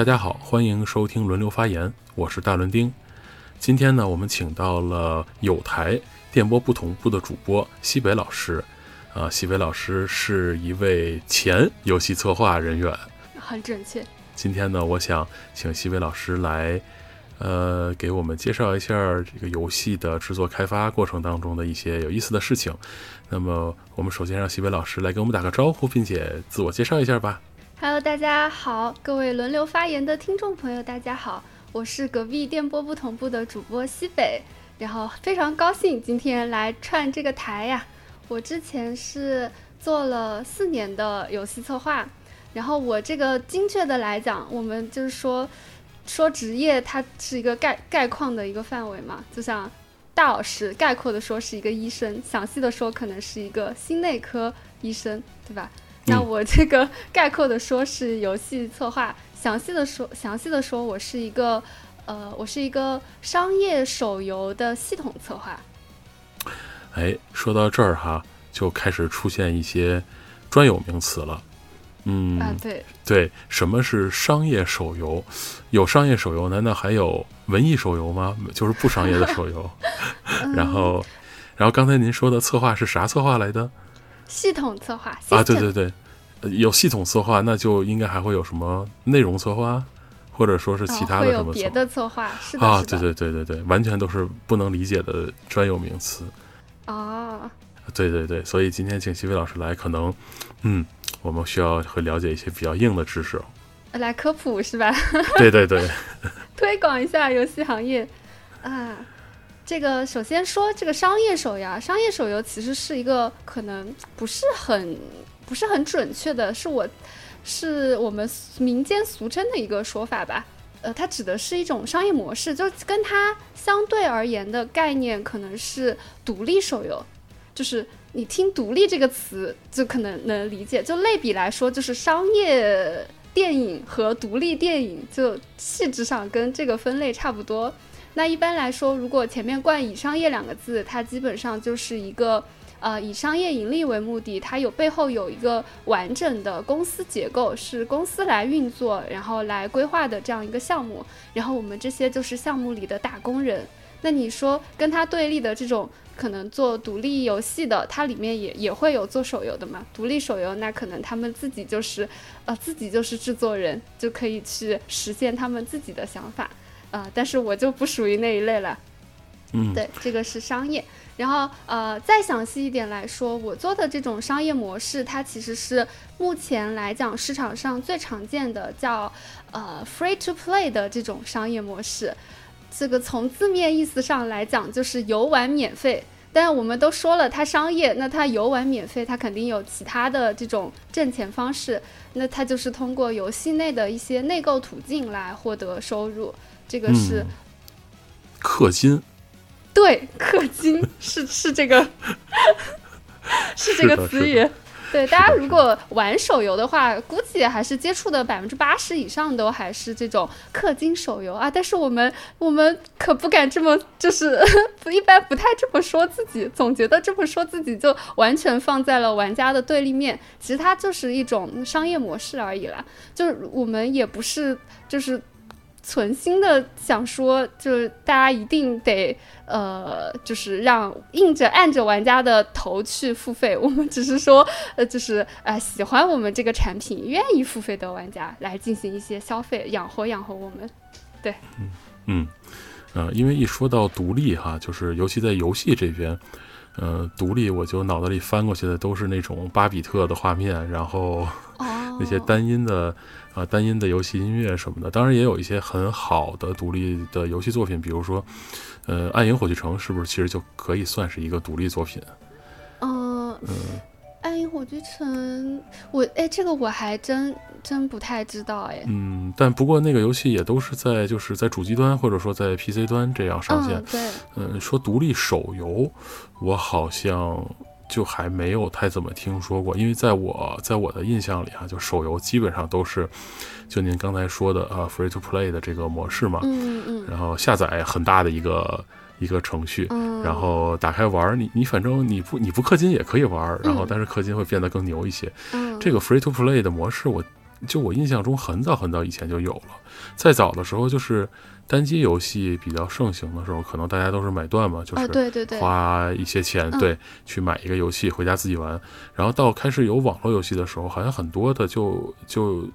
大家好，欢迎收听轮流发言，我是大伦丁。今天呢，我们请到了有台电波不同步的主播西北老师。啊，西北老师是一位前游戏策划人员，很准确。今天呢，我想请西北老师来，呃，给我们介绍一下这个游戏的制作开发过程当中的一些有意思的事情。那么，我们首先让西北老师来给我们打个招呼，并且自我介绍一下吧。Hello，大家好，各位轮流发言的听众朋友，大家好，我是隔壁电波不同步的主播西北，然后非常高兴今天来串这个台呀。我之前是做了四年的游戏策划，然后我这个精确的来讲，我们就是说说职业，它是一个概概况的一个范围嘛，就像大老师概括的说是一个医生，详细的说可能是一个心内科医生，对吧？那我这个概括的说是游戏策划，详细的说 详细的说我是一个呃，我是一个商业手游的系统策划。哎，说到这儿哈，就开始出现一些专有名词了。嗯，啊，对对，什么是商业手游？有商业手游，难道还有文艺手游吗？就是不商业的手游。然后，然后刚才您说的策划是啥策划来的？系统策划啊，对对对，有系统策划，那就应该还会有什么内容策划，或者说是其他的什么别的策划？是的，啊，对对对对对，完全都是不能理解的专有名词。啊，对对对，所以今天请西飞老师来，可能，嗯，我们需要会了解一些比较硬的知识，来科普是吧？对 对对，推广一下游戏行业。啊。这个首先说这个商业手游，商业手游其实是一个可能不是很不是很准确的，是我是我们民间俗称的一个说法吧。呃，它指的是一种商业模式，就跟它相对而言的概念可能是独立手游，就是你听“独立”这个词就可能能理解。就类比来说，就是商业电影和独立电影，就气质上跟这个分类差不多。那一般来说，如果前面冠以商业两个字，它基本上就是一个。呃，以商业盈利为目的，它有背后有一个完整的公司结构，是公司来运作，然后来规划的这样一个项目。然后我们这些就是项目里的打工人。那你说跟它对立的这种可能做独立游戏的，它里面也也会有做手游的嘛？独立手游那可能他们自己就是呃自己就是制作人，就可以去实现他们自己的想法啊。但是我就不属于那一类了。嗯，对，这个是商业。然后，呃，再详细一点来说，我做的这种商业模式，它其实是目前来讲市场上最常见的，叫呃 free to play 的这种商业模式。这个从字面意思上来讲，就是游玩免费。但是我们都说了，它商业，那它游玩免费，它肯定有其他的这种挣钱方式。那它就是通过游戏内的一些内购途径来获得收入。这个是氪金。对，氪金 是是这个，是这个 词语。对，大家如果玩手游的话，估计还是接触的百分之八十以上都还是这种氪金手游啊。但是我们我们可不敢这么，就是 一般不太这么说自己，总觉得这么说自己就完全放在了玩家的对立面。其实它就是一种商业模式而已啦。就是我们也不是就是。存心的想说，就是大家一定得，呃，就是让硬着按着玩家的头去付费。我们只是说，呃，就是呃，喜欢我们这个产品、愿意付费的玩家来进行一些消费，养活养活我们。对，嗯嗯，呃，因为一说到独立哈，就是尤其在游戏这边，呃，独立我就脑子里翻过去的都是那种巴比特的画面，然后 那些单音的。啊，单音的游戏音乐什么的，当然也有一些很好的独立的游戏作品，比如说，呃，《暗影火炬城》是不是其实就可以算是一个独立作品？嗯嗯，《暗影火炬城》，我哎，这个我还真真不太知道哎。嗯，但不过那个游戏也都是在就是在主机端或者说在 PC 端这样上线。对。嗯，说独立手游，我好像。就还没有太怎么听说过，因为在我在我的印象里啊，就手游基本上都是，就您刚才说的啊，free to play 的这个模式嘛，嗯嗯，然后下载很大的一个一个程序，然后打开玩，你你反正你不你不氪金也可以玩，然后但是氪金会变得更牛一些。这个 free to play 的模式，我就我印象中很早很早以前就有了。再早的时候，就是单机游戏比较盛行的时候，可能大家都是买断嘛，就是对对对，花一些钱对去买一个游戏回家自己玩。然后到开始有网络游戏的时候，好像很多的就就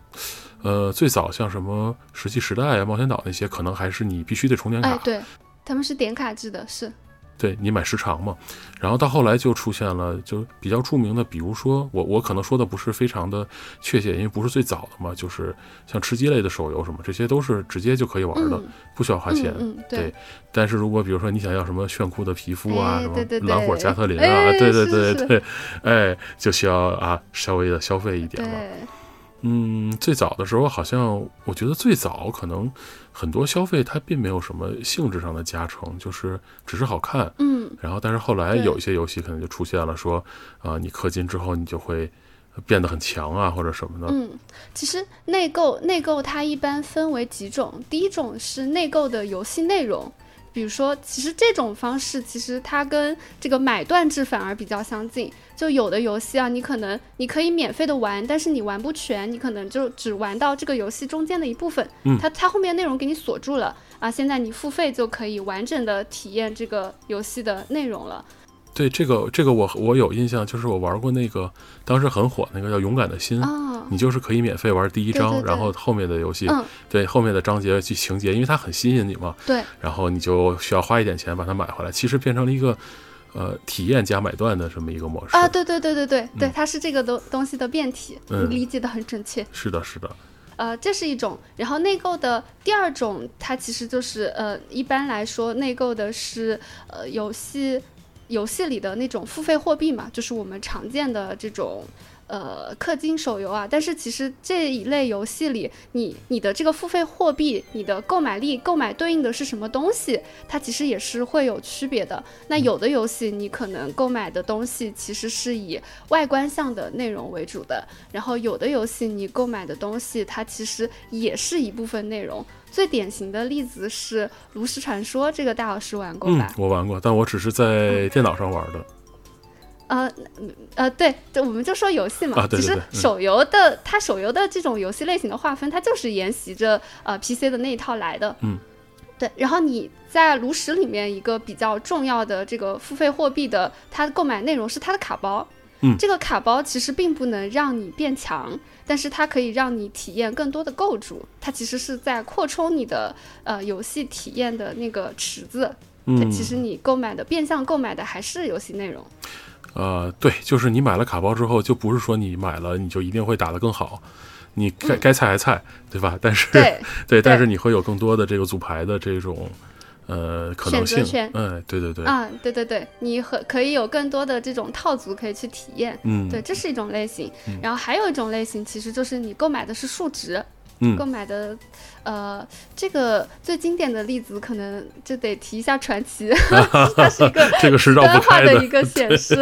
呃最早像什么《石器时代》啊、《冒险岛》那些，可能还是你必须得充点卡。对，他们是点卡制的，是。对你买时长嘛，然后到后来就出现了，就比较著名的，比如说我我可能说的不是非常的确切，因为不是最早的嘛，就是像吃鸡类的手游什么，这些都是直接就可以玩的，不需要花钱。对。但是如果比如说你想要什么炫酷的皮肤啊，什么蓝火加特林啊，对对对对，哎，就需要啊稍微的消费一点了。嗯，最早的时候好像我觉得最早可能很多消费它并没有什么性质上的加成，就是只是好看。嗯，然后但是后来有一些游戏可能就出现了，说啊你氪金之后你就会变得很强啊或者什么的。嗯，其实内购内购它一般分为几种，第一种是内购的游戏内容。比如说，其实这种方式其实它跟这个买断制反而比较相近。就有的游戏啊，你可能你可以免费的玩，但是你玩不全，你可能就只玩到这个游戏中间的一部分。嗯，它它后面内容给你锁住了啊，现在你付费就可以完整的体验这个游戏的内容了。对这个这个我我有印象，就是我玩过那个当时很火那个叫《勇敢的心》，你就是可以免费玩第一章，然后后面的游戏，对后面的章节去情节，因为它很吸引你嘛。对，然后你就需要花一点钱把它买回来，其实变成了一个呃体验加买断的这么一个模式啊。对对对对对对，它是这个东东西的变体，你理解的很准确。是的，是的。呃，这是一种，然后内购的第二种，它其实就是呃，一般来说内购的是呃游戏。游戏里的那种付费货币嘛，就是我们常见的这种。呃，氪金手游啊，但是其实这一类游戏里，你你的这个付费货币，你的购买力，购买对应的是什么东西，它其实也是会有区别的。那有的游戏你可能购买的东西其实是以外观向的内容为主的，然后有的游戏你购买的东西它其实也是一部分内容。最典型的例子是《炉石传说》，这个大老师玩过吧？我玩过，但我只是在电脑上玩的。呃，呃，对，就我们就说游戏嘛，其实手游的它手游的这种游戏类型的划分，它就是沿袭着呃 PC 的那一套来的。嗯，对。然后你在炉石里面一个比较重要的这个付费货币的，它购买内容是它的卡包。嗯，这个卡包其实并不能让你变强，但是它可以让你体验更多的构筑。它其实是在扩充你的呃游戏体验的那个池子。嗯，其实你购买的变相购买的还是游戏内容。呃，对，就是你买了卡包之后，就不是说你买了你就一定会打得更好，你该该菜还菜，对吧？但是对对，但是你会有更多的这个组牌的这种呃可能性，嗯，对对对，啊，对对对，你和可以有更多的这种套组可以去体验，嗯，对，这是一种类型。然后还有一种类型，其实就是你购买的是数值，嗯，购买的。呃，这个最经典的例子可能就得提一下传奇，它是一个 这个是绕不开的一个显示，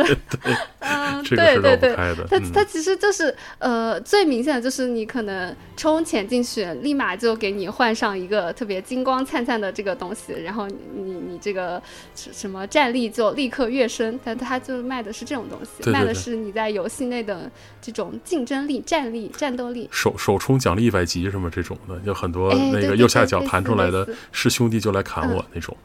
嗯，对对对，它它其实就是呃最明显的就是你可能充钱进去，立马就给你换上一个特别金光灿灿的这个东西，然后你你这个什么战力就立刻跃升，但它就卖的是这种东西，卖的是你在游戏内的这种竞争力、战力、战斗力，首首充奖励一百级什么这种的，有很多。那个右下角弹出来的是兄弟就来砍我那种，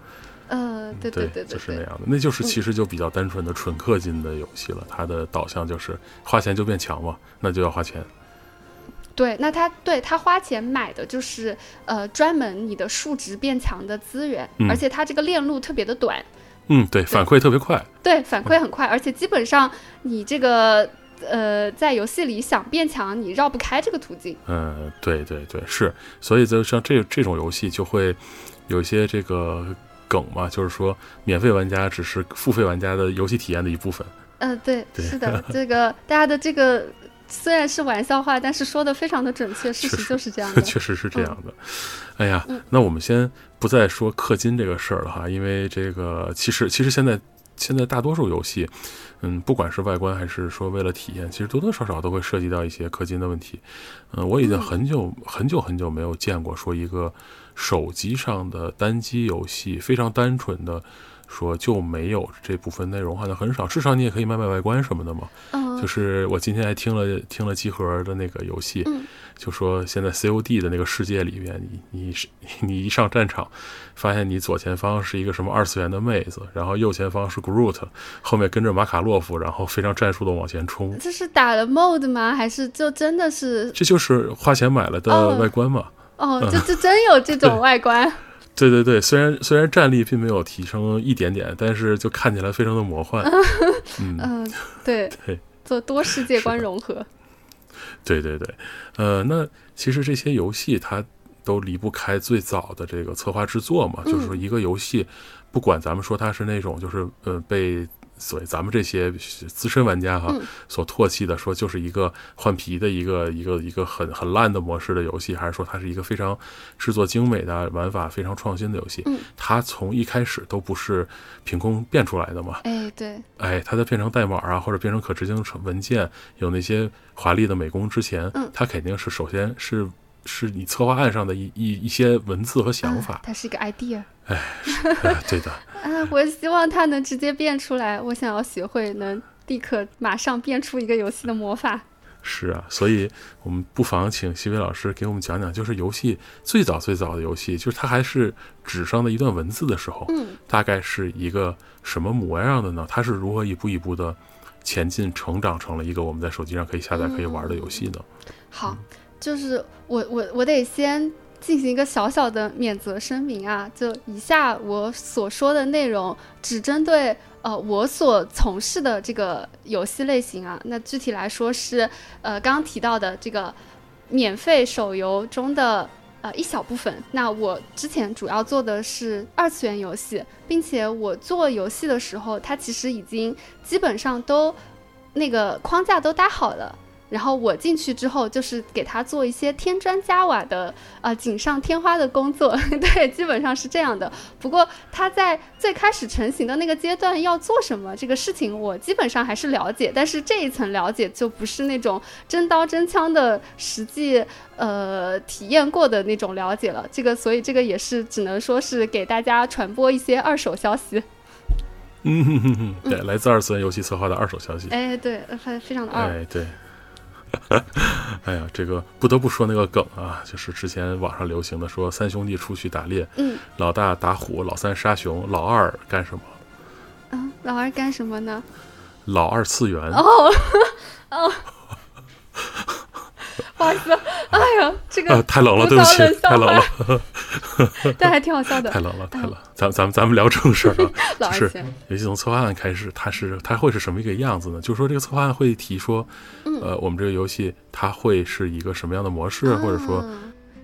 呃，对对对，就是那样的，那就是其实就比较单纯的纯氪金的游戏了。它的导向就是花钱就变强嘛，那就要花钱。对，那他对他花钱买的就是呃专门你的数值变强的资源，而且它这个链路特别的短。嗯，对，反馈特别快。对，反馈很快，而且基本上你这个。呃，在游戏里想变强，你绕不开这个途径。嗯，对对对，是，所以就像这这种游戏就会有一些这个梗嘛，就是说免费玩家只是付费玩家的游戏体验的一部分。嗯，对，是的，这个大家的这个虽然是玩笑话，但是说的非常的准确，事实就是这样的，确实是这样的。哎呀，那我们先不再说氪金这个事儿了哈，因为这个其实其实现在现在大多数游戏。嗯，不管是外观还是说为了体验，其实多多少少都会涉及到一些氪金的问题。嗯，我已经很久很久很久没有见过说一个手机上的单机游戏非常单纯的说就没有这部分内容，好像很少。至少你也可以卖卖外观什么的嘛。嗯，就是我今天还听了听了集合的那个游戏，就说现在 COD 的那个世界里面，你你是 你一上战场，发现你左前方是一个什么二次元的妹子，然后右前方是 Groot，后面跟着马卡洛夫，然后非常战术的往前冲。这是打了 mod 吗？还是就真的是？这就是花钱买了的外观嘛。哦，这这真有这种外观。对对对，虽然虽然战力并没有提升一点点，但是就看起来非常的魔幻。嗯，对 对，做多世界观融合。对对对，呃，那其实这些游戏它都离不开最早的这个策划制作嘛，就是说一个游戏，不管咱们说它是那种就是呃被。所以咱们这些资深玩家哈，所唾弃的说就是一个换皮的一个一个一个很很烂的模式的游戏，还是说它是一个非常制作精美的玩法非常创新的游戏？嗯，它从一开始都不是凭空变出来的嘛？哎，对，哎，它在变成代码啊，或者变成可执行成文件，有那些华丽的美工之前，嗯，它肯定是首先是是你策划案上的一一一些文字和想法，它是一个 idea。哎，对的。啊，我希望它能直接变出来。我想要学会能立刻马上变出一个游戏的魔法。是啊，所以我们不妨请西飞老师给我们讲讲，就是游戏最早最早的游戏，就是它还是纸上的一段文字的时候，嗯，大概是一个什么模样的呢？它是如何一步一步的前进成长成了一个我们在手机上可以下载可以玩的游戏呢？好，就是我我我得先。进行一个小小的免责声明啊，就以下我所说的内容只针对呃我所从事的这个游戏类型啊。那具体来说是呃刚刚提到的这个免费手游中的呃一小部分。那我之前主要做的是二次元游戏，并且我做游戏的时候，它其实已经基本上都那个框架都搭好了。然后我进去之后，就是给他做一些添砖加瓦的，呃，锦上添花的工作。对，基本上是这样的。不过他在最开始成型的那个阶段要做什么这个事情，我基本上还是了解。但是这一层了解就不是那种真刀真枪的实际呃体验过的那种了解了。这个，所以这个也是只能说是给大家传播一些二手消息。嗯，对，来自二次元游戏策划的二手消息。哎，对，非非常的二。哎，对。哎呀，这个不得不说那个梗啊，就是之前网上流行的说三兄弟出去打猎，嗯，老大打虎，老三杀熊，老二干什么？啊，老二干什么呢？老二次元。哦 哦。不好意思，哎呀，这个太冷了，对不起，太冷了，但还挺好笑的。太冷了，太冷。咱咱们咱们聊正事儿啊，就是游戏从策划案开始，它是它会是什么一个样子呢？就是说这个策划案会提说，呃，我们这个游戏它会是一个什么样的模式，或者说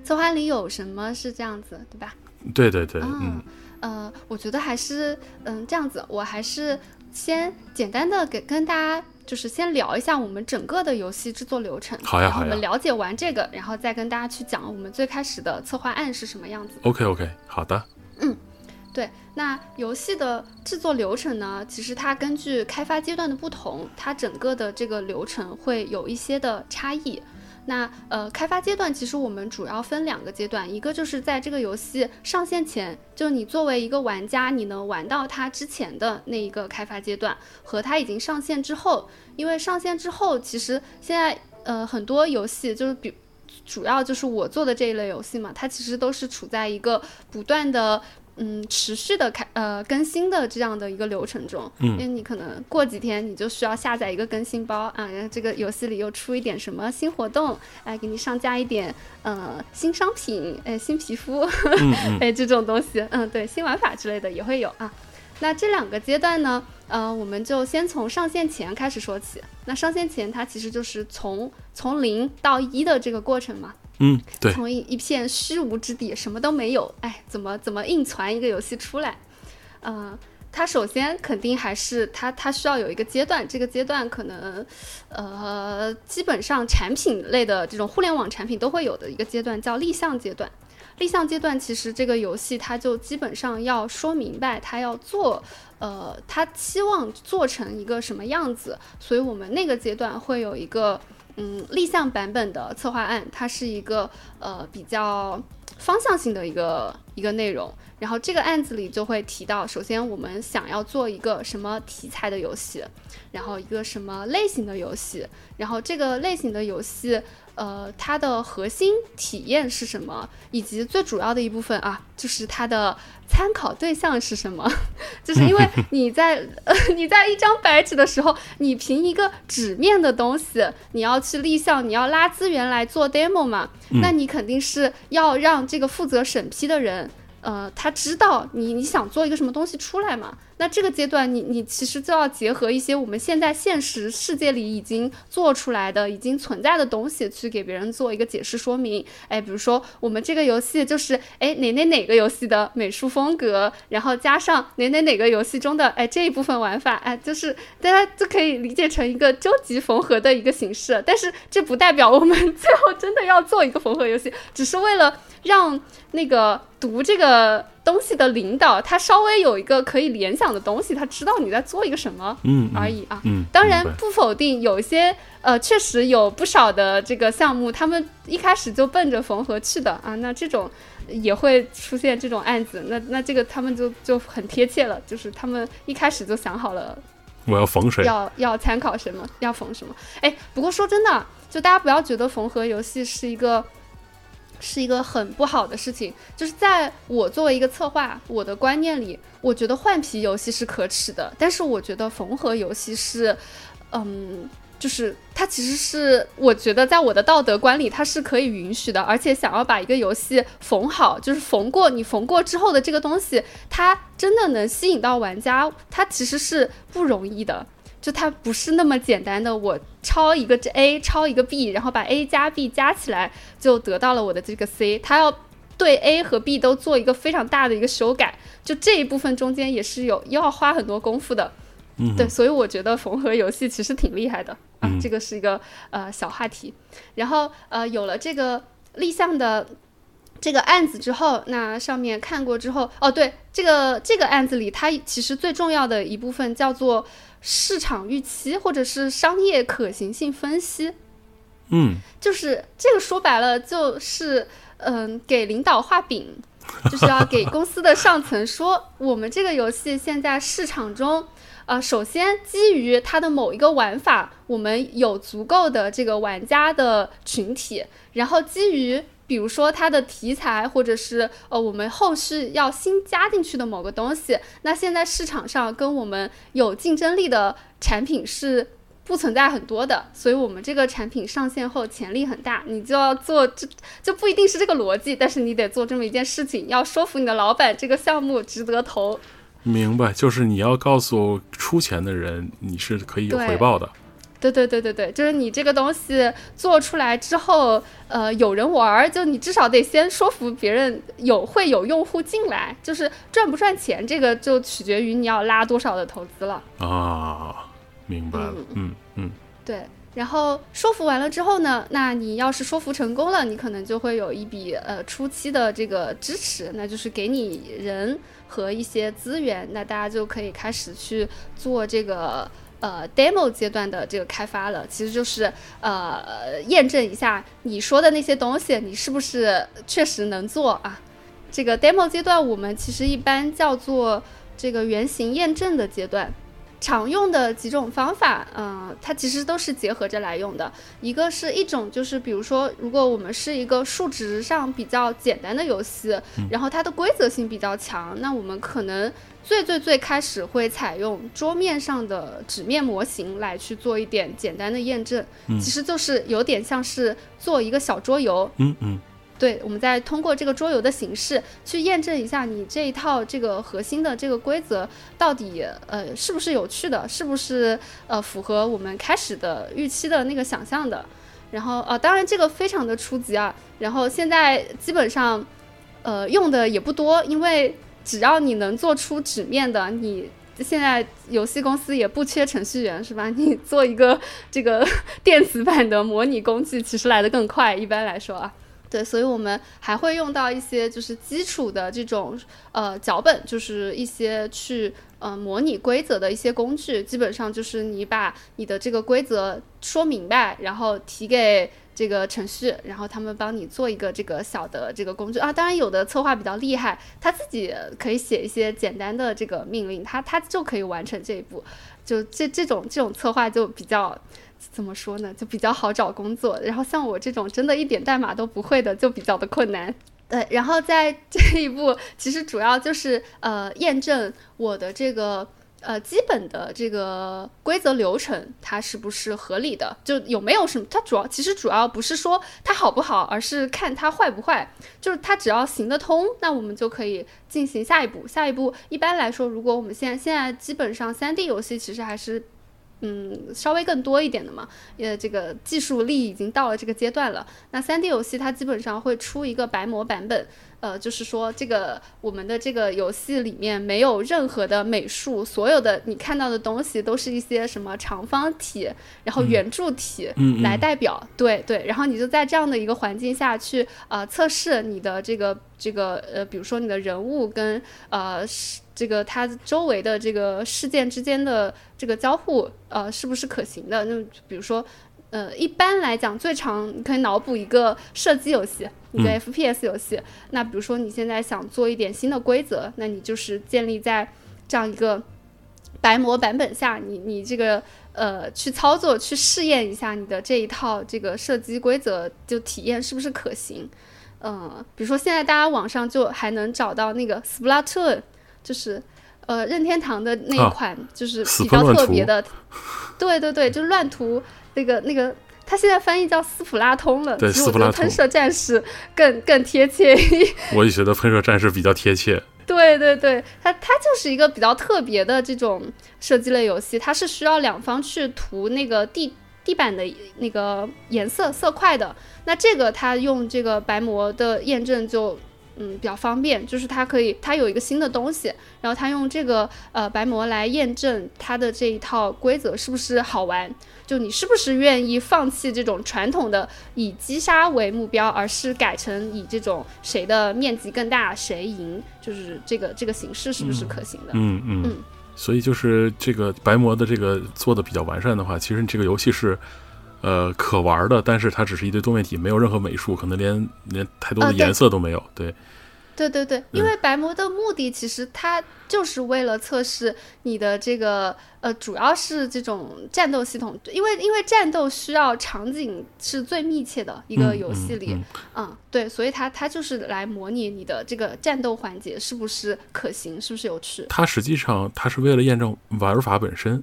策划里有什么是这样子，对吧？对对对，嗯，呃，我觉得还是嗯这样子，我还是先简单的给跟大家。就是先聊一下我们整个的游戏制作流程，好呀，好呀。我们了解完这个，然后再跟大家去讲我们最开始的策划案是什么样子。OK，OK，好的。嗯，对。那游戏的制作流程呢？其实它根据开发阶段的不同，它整个的这个流程会有一些的差异。那呃，开发阶段其实我们主要分两个阶段，一个就是在这个游戏上线前，就你作为一个玩家，你能玩到它之前的那一个开发阶段，和它已经上线之后，因为上线之后，其实现在呃很多游戏就是比主要就是我做的这一类游戏嘛，它其实都是处在一个不断的。嗯，持续的开呃更新的这样的一个流程中，因为你可能过几天你就需要下载一个更新包啊，然后这个游戏里又出一点什么新活动，哎，给你上架一点呃新商品，哎，新皮肤，哎，这种东西，嗯，对，新玩法之类的也会有啊。那这两个阶段呢，呃，我们就先从上线前开始说起。那上线前它其实就是从从零到一的这个过程嘛。嗯，对，从一一片虚无之地，什么都没有，哎，怎么怎么硬传一个游戏出来？嗯，它首先肯定还是它它需要有一个阶段，这个阶段可能，呃，基本上产品类的这种互联网产品都会有的一个阶段，叫立项阶段。立项阶段其实这个游戏它就基本上要说明白它要做，呃，它期望做成一个什么样子，所以我们那个阶段会有一个。嗯，立项版本的策划案，它是一个呃比较方向性的一个一个内容。然后这个案子里就会提到，首先我们想要做一个什么题材的游戏，然后一个什么类型的游戏，然后这个类型的游戏。呃，它的核心体验是什么？以及最主要的一部分啊，就是它的参考对象是什么？就是因为你在呃 你在一张白纸的时候，你凭一个纸面的东西，你要去立项，你要拉资源来做 demo 嘛，那你肯定是要让这个负责审批的人。呃，他知道你你想做一个什么东西出来嘛？那这个阶段，你你其实就要结合一些我们现在现实世界里已经做出来的、已经存在的东西，去给别人做一个解释说明。哎，比如说我们这个游戏就是哎哪哪哪个游戏的美术风格，然后加上哪哪哪个游戏中的哎这一部分玩法，哎就是大家就可以理解成一个究极缝合的一个形式。但是这不代表我们 最后真的要做一个缝合游戏，只是为了让那个。读这个东西的领导，他稍微有一个可以联想的东西，他知道你在做一个什么，嗯而已啊。嗯，当然不否定有一些呃，确实有不少的这个项目，他们一开始就奔着缝合去的啊。那这种也会出现这种案子，那那这个他们就就很贴切了，就是他们一开始就想好了，我要缝谁，要要参考什么，要缝什么。哎，不过说真的，就大家不要觉得缝合游戏是一个。是一个很不好的事情，就是在我作为一个策划，我的观念里，我觉得换皮游戏是可耻的，但是我觉得缝合游戏是，嗯，就是它其实是我觉得在我的道德观里，它是可以允许的，而且想要把一个游戏缝好，就是缝过你缝过之后的这个东西，它真的能吸引到玩家，它其实是不容易的。就它不是那么简单的，我抄一个这 A，抄一个 B，然后把 A 加 B 加起来就得到了我的这个 C。它要对 A 和 B 都做一个非常大的一个修改，就这一部分中间也是有要花很多功夫的。嗯，对，所以我觉得缝合游戏其实挺厉害的啊。这个是一个呃小话题。然后呃有了这个立项的这个案子之后，那上面看过之后，哦对，这个这个案子里它其实最重要的一部分叫做。市场预期或者是商业可行性分析，嗯，就是这个说白了就是嗯，给领导画饼，就是要给公司的上层说，我们这个游戏现在市场中，呃，首先基于它的某一个玩法，我们有足够的这个玩家的群体，然后基于。比如说它的题材，或者是呃我们后续要新加进去的某个东西，那现在市场上跟我们有竞争力的产品是不存在很多的，所以我们这个产品上线后潜力很大，你就要做这就不一定是这个逻辑，但是你得做这么一件事情，要说服你的老板这个项目值得投。明白，就是你要告诉出钱的人，你是可以有回报的。对对对对对，就是你这个东西做出来之后，呃，有人玩儿，就你至少得先说服别人有会有用户进来，就是赚不赚钱，这个就取决于你要拉多少的投资了。啊，明白了，嗯嗯，对。然后说服完了之后呢，那你要是说服成功了，你可能就会有一笔呃初期的这个支持，那就是给你人和一些资源，那大家就可以开始去做这个。呃，demo 阶段的这个开发了，其实就是呃验证一下你说的那些东西，你是不是确实能做啊？这个 demo 阶段我们其实一般叫做这个原型验证的阶段。常用的几种方法，嗯，它其实都是结合着来用的。一个是一种就是，比如说，如果我们是一个数值上比较简单的游戏，然后它的规则性比较强，那我们可能最最最开始会采用桌面上的纸面模型来去做一点简单的验证，其实就是有点像是做一个小桌游。嗯嗯。对，我们再通过这个桌游的形式去验证一下你这一套这个核心的这个规则到底呃是不是有趣的，是不是呃符合我们开始的预期的那个想象的。然后呃，当然这个非常的初级啊。然后现在基本上呃用的也不多，因为只要你能做出纸面的，你现在游戏公司也不缺程序员是吧？你做一个这个 电子版的模拟工具，其实来的更快。一般来说啊。对，所以我们还会用到一些就是基础的这种呃脚本，就是一些去呃模拟规则的一些工具。基本上就是你把你的这个规则说明白，然后提给这个程序，然后他们帮你做一个这个小的这个工具啊。当然，有的策划比较厉害，他自己可以写一些简单的这个命令，他他就可以完成这一步。就这这种这种策划就比较怎么说呢？就比较好找工作。然后像我这种真的一点代码都不会的，就比较的困难。对，然后在这一步，其实主要就是呃验证我的这个。呃，基本的这个规则流程，它是不是合理的？就有没有什么？它主要其实主要不是说它好不好，而是看它坏不坏。就是它只要行得通，那我们就可以进行下一步。下一步一般来说，如果我们现在现在基本上三 D 游戏其实还是嗯稍微更多一点的嘛，因为这个技术力已经到了这个阶段了。那三 D 游戏它基本上会出一个白模版本。呃，就是说，这个我们的这个游戏里面没有任何的美术，所有的你看到的东西都是一些什么长方体，然后圆柱体来代表，对对，然后你就在这样的一个环境下去呃测试你的这个这个呃，比如说你的人物跟呃这个它周围的这个事件之间的这个交互呃是不是可行的？那比如说。呃，一般来讲，最常你可以脑补一个射击游戏，一个 FPS 游戏。那比如说你现在想做一点新的规则，那你就是建立在这样一个白模版本下，你你这个呃去操作去试验一下你的这一套这个射击规则，就体验是不是可行。嗯，比如说现在大家网上就还能找到那个 Splatoon，就是呃任天堂的那一款，就是比较特别的，对对对，就乱涂。那个那个，他现在翻译叫斯普拉通了。对，斯普拉通。喷射战士更更贴切。我也觉得喷射战士比较贴切。对对对，它它就是一个比较特别的这种射击类游戏，它是需要两方去涂那个地地板的那个颜色色块的。那这个它用这个白膜的验证就。嗯，比较方便，就是它可以，它有一个新的东西，然后它用这个呃白膜来验证它的这一套规则是不是好玩，就你是不是愿意放弃这种传统的以击杀为目标，而是改成以这种谁的面积更大谁赢，就是这个这个形式是不是可行的？嗯嗯嗯，所以就是这个白膜的这个做的比较完善的话，其实你这个游戏是。呃，可玩的，但是它只是一堆多面体，没有任何美术，可能连连太多的颜色都没有。对，对对对，因为白魔的目的其实它就是为了测试你的这个呃，主要是这种战斗系统，因为因为战斗需要场景是最密切的一个游戏里，嗯，对，所以它它就是来模拟你的这个战斗环节是不是可行，是不是有趣。它实际上它是为了验证玩法本身。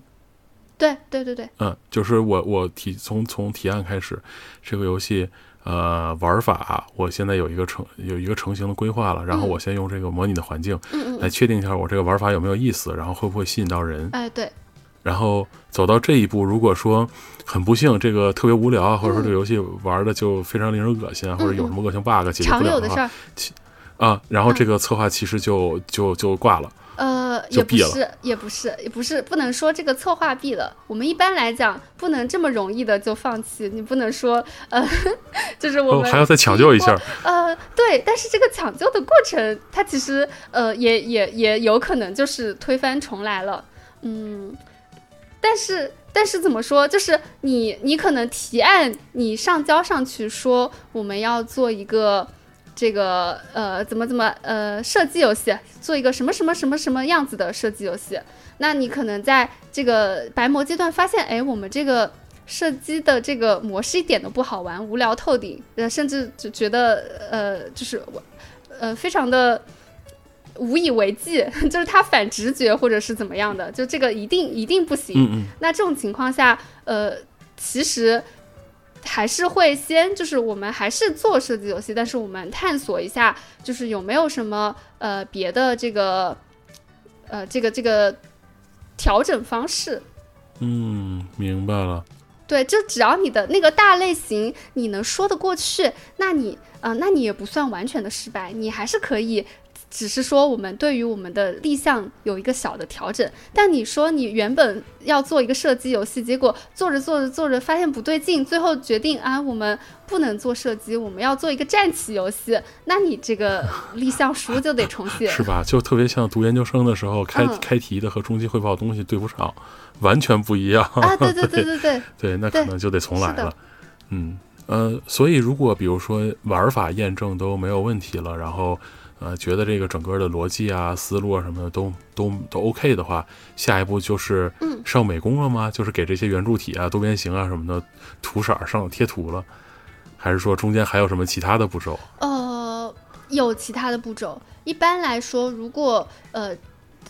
对对对对，嗯，就是我我提从从提案开始，这个游戏呃玩法，我现在有一个成有一个成型的规划了，然后我先用这个模拟的环境，嗯来确定一下我这个玩法有没有意思，然后会不会吸引到人。哎，对。然后走到这一步，如果说很不幸这个特别无聊啊，或者说这个游戏玩的就非常令人恶心啊，或者有什么恶性 bug 解决不了的话，啊，然后这个策划其实就就就挂了。呃，也不是，也不是，也不是，不能说这个策划毙了。我们一般来讲，不能这么容易的就放弃。你不能说，呃，就是我们还要再抢救一下。呃，对，但是这个抢救的过程，它其实呃，也也也有可能就是推翻重来了。嗯，但是但是怎么说，就是你你可能提案，你上交上去说我们要做一个。这个呃，怎么怎么呃，射击游戏做一个什么什么什么什么样子的射击游戏？那你可能在这个白模阶段发现，哎，我们这个射击的这个模式一点都不好玩，无聊透顶，呃，甚至就觉得呃，就是我呃，非常的无以为继，就是它反直觉或者是怎么样的，就这个一定一定不行。嗯嗯。那这种情况下，呃，其实。还是会先，就是我们还是做射击游戏，但是我们探索一下，就是有没有什么呃别的这个呃这个这个调整方式。嗯，明白了。对，就只要你的那个大类型你能说得过去，那你呃那你也不算完全的失败，你还是可以。只是说我们对于我们的立项有一个小的调整，但你说你原本要做一个射击游戏，结果做着做着做着发现不对劲，最后决定啊我们不能做射击，我们要做一个战棋游戏，那你这个立项书就得重写，是吧？就特别像读研究生的时候开开题的和中期汇报东西对不上，完全不一样啊！对对对对对，对，那可能就得重来了。嗯呃，所以如果比如说玩法验证都没有问题了，然后呃觉得这个整个的逻辑啊、思路啊什么的都都都 OK 的话，下一步就是上美工了吗？就是给这些圆柱体啊、多边形啊什么的涂色上贴图了，还是说中间还有什么其他的步骤？呃，有其他的步骤。一般来说，如果呃，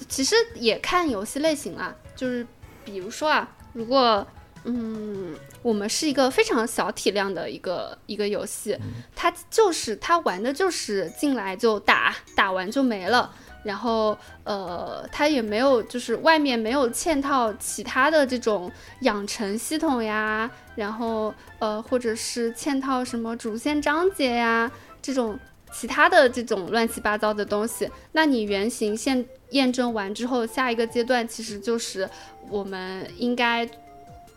其实也看游戏类型啊，就是比如说啊，如果嗯，我们是一个非常小体量的一个一个游戏，它就是它玩的就是进来就打，打完就没了，然后呃，它也没有就是外面没有嵌套其他的这种养成系统呀，然后呃，或者是嵌套什么主线章节呀这种其他的这种乱七八糟的东西，那你原型现验证完之后，下一个阶段其实就是我们应该。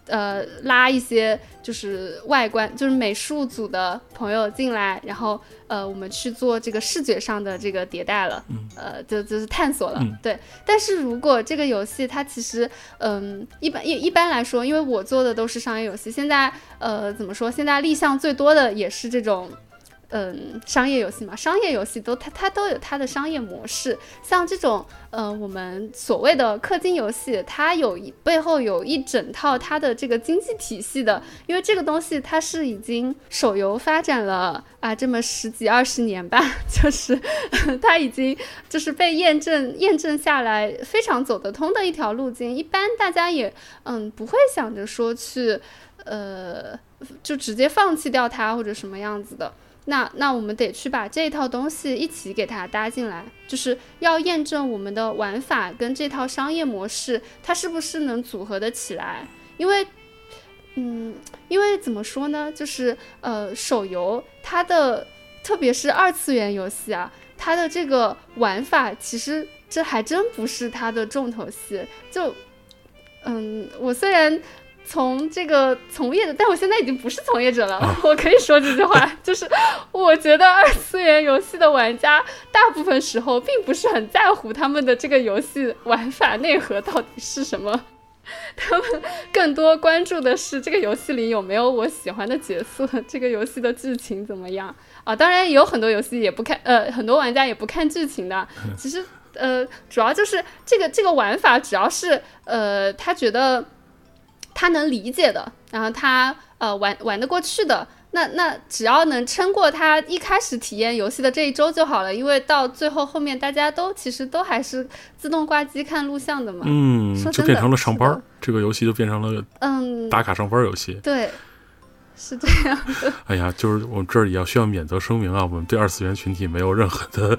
呃，拉一些就是外观，就是美术组的朋友进来，然后呃，我们去做这个视觉上的这个迭代了，呃，就就是探索了，对。但是如果这个游戏它其实，嗯，一般一一般来说，因为我做的都是商业游戏，现在呃，怎么说？现在立项最多的也是这种。嗯，商业游戏嘛，商业游戏都它它都有它的商业模式。像这种，呃，我们所谓的氪金游戏，它有一背后有一整套它的这个经济体系的。因为这个东西它是已经手游发展了啊这么十几二十年吧，就是它已经就是被验证验证下来非常走得通的一条路径。一般大家也嗯不会想着说去呃就直接放弃掉它或者什么样子的。那那我们得去把这套东西一起给它搭进来，就是要验证我们的玩法跟这套商业模式它是不是能组合的起来。因为，嗯，因为怎么说呢，就是呃，手游它的特别是二次元游戏啊，它的这个玩法其实这还真不是它的重头戏。就，嗯，我虽然。从这个从业的，但我现在已经不是从业者了，我可以说这句话，就是我觉得二次元游戏的玩家大部分时候并不是很在乎他们的这个游戏玩法内核到底是什么，他们更多关注的是这个游戏里有没有我喜欢的角色，这个游戏的剧情怎么样啊？当然也有很多游戏也不看，呃，很多玩家也不看剧情的。其实，呃，主要就是这个这个玩法，只要是呃，他觉得。他能理解的，然后他呃玩玩得过去的，那那只要能撑过他一开始体验游戏的这一周就好了，因为到最后后面大家都其实都还是自动挂机看录像的嘛，嗯，就变成了上班，这个游戏就变成了嗯打卡上班游戏，对。是这样的。哎呀，就是我们这儿也要需要免责声明啊，我们对二次元群体没有任何的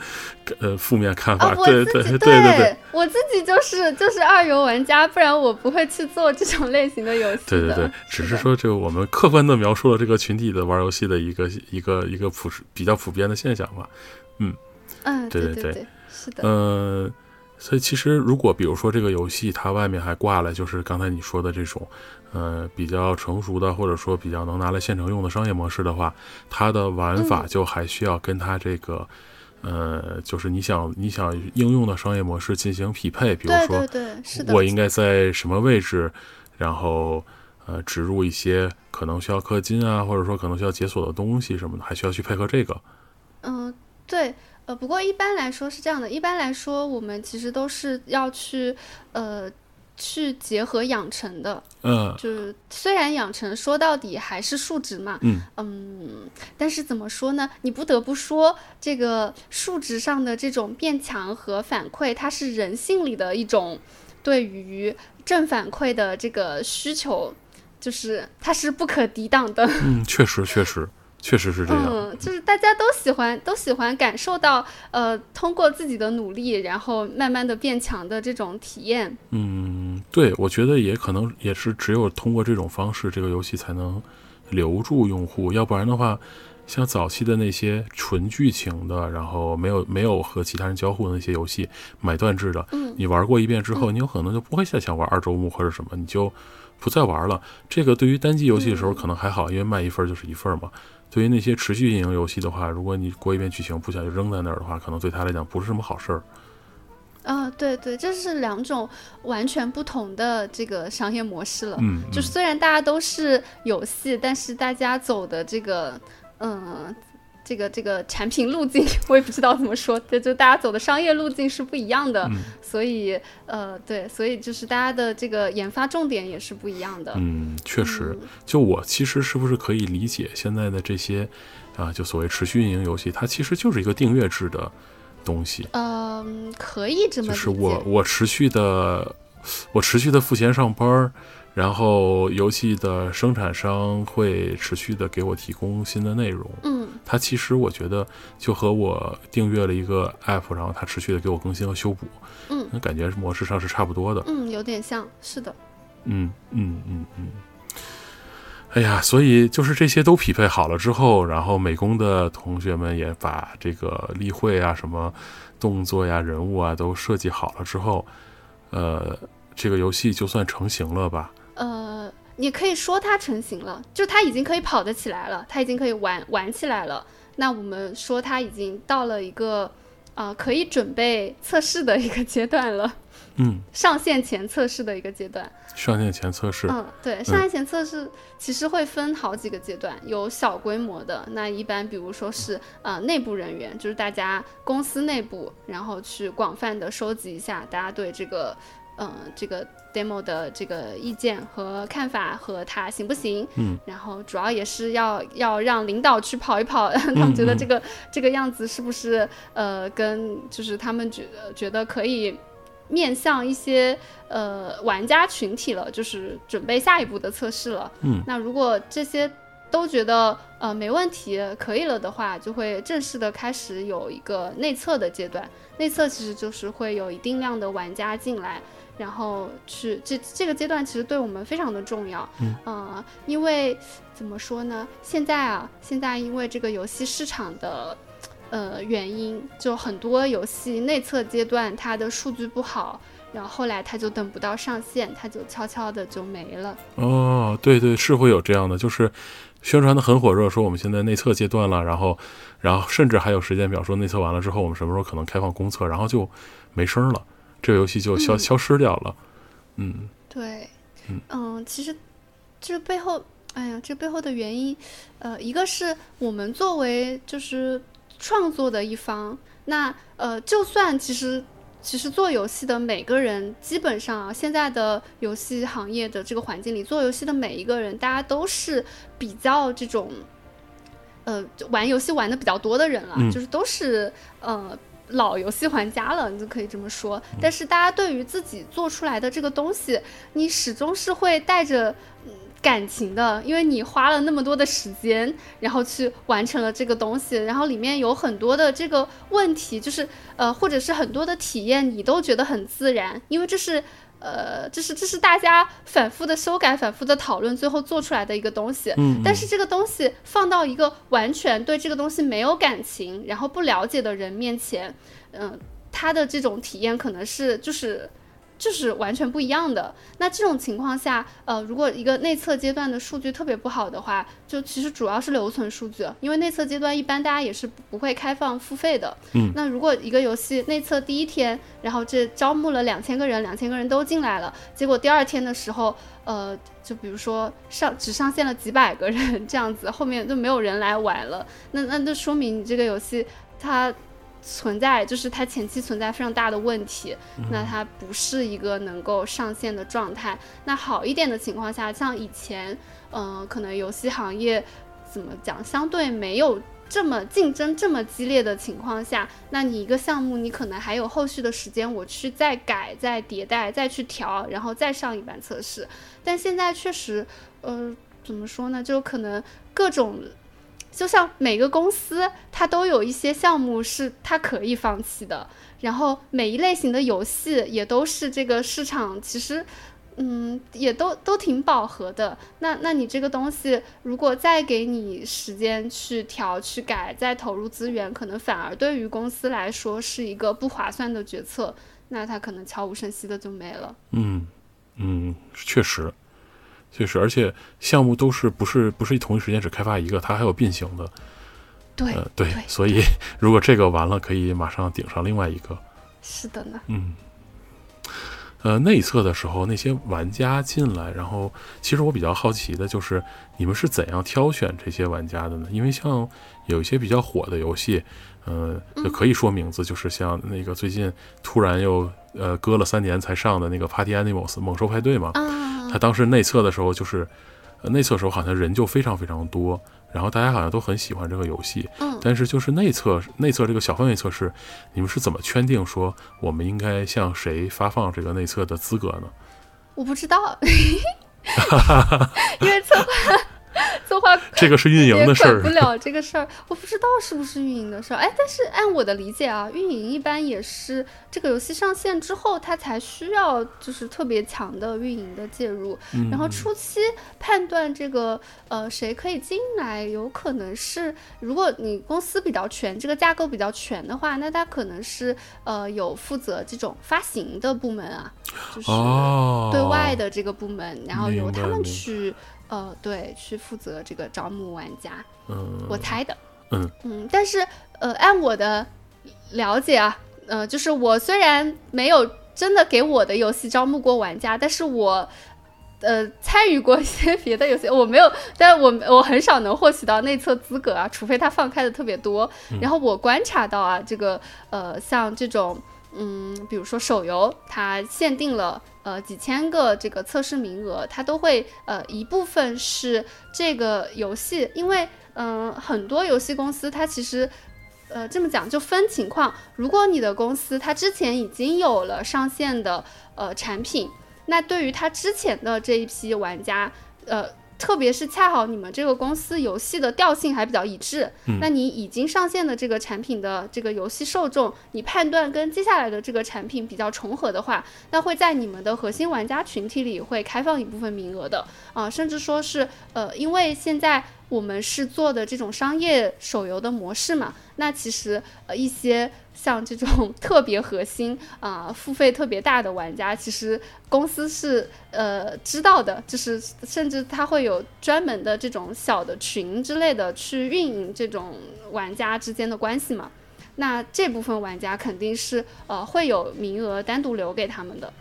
呃负面看法。对对对对对，我自己就是就是二游玩家，不然我不会去做这种类型的游戏。对对对，只是说这个我们客观的描述了这个群体的玩游戏的一个一个一个普比较普遍的现象吧。嗯嗯，对对对，是的。嗯，所以其实如果比如说这个游戏它外面还挂了，就是刚才你说的这种。呃，比较成熟的，或者说比较能拿来现成用的商业模式的话，它的玩法就还需要跟它这个，呃，就是你想你想应用的商业模式进行匹配。比如说，我应该在什么位置，然后呃，植入一些可能需要氪金啊，或者说可能需要解锁的东西什么的，还需要去配合这个。嗯，对，呃，不过一般来说是这样的，一般来说我们其实都是要去呃。去结合养成的，嗯，就是虽然养成说到底还是数值嘛，嗯嗯，但是怎么说呢？你不得不说，这个数值上的这种变强和反馈，它是人性里的一种对于正反馈的这个需求，就是它是不可抵挡的。嗯，确实确实。确实是这样，嗯，就是大家都喜欢，都喜欢感受到，呃，通过自己的努力，然后慢慢的变强的这种体验。嗯，对，我觉得也可能也是只有通过这种方式，这个游戏才能留住用户。要不然的话，像早期的那些纯剧情的，然后没有没有和其他人交互的那些游戏，买断制的，嗯，你玩过一遍之后，你有可能就不会再想玩二周目或者什么，你就不再玩了。这个对于单机游戏的时候可能还好，因为卖一份就是一份嘛。对于那些持续运营游戏的话，如果你过一遍剧情不想就扔在那儿的话，可能对他来讲不是什么好事儿。啊，对对，这是两种完全不同的这个商业模式了。嗯，就是虽然大家都是游戏，但是大家走的这个，嗯，这个这个产品路径，我也不知道怎么说，就就大家走的商业路径是不一样的。所以，呃，对，所以就是大家的这个研发重点也是不一样的。嗯，确实，就我其实是不是可以理解现在的这些啊，就所谓持续运营游戏，它其实就是一个订阅制的。东西，嗯，可以这么就是我我持续的，我持续的付钱上班，然后游戏的生产商会持续的给我提供新的内容。嗯，它其实我觉得就和我订阅了一个 app，然后它持续的给我更新和修补，嗯，那感觉模式上是差不多的。嗯，有点像是的。嗯嗯嗯嗯。哎呀，所以就是这些都匹配好了之后，然后美工的同学们也把这个例会啊、什么动作呀、人物啊都设计好了之后，呃，这个游戏就算成型了吧？呃，你可以说它成型了，就它已经可以跑得起来了，它已经可以玩玩起来了。那我们说它已经到了一个啊可以准备测试的一个阶段了。嗯，上线前测试的一个阶段。上线前测试，嗯，对，上线前测试其实会分好几个阶段，有小规模的，那一般比如说是呃内部人员，就是大家公司内部，然后去广泛的收集一下大家对这个嗯这个 demo 的这个意见和看法和它行不行，嗯，然后主要也是要要让领导去跑一跑，他们觉得这个这个样子是不是呃跟就是他们觉得觉得可以。面向一些呃玩家群体了，就是准备下一步的测试了。嗯，那如果这些都觉得呃没问题，可以了的话，就会正式的开始有一个内测的阶段。内测其实就是会有一定量的玩家进来，然后去这这个阶段其实对我们非常的重要。嗯，呃，因为怎么说呢？现在啊，现在因为这个游戏市场的。呃，原因就很多游戏内测阶段它的数据不好，然后后来它就等不到上线，它就悄悄的就没了。哦，对对，是会有这样的，就是宣传的很火热，说我们现在内测阶段了，然后，然后甚至还有时间表，说内测完了之后我们什么时候可能开放公测，然后就没声了，这个游戏就消消失掉了。嗯，对，嗯，其实这背后，哎呀，这背后的原因，呃，一个是我们作为就是。创作的一方，那呃，就算其实其实做游戏的每个人，基本上啊，现在的游戏行业的这个环境里，做游戏的每一个人，大家都是比较这种，呃，玩游戏玩的比较多的人了，就是都是呃老游戏玩家了，你就可以这么说。但是大家对于自己做出来的这个东西，你始终是会带着。感情的，因为你花了那么多的时间，然后去完成了这个东西，然后里面有很多的这个问题，就是呃，或者是很多的体验，你都觉得很自然，因为这是呃，这是这是大家反复的修改、反复的讨论，最后做出来的一个东西。嗯。但是这个东西放到一个完全对这个东西没有感情，然后不了解的人面前，嗯，他的这种体验可能是就是。就是完全不一样的。那这种情况下，呃，如果一个内测阶段的数据特别不好的话，就其实主要是留存数据，因为内测阶段一般大家也是不会开放付费的。嗯。那如果一个游戏内测第一天，然后这招募了两千个人，两千个人都进来了，结果第二天的时候，呃，就比如说上只上线了几百个人 这样子，后面就没有人来玩了，那那就说明你这个游戏它。存在就是它前期存在非常大的问题，那它不是一个能够上线的状态。那好一点的情况下，像以前，嗯，可能游戏行业怎么讲，相对没有这么竞争这么激烈的情况下，那你一个项目你可能还有后续的时间，我去再改、再迭代、再去调，然后再上一版测试。但现在确实，呃，怎么说呢？就可能各种。就像每个公司，它都有一些项目是它可以放弃的，然后每一类型的游戏也都是这个市场，其实，嗯，也都都挺饱和的。那那你这个东西，如果再给你时间去调、去改、再投入资源，可能反而对于公司来说是一个不划算的决策。那它可能悄无声息的就没了。嗯嗯，确实。确实，而且项目都是不是不是同一时间只开发一个，它还有并行的。对，对，所以 如果这个完了，可以马上顶上另外一个。是的呢。嗯。呃，内测的时候，那些玩家进来，然后其实我比较好奇的就是，你们是怎样挑选这些玩家的呢？因为像有一些比较火的游戏，呃，就可以说名字，就是像那个最近突然又呃搁了三年才上的那个《Party Animals》猛兽派对嘛，他当时内测的时候，就是内测时候好像人就非常非常多。然后大家好像都很喜欢这个游戏，嗯，但是就是内测内测这个小范围测试，你们是怎么圈定说我们应该向谁发放这个内测的资格呢？我不知道，因为策划。策划这个是运营的事儿，管不了这个事儿，我不知道是不是运营的事儿。哎，但是按我的理解啊，运营一般也是这个游戏上线之后，它才需要就是特别强的运营的介入。然后初期判断这个呃谁可以进来，有可能是如果你公司比较全，这个架构比较全的话，那它可能是呃有负责这种发行的部门啊，就是对外的这个部门，然后由他们去。呃，对，去负责这个招募玩家，嗯，我猜的，嗯嗯，但是呃，按我的了解啊，呃，就是我虽然没有真的给我的游戏招募过玩家，但是我呃参与过一些 别的游戏，我没有，但我我很少能获取到内测资格啊，除非他放开的特别多。然后我观察到啊，这个呃，像这种嗯，比如说手游，它限定了。呃，几千个这个测试名额，它都会呃一部分是这个游戏，因为嗯很多游戏公司它其实呃这么讲就分情况，如果你的公司它之前已经有了上线的呃产品，那对于它之前的这一批玩家，呃。特别是恰好你们这个公司游戏的调性还比较一致，那你已经上线的这个产品的这个游戏受众，你判断跟接下来的这个产品比较重合的话，那会在你们的核心玩家群体里会开放一部分名额的啊，甚至说是呃，因为现在。我们是做的这种商业手游的模式嘛？那其实呃一些像这种 特别核心啊付费特别大的玩家，其实公司是呃知道的，就是甚至他会有专门的这种小的群之类的去运营这种玩家之间的关系嘛。那这部分玩家肯定是呃会有名额单独留给他们的。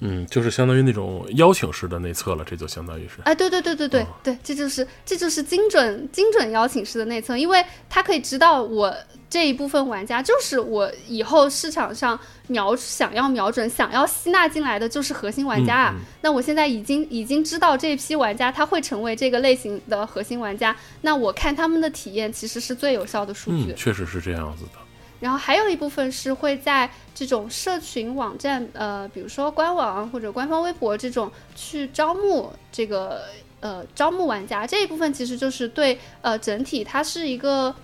嗯，就是相当于那种邀请式的内测了，这就相当于是。哎，对对对对对对，这就是这就是精准精准邀请式的内测，因为他可以知道我这一部分玩家就是我以后市场上瞄想要瞄准、想要吸纳进来的就是核心玩家啊。那我现在已经已经知道这批玩家他会成为这个类型的核心玩家，那我看他们的体验其实是最有效的数据。嗯，确实是这样子的。然后还有一部分是会在这种社群网站，呃，比如说官网或者官方微博这种去招募这个呃招募玩家这一部分，其实就是对呃整体它是一个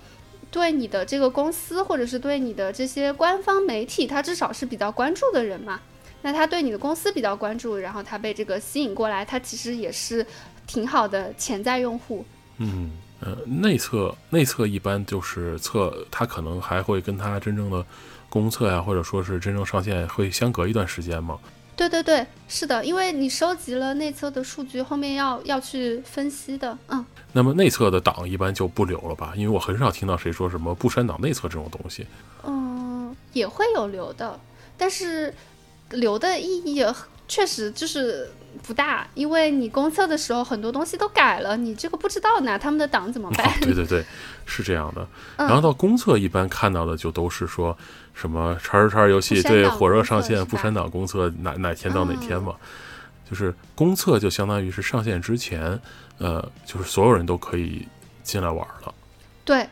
对你的这个公司或者是对你的这些官方媒体，它至少是比较关注的人嘛。那他对你的公司比较关注，然后他被这个吸引过来，他其实也是挺好的潜在用户。嗯。呃，内测内测一般就是测，它可能还会跟它真正的公测呀，或者说是真正上线会相隔一段时间吗？对对对，是的，因为你收集了内测的数据，后面要要去分析的，嗯。那么内测的档一般就不留了吧？因为我很少听到谁说什么不删档内测这种东西。嗯，也会有留的，但是留的意义确实就是。不大，因为你公测的时候很多东西都改了，你这个不知道拿他们的档怎么办？对对对，是这样的。然后到公测一般看到的就都是说什么叉叉叉游戏对火热上线不删档公测哪哪天到哪天嘛，就是公测就相当于是上线之前，呃，就是所有人都可以进来玩了。对。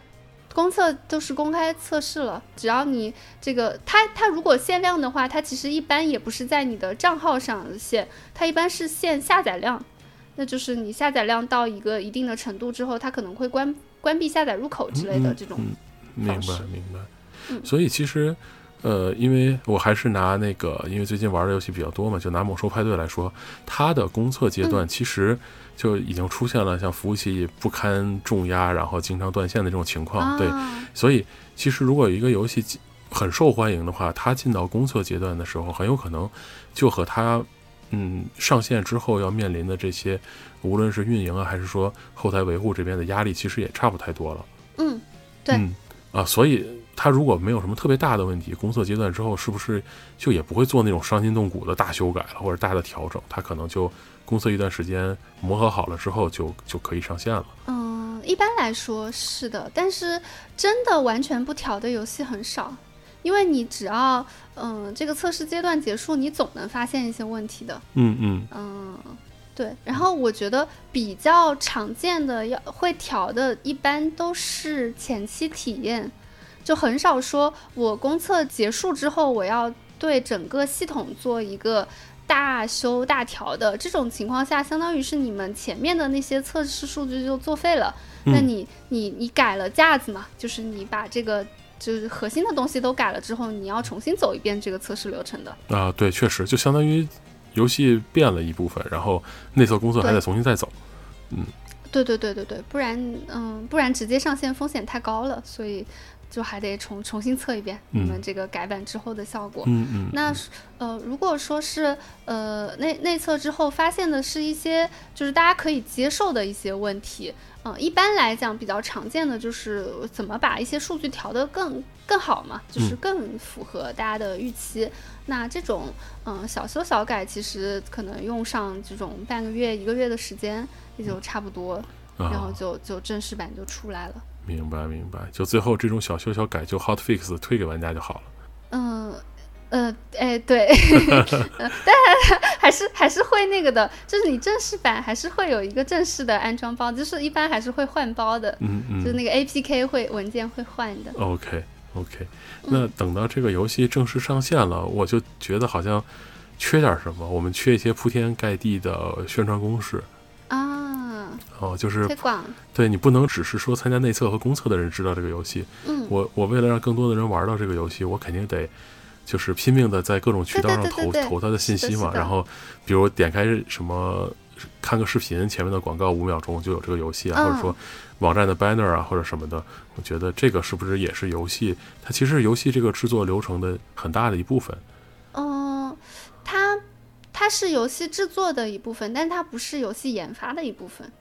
公测都是公开测试了，只要你这个它它如果限量的话，它其实一般也不是在你的账号上限，它一般是限下载量，那就是你下载量到一个一定的程度之后，它可能会关关闭下载入口之类的这种。明白明白。所以其实，呃，因为我还是拿那个，因为最近玩的游戏比较多嘛，就拿猛兽派对来说，它的公测阶段其实。就已经出现了像服务器不堪重压，然后经常断线的这种情况。对，所以其实如果一个游戏很受欢迎的话，它进到公测阶段的时候，很有可能就和它嗯上线之后要面临的这些，无论是运营啊，还是说后台维护这边的压力，其实也差不太多了。嗯，对。啊，所以他如果没有什么特别大的问题，公测阶段之后是不是就也不会做那种伤筋动骨的大修改了或者大的调整？他可能就公测一段时间磨合好了之后就就可以上线了。嗯，一般来说是的，但是真的完全不调的游戏很少，因为你只要嗯这个测试阶段结束，你总能发现一些问题的。嗯嗯嗯。对，然后我觉得比较常见的要会调的，一般都是前期体验，就很少说我公测结束之后，我要对整个系统做一个大修大调的这种情况下，相当于是你们前面的那些测试数据就作废了。那你你你改了架子嘛，就是你把这个就是核心的东西都改了之后，你要重新走一遍这个测试流程的。啊，对，确实就相当于。游戏变了一部分，然后内测工作还得重新再走，嗯，对对对对对，不然嗯，不然直接上线风险太高了，所以就还得重重新测一遍我们这个改版之后的效果。嗯嗯。那呃，如果说是呃内内测之后发现的是一些就是大家可以接受的一些问题。嗯，一般来讲比较常见的就是怎么把一些数据调得更更好嘛，就是更符合大家的预期。那这种嗯小修小改，其实可能用上这种半个月一个月的时间也就差不多，然后就就正式版就出来了。明白明白，就最后这种小修小改就 hot fix 推给玩家就好了。嗯。呃，哎，对，但还是还是会那个的，就是你正式版还是会有一个正式的安装包，就是一般还是会换包的，嗯嗯，就是那个 APK 会文件会换的。OK OK，那等到这个游戏正式上线了，我就觉得好像缺点什么，我们缺一些铺天盖地的宣传攻势啊，哦，就是推广，对你不能只是说参加内测和公测的人知道这个游戏，嗯，我我为了让更多的人玩到这个游戏，我肯定得。就是拼命的在各种渠道上投投他的信息嘛，然后比如点开什么看个视频，前面的广告五秒钟就有这个游戏啊，或者说网站的 banner 啊或者什么的，我觉得这个是不是也是游戏？它其实是游戏这个制作流程的很大的一部分。嗯，它它是游戏制作的一部分，但它不是游戏研发的一部分。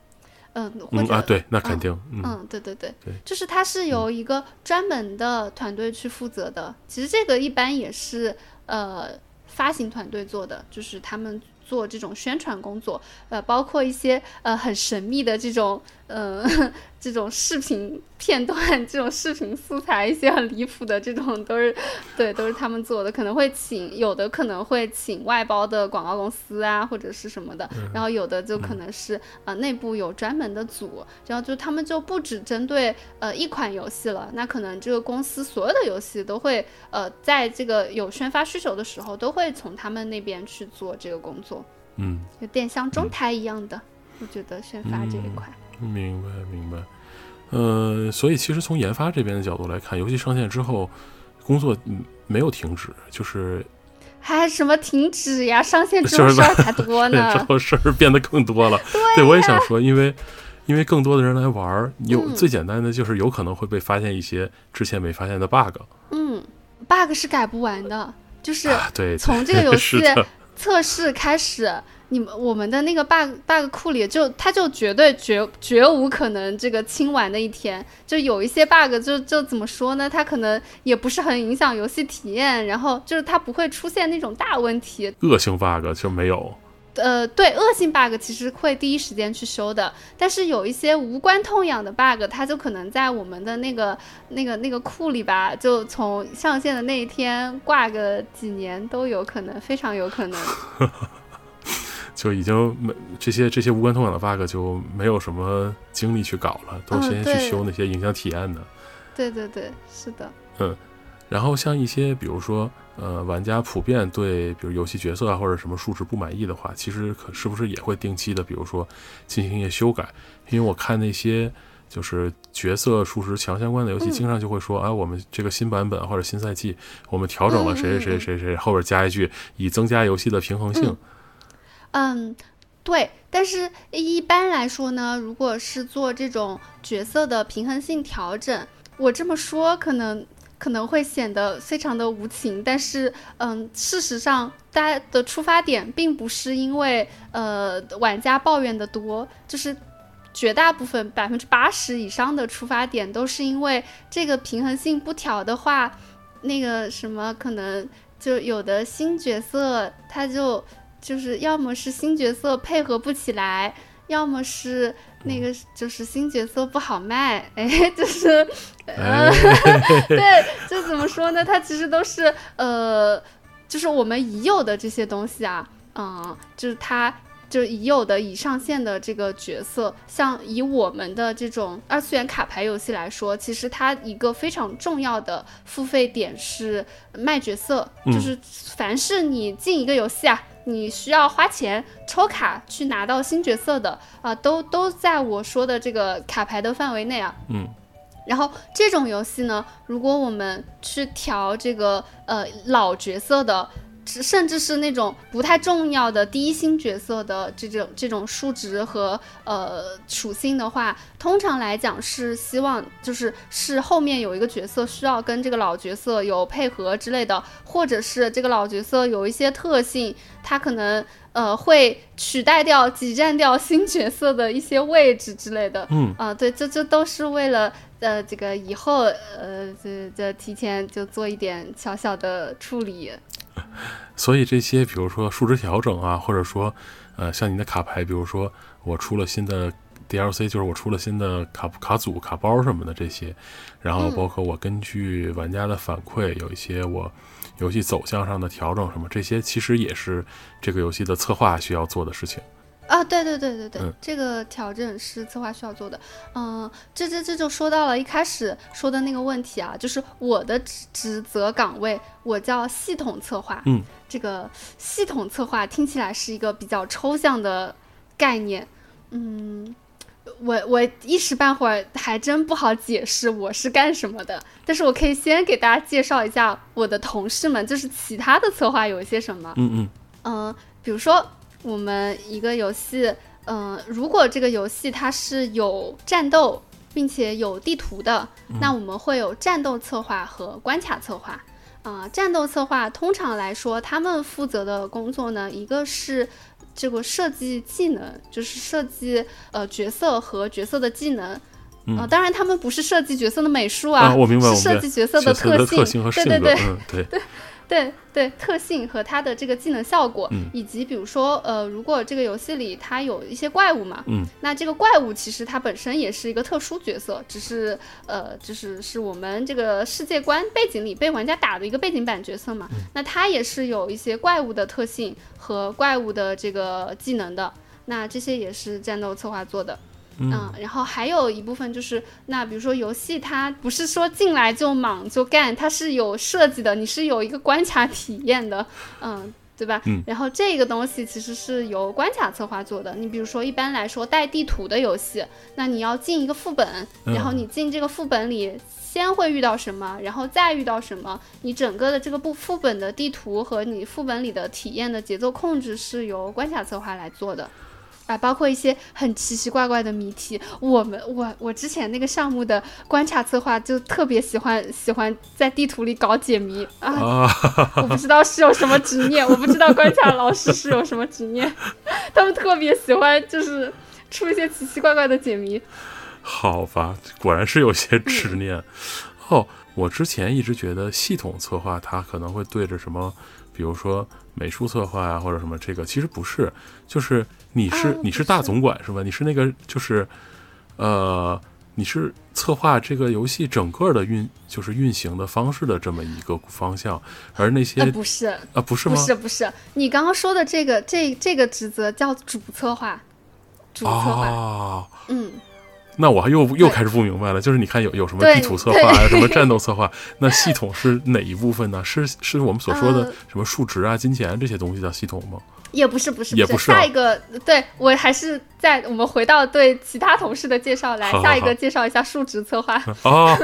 嗯，或者啊，对，那肯定，嗯，对对对，对，就是它是由一个专门的团队去负责的。其实这个一般也是呃发行团队做的，就是他们做这种宣传工作，呃，包括一些呃很神秘的这种呃。这种视频片段，这种视频素材，一些很离谱的这种都是，对，都是他们做的。可能会请有的可能会请外包的广告公司啊，或者是什么的。然后有的就可能是呃内部有专门的组，然后就他们就不只针对呃一款游戏了。那可能这个公司所有的游戏都会呃在这个有宣发需求的时候，都会从他们那边去做这个工作。嗯，有点像中台一样的，我觉得宣发这一块。明白，明白。呃，所以其实从研发这边的角度来看，游戏上线之后，工作没有停止，就是 还什么停止呀？上线 之后事儿才多呢，之后事儿变得更多了。对，我也想说，因为因为更多的人来玩，有最简单的就是有可能会被发现一些之前没发现的 bug。嗯，bug 是改不完的，就是对，从这个游戏测试开始。你们我们的那个 bug bug 库里就它就绝对绝绝无可能这个清完的一天，就有一些 bug 就就怎么说呢？它可能也不是很影响游戏体验，然后就是它不会出现那种大问题。恶性 bug 就没有。呃，对，恶性 bug 其实会第一时间去修的，但是有一些无关痛痒的 bug，它就可能在我们的那个那个那个库里吧，就从上线的那一天挂个几年都有可能，非常有可能。就已经没这些这些无关痛痒的 bug 就没有什么精力去搞了，都先去修那些影响体验的。对对对，是的。嗯，然后像一些比如说呃，玩家普遍对比如游戏角色啊或者什么数值不满意的话，其实可是不是也会定期的，比如说进行一些修改？因为我看那些就是角色数值强相关的游戏，经常就会说，哎，我们这个新版本或者新赛季，我们调整了谁谁谁谁谁，后边加一句以增加游戏的平衡性。嗯，对，但是一般来说呢，如果是做这种角色的平衡性调整，我这么说可能可能会显得非常的无情，但是嗯，事实上大家的出发点并不是因为呃玩家抱怨的多，就是。绝大部分百分之八十以上的出发点都是因为这个平衡性不调的话，那个什么可能就有的新角色他就就是要么是新角色配合不起来，要么是那个就是新角色不好卖，哎，就是呃，对，就怎么说呢？它其实都是呃，就是我们已有的这些东西啊，嗯，就是它。就已有的已上线的这个角色，像以我们的这种二次元卡牌游戏来说，其实它一个非常重要的付费点是卖角色，就是凡是你进一个游戏啊，你需要花钱抽卡去拿到新角色的啊，都都在我说的这个卡牌的范围内啊。嗯。然后这种游戏呢，如果我们去调这个呃老角色的。甚至是那种不太重要的第一星角色的这种这种数值和呃属性的话，通常来讲是希望就是是后面有一个角色需要跟这个老角色有配合之类的，或者是这个老角色有一些特性，他可能呃会取代掉挤占掉新角色的一些位置之类的。嗯啊，对，这这都是为了呃这个以后呃这这提前就做一点小小的处理。所以这些，比如说数值调整啊，或者说，呃，像你的卡牌，比如说我出了新的 DLC，就是我出了新的卡卡组、卡包什么的这些，然后包括我根据玩家的反馈，有一些我游戏走向上的调整什么，这些其实也是这个游戏的策划需要做的事情。啊，对对对对对，这个调整是策划需要做的。嗯，这这这就说到了一开始说的那个问题啊，就是我的职职责岗位，我叫系统策划。嗯，这个系统策划听起来是一个比较抽象的概念。嗯，我我一时半会儿还真不好解释我是干什么的。但是我可以先给大家介绍一下我的同事们，就是其他的策划有一些什么。嗯嗯嗯，比如说。我们一个游戏，嗯，如果这个游戏它是有战斗，并且有地图的，那我们会有战斗策划和关卡策划。啊，战斗策划通常来说，他们负责的工作呢，一个是这个设计技能，就是设计呃角色和角色的技能。啊，当然他们不是设计角色的美术啊，我明白，是设计角色的特性对对对对对。对对，特性和它的这个技能效果，以及比如说，呃，如果这个游戏里它有一些怪物嘛，嗯，那这个怪物其实它本身也是一个特殊角色，只是呃，就是是我们这个世界观背景里被玩家打的一个背景板角色嘛，那它也是有一些怪物的特性和怪物的这个技能的，那这些也是战斗策划做的。嗯，然后还有一部分就是，那比如说游戏它不是说进来就莽就干，它是有设计的，你是有一个关卡体验的，嗯，对吧？嗯，然后这个东西其实是由关卡策划做的。你比如说一般来说带地图的游戏，那你要进一个副本，然后你进这个副本里先会遇到什么，然后再遇到什么，你整个的这个部副本的地图和你副本里的体验的节奏控制是由关卡策划来做的。啊，包括一些很奇奇怪怪的谜题，我们我我之前那个项目的观察策划就特别喜欢喜欢在地图里搞解谜啊，我不知道是有什么执念，我不知道观察老师是有什么执念，他们特别喜欢就是出一些奇奇怪怪的解谜。好吧，果然是有些执念。哦，我之前一直觉得系统策划它可能会对着什么，比如说美术策划啊或者什么这个，其实不是，就是。你是你是大总管是吧？你是那个就是，呃，你是策划这个游戏整个的运就是运行的方式的这么一个方向，而那些不是啊不是吗？不是不是，你刚刚说的这个这这个职责叫主策划，主策划，嗯。那我还又又开始不明白了，就是你看有有什么地图策划啊，什么战斗 策划，那系统是哪一部分呢？是是我们所说的什么数值啊、金钱这些东西叫系统吗？也不是，不是，也不是。下一个，对我还是在我们回到对其他同事的介绍来，下一个介绍一下数值策划。哦，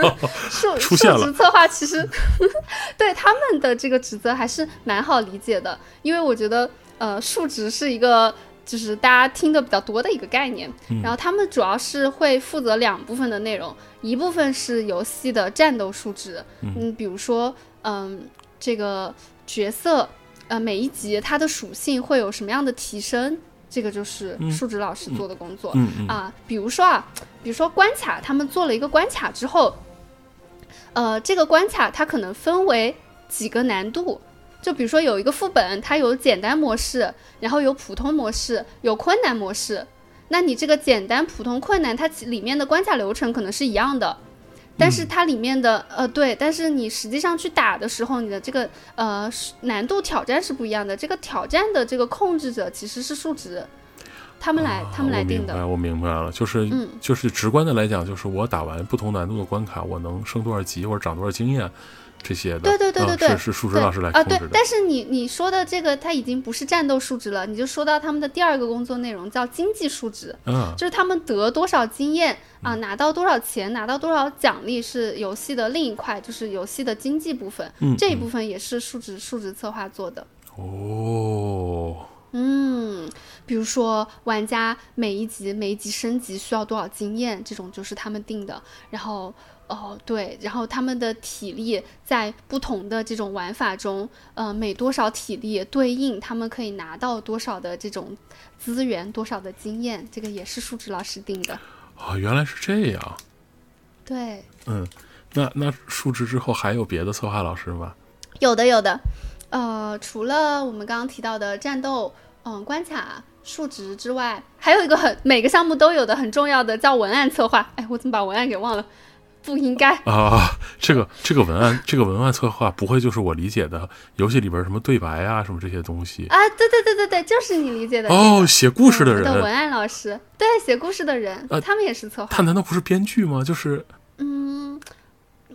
数 数值策划其实 对他们的这个职责还是蛮好理解的，因为我觉得呃，数值是一个。就是大家听的比较多的一个概念，然后他们主要是会负责两部分的内容，一部分是游戏的战斗数值，嗯，比如说，嗯，这个角色，呃，每一级它的属性会有什么样的提升，这个就是数值老师做的工作。嗯嗯啊，比如说啊，比如说关卡，他们做了一个关卡之后，呃，这个关卡它可能分为几个难度，就比如说有一个副本，它有简单模式，然后有普通模式，有困难模式。那你这个简单、普通、困难，它里面的关卡流程可能是一样的，但是它里面的、呃对，但是你实际上去打的时候，你的这个呃难度挑战是不一样的。这个挑战的这个控制者其实是数值，他们来、他们来定的。啊我明白，我明白了，就是、嗯就是直观的来讲，就是我打完不同难度的关卡，我能升多少级或者长多少经验，这些的。对对对对对，啊、是是数值对老师来啊，控制的。。对但是你你说的这个，它已经不是战斗数值了，你就说到他们的第二个工作内容叫经济数值，嗯就是他们得多少经验啊，拿到多少钱，拿到多少奖励是游戏的另一块，就是游戏的经济部分，嗯这一部分也是数值数值策划做的。哦，嗯，比如说玩家每一级每一级升级需要多少经验，这种就是他们定的。然后，哦，对，然后他们的体力在不同的这种玩法中，呃，每多少体力对应他们可以拿到多少的这种资源，多少的经验，这个也是数值老师定的。哦，原来是这样。对，嗯，那那数值之后还有别的策划老师吗？有的有的，呃，除了我们刚刚提到的战斗，嗯，关卡。数值之外，还有一个很每个项目都有的很重要的叫文案策划。哎，我怎么把文案给忘了？不应该。啊，这个这个文案，这个文案策划不会就是我理解的游戏里边什么对白啊，什么这些东西啊？对对对对对，就是你理解的、这个、哦，写故事的人，的文案老师，对，写故事的人，呃他们也是策划。他难道不是编剧吗？就是嗯，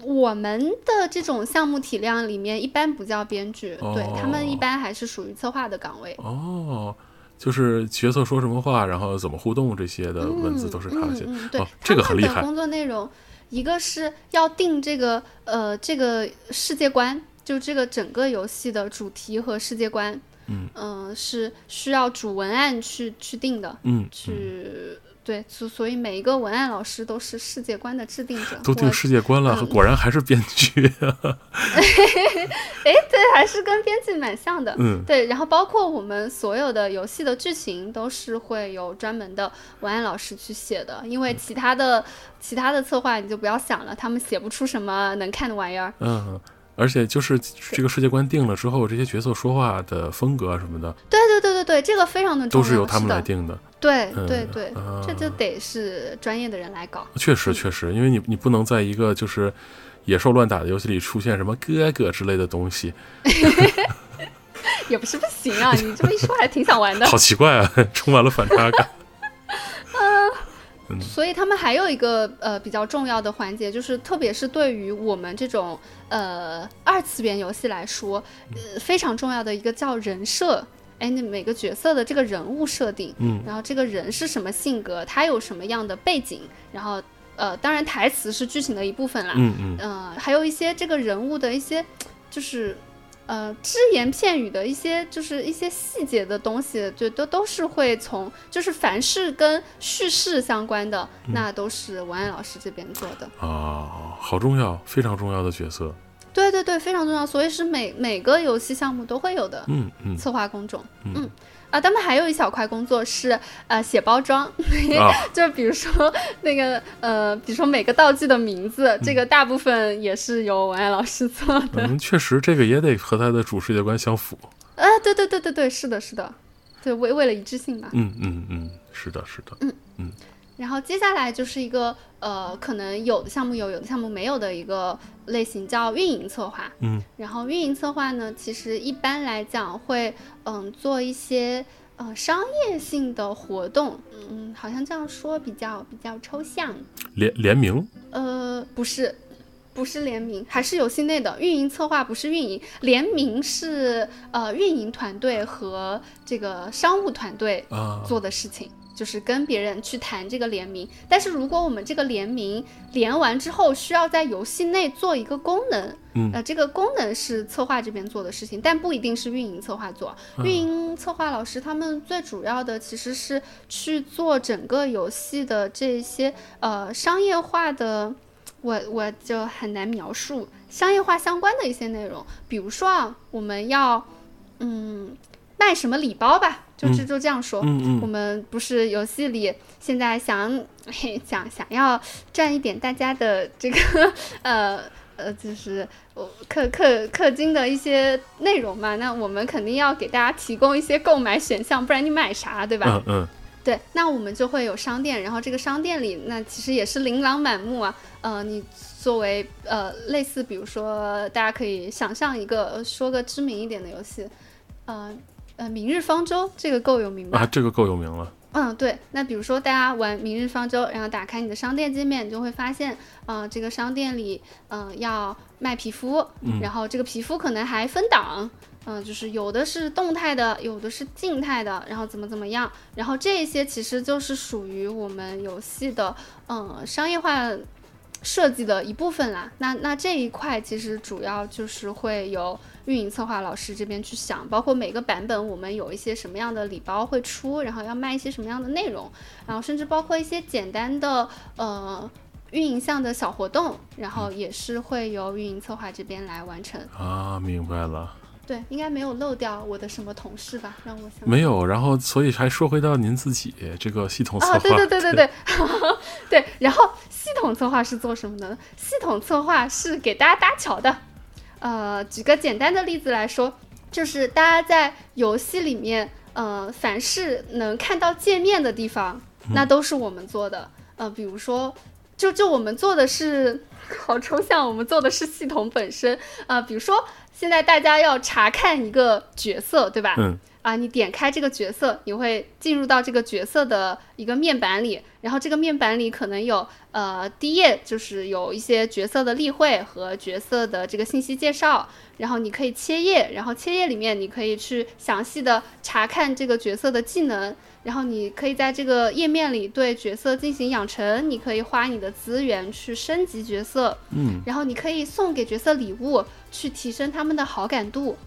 我们的这种项目体量里面一般不叫编剧，哦对他们一般还是属于策划的岗位。哦，就是角色说什么话，然后怎么互动这些的文字都是他写。嗯嗯嗯、对、哦，这个很厉害。工作内容一个是要定这个呃这个世界观，就这个整个游戏的主题和世界观，嗯呃是需要主文案去去定的，嗯，去。对，所所以每一个文案老师都是世界观的制定者，都定世界观了，嗯果然还是编剧。哎，对，还是跟编剧蛮像的。嗯，对，然后包括我们所有的游戏的剧情都是会有专门的文案老师去写的，因为其他的其他的策划你就不要想了，他们写不出什么能看的玩意儿。嗯，而且就是这个世界观定了之后，这些角色说话的风格什么的，对对对对对，这个非常的都是由他们来的。定的。对嗯对对，啊这就得是专业的人来搞。确实确实，因为你你不能在一个就是野兽乱打的游戏里出现什么哥哥之类的东西 也不是不行啊，你这么一说还挺想玩的。好奇怪啊，充满了反差感。嗯所以他们还有一个呃比较重要的环节，就是特别是对于我们这种呃二次元游戏来说，呃非常重要的一个叫人设。哎，那每个角色的这个人物设定，嗯，然后这个人是什么性格，他有什么样的背景，然后呃，当然台词是剧情的一部分啦，嗯嗯呃，还有一些这个人物的一些就是呃只言片语的一些就是一些细节的东西，就都都是会从就是凡是跟叙事相关的，嗯那都是文案老师这边做的。啊，好重要，非常重要的角色。对对对，非常重要，所以是每每个游戏项目都会有的嗯嗯策划工种。嗯嗯啊，他们还有一小块工作是呃写包装，啊，就比如说那个呃，比如说每个道具的名字，嗯这个大部分也是由文案老师做的。嗯，确实这个也得和他的主世界观相符。啊，对对对对对，是的，是的，对，为为了一致性吧。嗯嗯嗯，是的，是的。然后接下来就是一个呃，可能有的项目有，有的项目没有的一个类型，叫运营策划。嗯，然后运营策划呢，其实一般来讲会嗯做一些呃商业性的活动，嗯，好像这样说比较比较抽象。联联名呃，不是，不是联名，还是游戏内的运营策划，不是运营，联名是呃运营团队和这个商务团队啊，做的事情。就是跟别人去谈这个联名，但是如果我们这个联名连完之后，需要在游戏内做一个功能，嗯呃，这个功能是策划这边做的事情，但不一定是运营策划做。嗯运营策划老师他们最主要的其实是去做整个游戏的这些呃商业化的，我我就很难描述商业化相关的一些内容，比如说啊，我们要嗯卖什么礼包吧。就就就这样说。嗯我们不是游戏里现在想想想要赚一点大家的这个呃呃，就是我氪氪氪金的一些内容嘛？那我们肯定要给大家提供一些购买选项，不然你买啥，对吧？嗯嗯。对，那我们就会有商店，然后这个商店里，那其实也是琳琅满目啊。呃，你作为呃类似，比如说大家可以想象一个说个知名一点的游戏，呃呃，《明日方舟》这个够有名吧？啊，这个够有名了。嗯，对。那比如说大家玩《明日方舟》，然后打开你的商店界面，你就会发现，呃，这个商店里，嗯，要卖皮肤，然后这个皮肤可能还分档。嗯，就是有的是动态的，有的是静态的，然后怎么怎么样，然后这些其实就是属于我们游戏的嗯商业化设计的一部分啦。那那这一块其实主要就是会由运营策划老师这边去想，包括每个版本我们有一些什么样的礼包会出，然后要卖一些什么样的内容，然后甚至包括一些简单的呃运营项的小活动，然后也是会由运营策划这边来完成。啊，明白了。对，应该没有漏掉我的什么同事吧？让我想没有，然后所以还说回到您自己这个系统策划。啊，对对对对对，对。然后系统策划是做什么的？系统策划是给大家搭桥的。呃，举个简单的例子来说，就是大家在游戏里面，呃，凡是能看到界面的地方，那都是我们做的。呃，比如说，就就我们做的是，好抽象，我们做的是系统本身。啊，比如说。现在大家要查看一个角色，对吧？嗯。啊，你点开这个角色，你会进入到这个角色的一个面板里，然后这个面板里可能有呃第一页就是有一些角色的例会和角色的这个信息介绍，然后你可以切页，然后切页里面你可以去详细的查看这个角色的技能。然后你可以在这个页面里对角色进行养成，你可以花你的资源去升级角色，嗯，然后你可以送给角色礼物，去提升他们的好感度。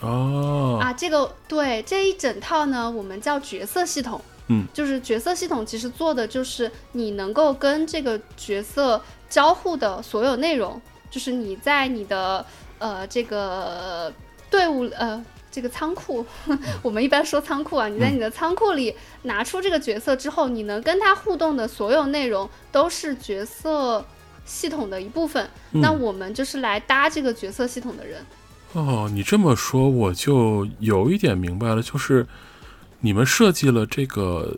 哦，啊，这个对这一整套呢，我们叫角色系统，嗯，就是角色系统其实做的就是你能够跟这个角色交互的所有内容，就是你在你的呃这个队伍呃。这个仓库，我们一般说仓库啊。你在你的仓库里拿出这个角色之后，你能跟他互动的所有内容都是角色系统的一部分。那我们就是来搭这个角色系统的人。哦，你这么说我就有一点明白了，就是你们设计了这个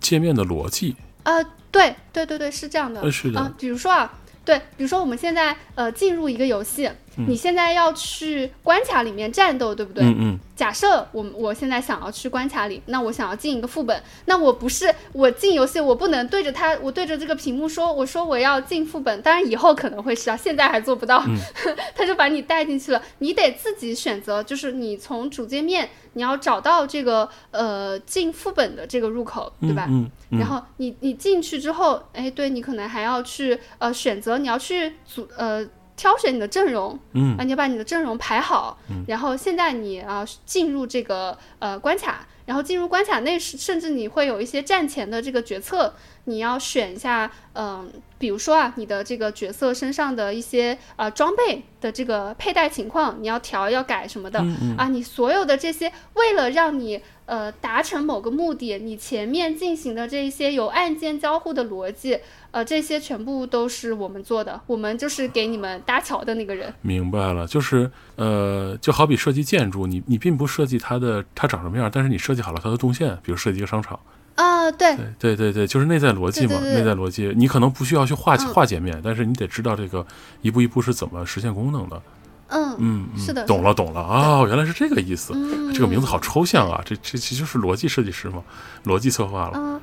界面的逻辑。呃，对对对对，是这样的。是的。啊，比如说啊，对，比如说我们现在呃进入一个游戏。你现在要去关卡里面战斗，对不对？嗯嗯。假设我我现在想要去关卡里，那我想要进一个副本，那我不是我进游戏，我不能对着他，我对着这个屏幕说，我说我要进副本。当然以后可能会是啊，现在还做不到。他就把你带进去了，你得自己选择，就是你从主界面，你要找到这个呃进副本的这个入口，对吧？嗯嗯。然后你你进去之后，哎，对你可能还要去呃选择，你要去组呃。挑选你的阵容，嗯，啊，你要把你的阵容排好，嗯，然后现在你啊进入这个呃关卡，然后进入关卡内甚至你会有一些战前的这个决策，你要选一下，嗯，比如说啊，你的这个角色身上的一些啊装备的这个佩戴情况，你要调要改什么的，啊，你所有的这些为了让你呃达成某个目的，你前面进行的这一些有按键交互的逻辑。呃，这些全部都是我们做的，我们就是给你们搭桥的那个人。明白了，就是呃，就好比设计建筑，你你并不设计它的它长什么样，但是你设计好了它的动线，比如设计一个商场。啊，对，对对对对，就是内在逻辑嘛，内在逻辑，你可能不需要去画画界面，但是你得知道这个一步一步是怎么实现功能的。嗯嗯，是的，懂了懂了哦，原来是这个意思。这个名字好抽象啊，这这其实就是逻辑设计师嘛，逻辑策划了。嗯，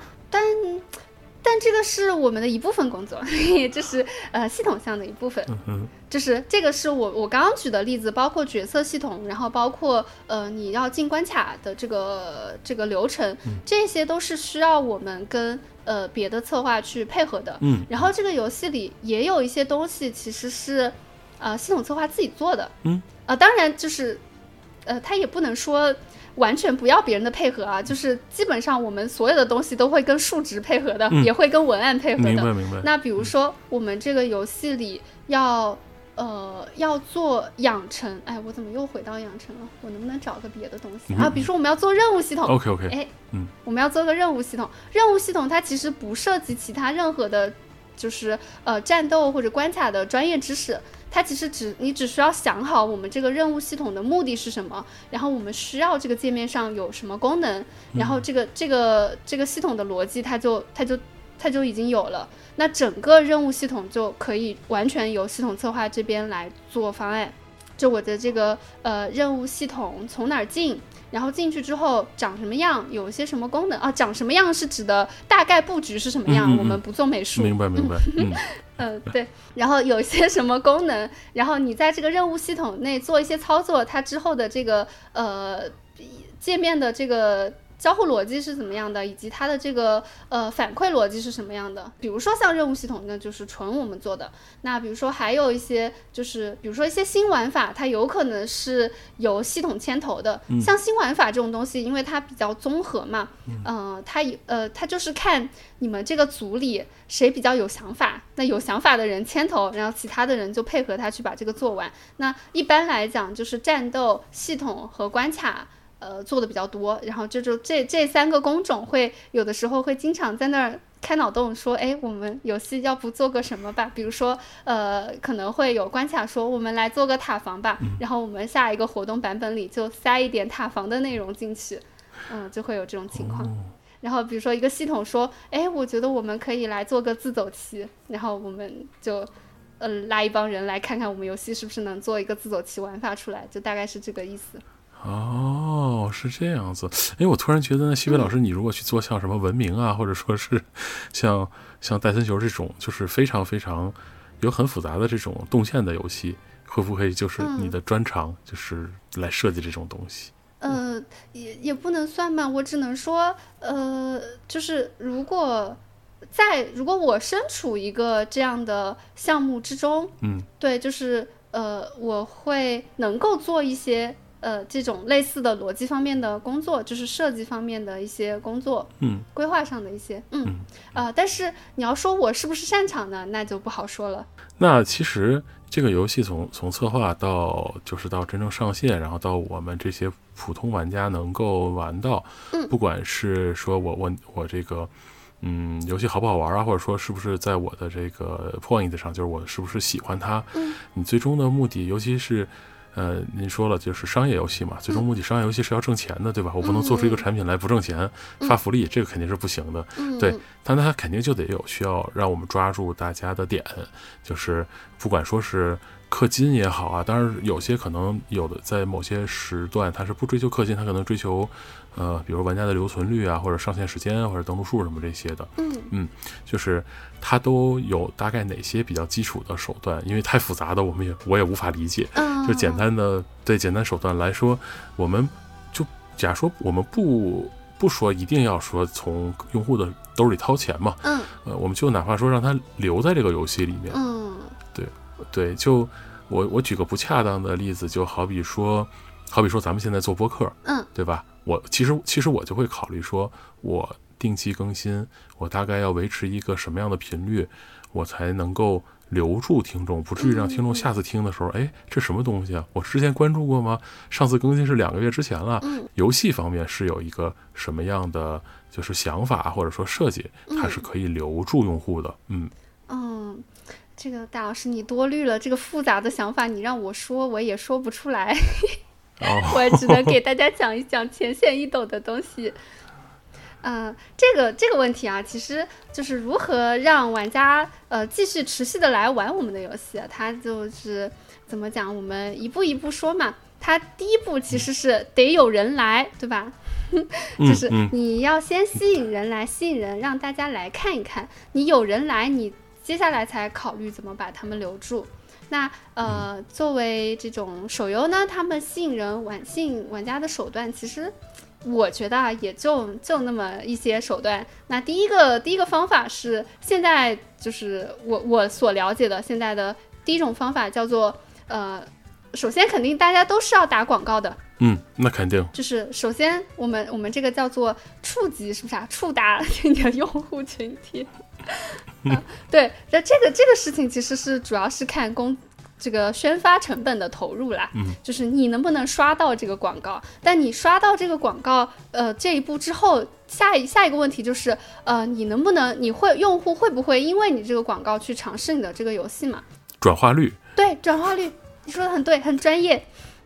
但。这个是我们的一部分工作，这是呃系统项的一部分。嗯就是这个是我我刚刚举的例子，包括角色系统，然后包括呃你要进关卡的这个这个流程，这些都是需要我们跟呃别的策划去配合的。嗯。然后这个游戏里也有一些东西其实是呃系统策划自己做的。嗯。啊，当然就是呃他也不能说。完全不要别人的配合啊，就是基本上我们所有的东西都会跟数值配合的，也会跟文案配合的。明白明白。那比如说我们这个游戏里要呃，要做养成，哎，我怎么又回到养成了？我能不能找个别的东西？啊？比如说我们要做任务系统，OK OK，哎，嗯，我们要做个任务系统，任务系统它其实不涉及其他任何的，就是呃战斗或者关卡的专业知识，它其实只你只需要想好我们这个任务系统的目的是什么，然后我们需要这个界面上有什么功能，然后这个这个这个系统的逻辑它就它就它就已经有了。那整个任务系统就可以完全由系统策划这边来做方案，就我的这个呃任务系统从哪儿进，然后进去之后长什么样，有些什么功能啊？长什么样是指的大概布局是什么样？我们不做美术。明白明白。嗯对。然后有些什么功能？然后你在这个任务系统内做一些操作，它之后的这个呃界面的这个。交互逻辑是怎么样的，以及它的这个呃反馈逻辑是什么样的？比如说像任务系统，那就是纯我们做的。那比如说还有一些，就是比如说一些新玩法，它有可能是由系统牵头的。像新玩法这种东西，因为它比较综合嘛，嗯，它呃它就是看你们这个组里谁比较有想法，那有想法的人牵头，然后其他的人就配合他去把这个做完。那一般来讲，就是战斗系统和关卡。呃，做的比较多，然后这就这这三个工种会有的时候会经常在那儿开脑洞，说，哎，我们游戏要不做个什么吧？比如说，呃，可能会有关卡说，我们来做个塔防吧，然后我们下一个活动版本里就塞一点塔防的内容进去，嗯，就会有这种情况。然后比如说一个系统说，哎，我觉得我们可以来做个自走棋，然后我们就，呃，拉一帮人来看看我们游戏是不是能做一个自走棋玩法出来，就大概是这个意思。哦，是这样子。哎，我突然觉得，那西北老师，你如果去做像什么文明啊，或者说是像像戴森球这种，就是非常非常有很复杂的这种动线的游戏，会不会就是你的专长，就是来设计这种东西？呃，也也不能算吧，我只能说，呃，就是如果在如果我身处一个这样的项目之中，嗯，对，就是呃，我会能够做一些。呃，这种类似的逻辑方面的工作，就是设计方面的一些工作，嗯，规划上的一些，嗯，啊，但是你要说我是不是擅长呢，那就不好说了。那其实这个游戏从从策划到就是到真正上线，然后到我们这些普通玩家能够玩到，嗯，不管是说我我我这个，嗯，游戏好不好玩啊，或者说是不是在我的这个 point 上，就是我是不是喜欢它，嗯，你最终的目的，尤其是。呃，您说了，就是商业游戏嘛，最终目的商业游戏是要挣钱的，对吧？我不能做出一个产品来不挣钱，发福利，这个肯定是不行的。对，但它肯定就得有需要让我们抓住大家的点，就是不管说是。氪金也好啊，当然有些可能有的在某些时段它是不追求氪金，它可能追求，呃，比如玩家的留存率啊，或者上线时间或者登录数什么这些的。嗯嗯，就是它都有大概哪些比较基础的手段，因为太复杂的我们也我也无法理解。嗯，就简单的对简单手段来说，我们就假如说我们不不说一定要说从用户的兜里掏钱嘛。嗯，呃，我们就哪怕说让他留在这个游戏里面。嗯，对对，就。我我举个不恰当的例子，就好比说，好比说咱们现在做播客，嗯，对吧？我其实其实我就会考虑说，我定期更新，我大概要维持一个什么样的频率，我才能够留住听众，不至于让听众下次听的时候，哎，这什么东西啊？我之前关注过吗？上次更新是两个月之前了。嗯，游戏方面是有一个什么样的就是想法或者说设计，它是可以留住用户的。嗯嗯。这个大老师，你多虑了。这个复杂的想法，你让我说，我也说不出来。我也只能给大家讲一讲浅显易懂的东西。嗯，这个这个问题啊，其实就是如何让玩家呃继续持续的来玩我们的游戏。它就是怎么讲，我们一步一步说嘛。它第一步其实是得有人来，对吧？就是你要先吸引人来，吸引人，让大家来看一看。你有人来，你。接下来才考虑怎么把他们留住。那呃，作为这种手游呢，他们吸引人、玩吸引玩家的手段，其实我觉得啊，也就就那么一些手段。那第一个第一个方法是，现在就是我我所了解的现在的第一种方法叫做呃，首先肯定大家都是要打广告的。嗯，那肯定。就是首先我们我们这个叫做触及，是不是啊？触达你的用户群体。对，那这个这个事情其实是主要是看公这个宣发成本的投入啦，嗯，就是你能不能刷到这个广告？但你刷到这个广告，呃，这一步之后，下一下一个问题就是，呃，你能不能，你会用户会不会因为你这个广告去尝试你的这个游戏嘛？转化率，对，转化率，你说的很对，很专业，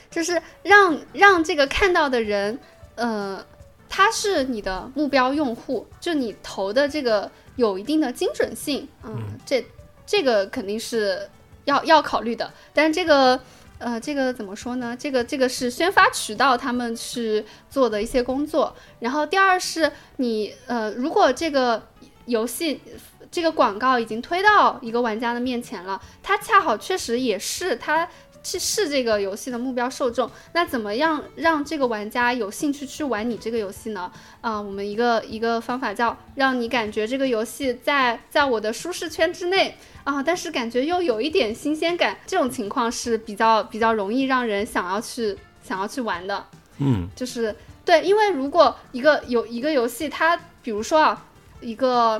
就是让让这个看到的人，呃，他是你的目标用户，就你投的这个有一定的精准性，嗯，这这个肯定是。要要考虑的，但是这个，呃，这个怎么说呢？这个这个是宣发渠道他们去做的一些工作。然后第二是你，呃，如果这个游戏这个广告已经推到一个玩家的面前了，它恰好确实也是它。是是这个游戏的目标受众，那怎么样让这个玩家有兴趣去玩你这个游戏呢？啊，我们一个一个方法叫让你感觉这个游戏在在我的舒适圈之内啊，但是感觉又有一点新鲜感，这种情况是比较比较容易让人想要去想要去玩的。嗯，就是对，因为如果一个有一个游戏，它比如说啊，一个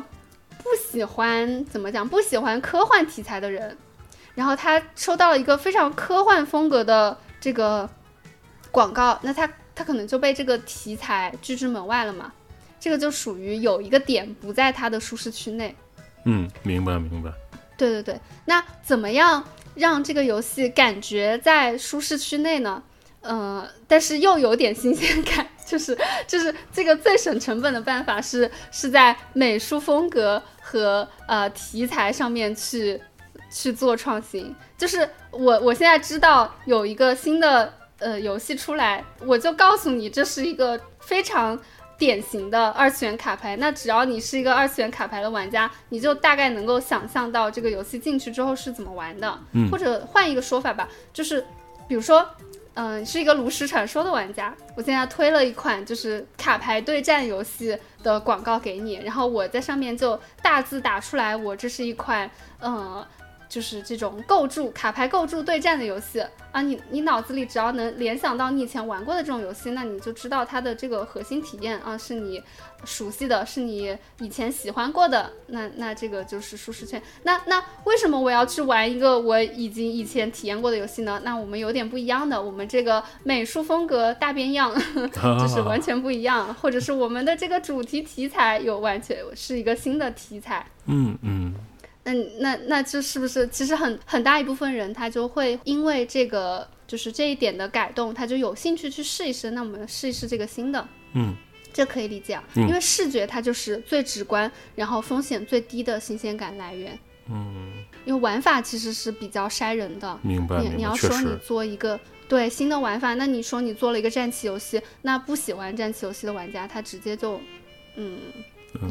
不喜欢怎么讲，不喜欢科幻题材的人。然后他收到了一个非常科幻风格的这个广告，那他他可能就被这个题材拒之门外了嘛？这个就属于有一个点不在他的舒适区内。嗯，明白明白。对对对，那怎么样让这个游戏感觉在舒适区内呢？呃，但是又有点新鲜感，就是就是这个最省成本的办法是是在美术风格和呃题材上面去。去做创新，就是我我现在知道有一个新的呃游戏出来，我就告诉你这是一个非常典型的二次元卡牌。那只要你是一个二次元卡牌的玩家，你就大概能够想象到这个游戏进去之后是怎么玩的。嗯，或者换一个说法吧，就是比如说，嗯，是一个炉石传说的玩家，我现在推了一款就是卡牌对战游戏的广告给你，然后我在上面就大字打出来，我这是一款嗯。就是这种构筑卡牌构筑对战的游戏啊，你你脑子里只要能联想到你以前玩过的这种游戏，那你就知道它的这个核心体验啊是你熟悉的，是你以前喜欢过的，那那这个就是舒适圈。那那为什么我要去玩一个我已经以前体验过的游戏呢？那我们有点不一样的，我们这个美术风格大变样，就是完全不一样，或者是我们的这个主题题材有完全是一个新的题材。嗯嗯。那那那这是不是其实很很大一部分人他就会因为这个就是这一点的改动，他就有兴趣去试一试。那我们试一试这个新的，嗯，这可以理解啊，因为视觉它就是最直观，然后风险最低的新鲜感来源。嗯，因为玩法其实是比较筛人的。明白，你你要说你做一个对新的玩法，那你说你做了一个战棋游戏，那不喜欢战棋游戏的玩家他直接就嗯。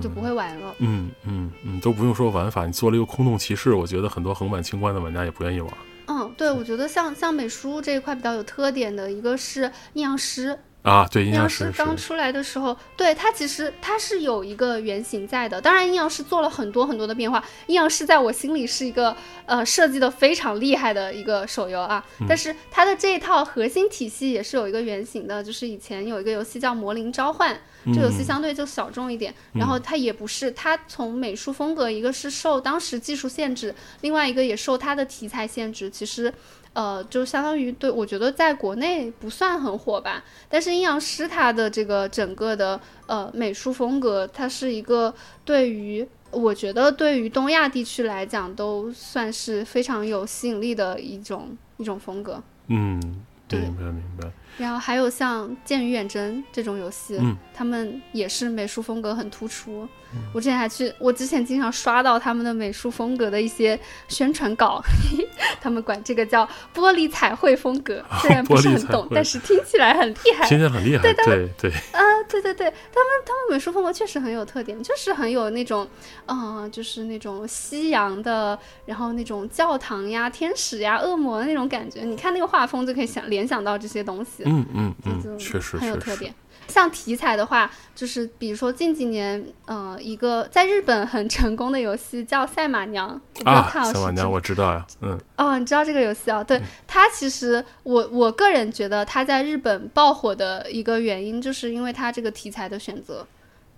就不会玩了。嗯嗯嗯，都不用说玩法，你做了一个空洞骑士，我觉得很多横版清关的玩家也不愿意玩。嗯，对，我觉得像像美术这一块比较有特点的一个是阴阳师。啊，对，阴阳师刚出来的时候，对它其实它是有一个原型在的。当然，阴阳师做了很多很多的变化。阴阳师在我心里是一个呃设计的非常厉害的一个手游啊。但是它的这一套核心体系也是有一个原型的，就是以前有一个游戏叫《魔灵召唤》，这游戏相对就小众一点。然后它也不是，它从美术风格一个是受当时技术限制，另外一个也受它的题材限制。其实。呃，就相当于对我觉得在国内不算很火吧，但是阴阳师它的这个整个的呃美术风格，它是一个对于我觉得对于东亚地区来讲都算是非常有吸引力的一种一种风格。嗯，对明白明白。然后还有像《剑与远征》这种游戏，嗯，他们也是美术风格很突出。我之前还去，我之前经常刷到他们的美术风格的一些宣传稿，他们管这个叫“玻璃彩绘风格”，虽然不是很懂，但是听起来很厉害，听起来很厉害。对对对，啊，对对对，他们他们美术风格确实很有特点，就是很有那种，嗯，就是那种西洋的，然后那种教堂呀、天使呀、恶魔的那种感觉。你看那个画风就可以想联想到这些东西。嗯嗯嗯，确实很有特点。像题材的话，就是比如说近几年，呃，一个在日本很成功的游戏叫《赛马娘》啊，《赛马娘》我知道呀，嗯。哦，你知道这个游戏啊？对它，其实我我个人觉得它在日本爆火的一个原因，就是因为它这个题材的选择，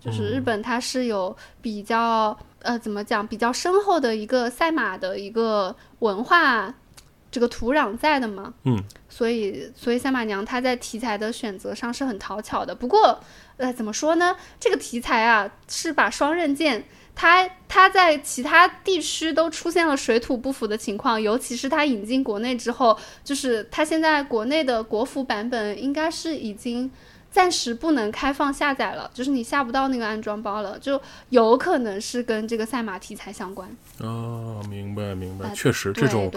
就是日本它是有比较呃怎么讲比较深厚的一个赛马的一个文化。这个土壤在的嘛，嗯，所以所以赛马娘她在题材的选择上是很讨巧的。不过，呃，怎么说呢？这个题材啊是把双刃剑，它它在其他地区都出现了水土不服的情况，尤其是它引进国内之后，就是它现在国内的国服版本应该是已经。暂时不能开放下载了，就是你下不到那个安装包了，就有可能是跟这个赛马题材相关。哦，明白明白，确实这种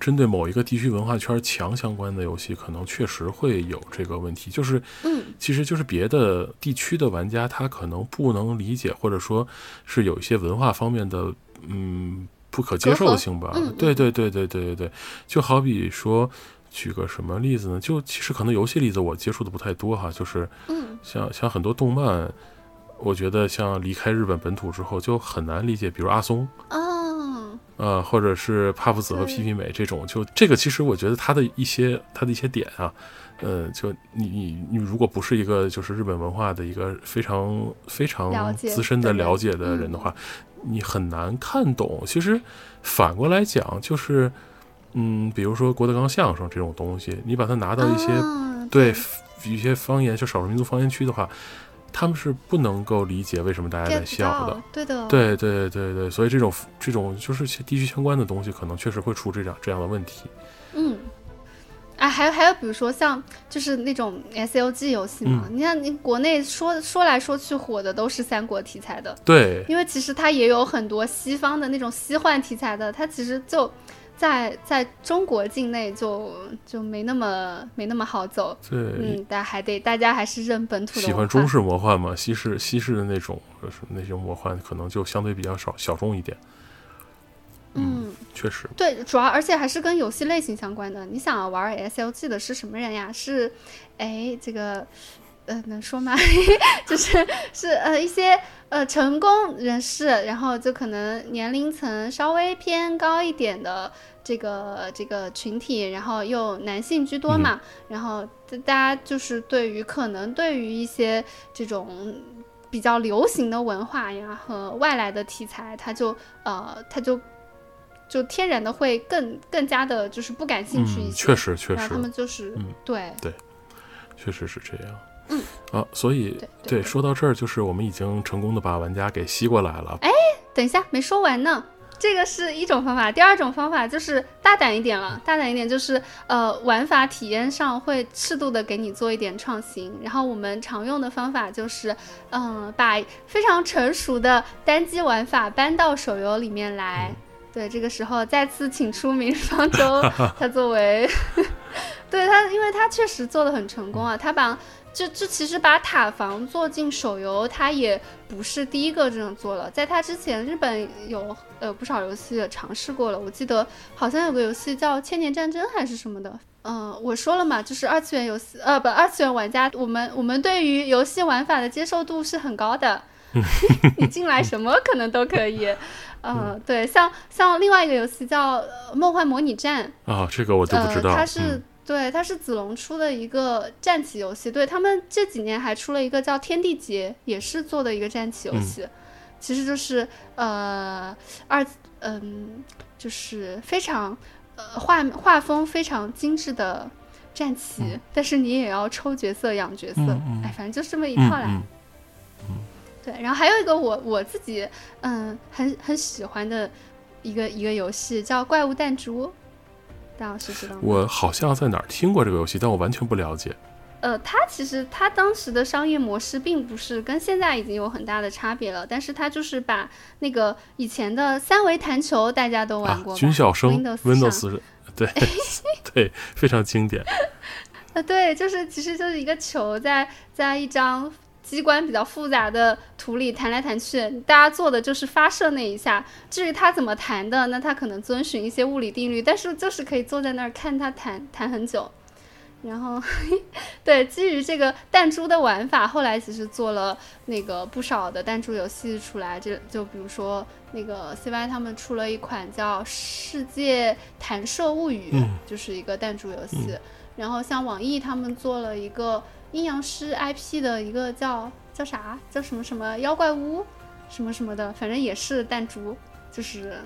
针对某一个地区文化圈强相关的游戏，可能确实会有这个问题。就是，嗯，其实就是别的地区的玩家他可能不能理解，或者说是有一些文化方面的嗯不可接受性吧。对对对对对对对，就好比说。举个什么例子呢？就其实可能游戏例子我接触的不太多哈，就是像像很多动漫，我觉得像离开日本本土之后就很难理解，比如阿松啊，呃，或者是帕夫子和皮皮美这种，就这个其实我觉得他的一些他的一些点啊，呃，就你你你如果不是一个就是日本文化的一个非常非常资深的了解的人的话，你很难看懂。其实反过来讲就是。嗯，比如说郭德纲相声这种东西，你把它拿到一些对一些方言，就少数民族方言区的话，他们是不能够理解为什么大家在笑的。对的，对对对对，所以这种这种就是地区相关的东西，可能确实会出这样这样的问题。嗯，哎，还有还有，比如说像就是那种 S O G 游戏嘛，你看你国内说说来说去火的都是三国题材的，对，因为其实它也有很多西方的那种西幻题材的，它其实就。在在中国境内就就没那么没那么好走，对，嗯，但还得大家还是认本土的。喜欢中式魔幻嘛？西式西式的那种，就是那些魔幻可能就相对比较少，小众一点。嗯，确实。对，主要而且还是跟游戏类型相关的。你想玩 S L G 的是什么人呀？是，哎，这个。呃，能说吗？就是是呃一些呃成功人士，然后就可能年龄层稍微偏高一点的这个这个群体，然后又男性居多嘛，然后大家就是对于可能对于一些这种比较流行的文化呀和外来的题材，他就呃他就就天然的会更更加的就是不感兴趣一些，确实确实，他们就是对。对，确实是这样。嗯，好，所以对，说到这儿，就是我们已经成功的把玩家给吸过来了。哎，等一下，没说完呢。这个是一种方法，第二种方法就是大胆一点了。大胆一点就是呃，玩法体验上会适度的给你做一点创新。然后我们常用的方法就是，嗯，把非常成熟的单机玩法搬到手游里面来。对，这个时候再次请出明日方舟，他作为，对他，因为他确实做的很成功啊，他把。就就其实把塔防做进手游，它也不是第一个这样做了。在它之前，日本有呃不少游戏也尝试过了。我记得好像有个游戏叫《千年战争》还是什么的。嗯，我说了嘛，就是二次元游戏，呃不，二次元玩家，我们我们对于游戏玩法的接受度是很高的。你进来什么可能都可以。嗯，对，像像另外一个游戏叫《梦幻模拟战》啊，这个我都不知道。它是。对，它是子龙出的一个战棋游戏。对他们这几年还出了一个叫《天地劫》，也是做的一个战棋游戏。其实就是呃二嗯，就是非常呃画画风非常精致的战棋，但是你也要抽角色养角色，哎，反正就这么一套来。对，然后还有一个我我自己嗯很很喜欢的一个一个游戏叫《怪物弹珠》。大老师知道吗？我好像在哪儿听过这个游戏，但我完全不了解。呃，它其实它当时的商业模式并不是跟现在已经有很大的差别了，但是它就是把那个以前的三维弹球大家都玩过，军校生 Windows 对 对，非常经典。呃，对，就是其实就是一个球在在一张。机关比较复杂的图里弹来弹去，大家做的就是发射那一下。至于它怎么弹的，那它可能遵循一些物理定律，但是就是可以坐在那儿看它弹弹很久。然后，对，基于这个弹珠的玩法，后来其实做了那个不少的弹珠游戏出来。这就比如说那个 CY 他们出了一款叫《世界弹射物语》，就是一个弹珠游戏。然后像网易他们做了一个。阴阳师 IP 的一个叫叫啥叫什么什么妖怪屋，什么什么的，反正也是弹珠，就是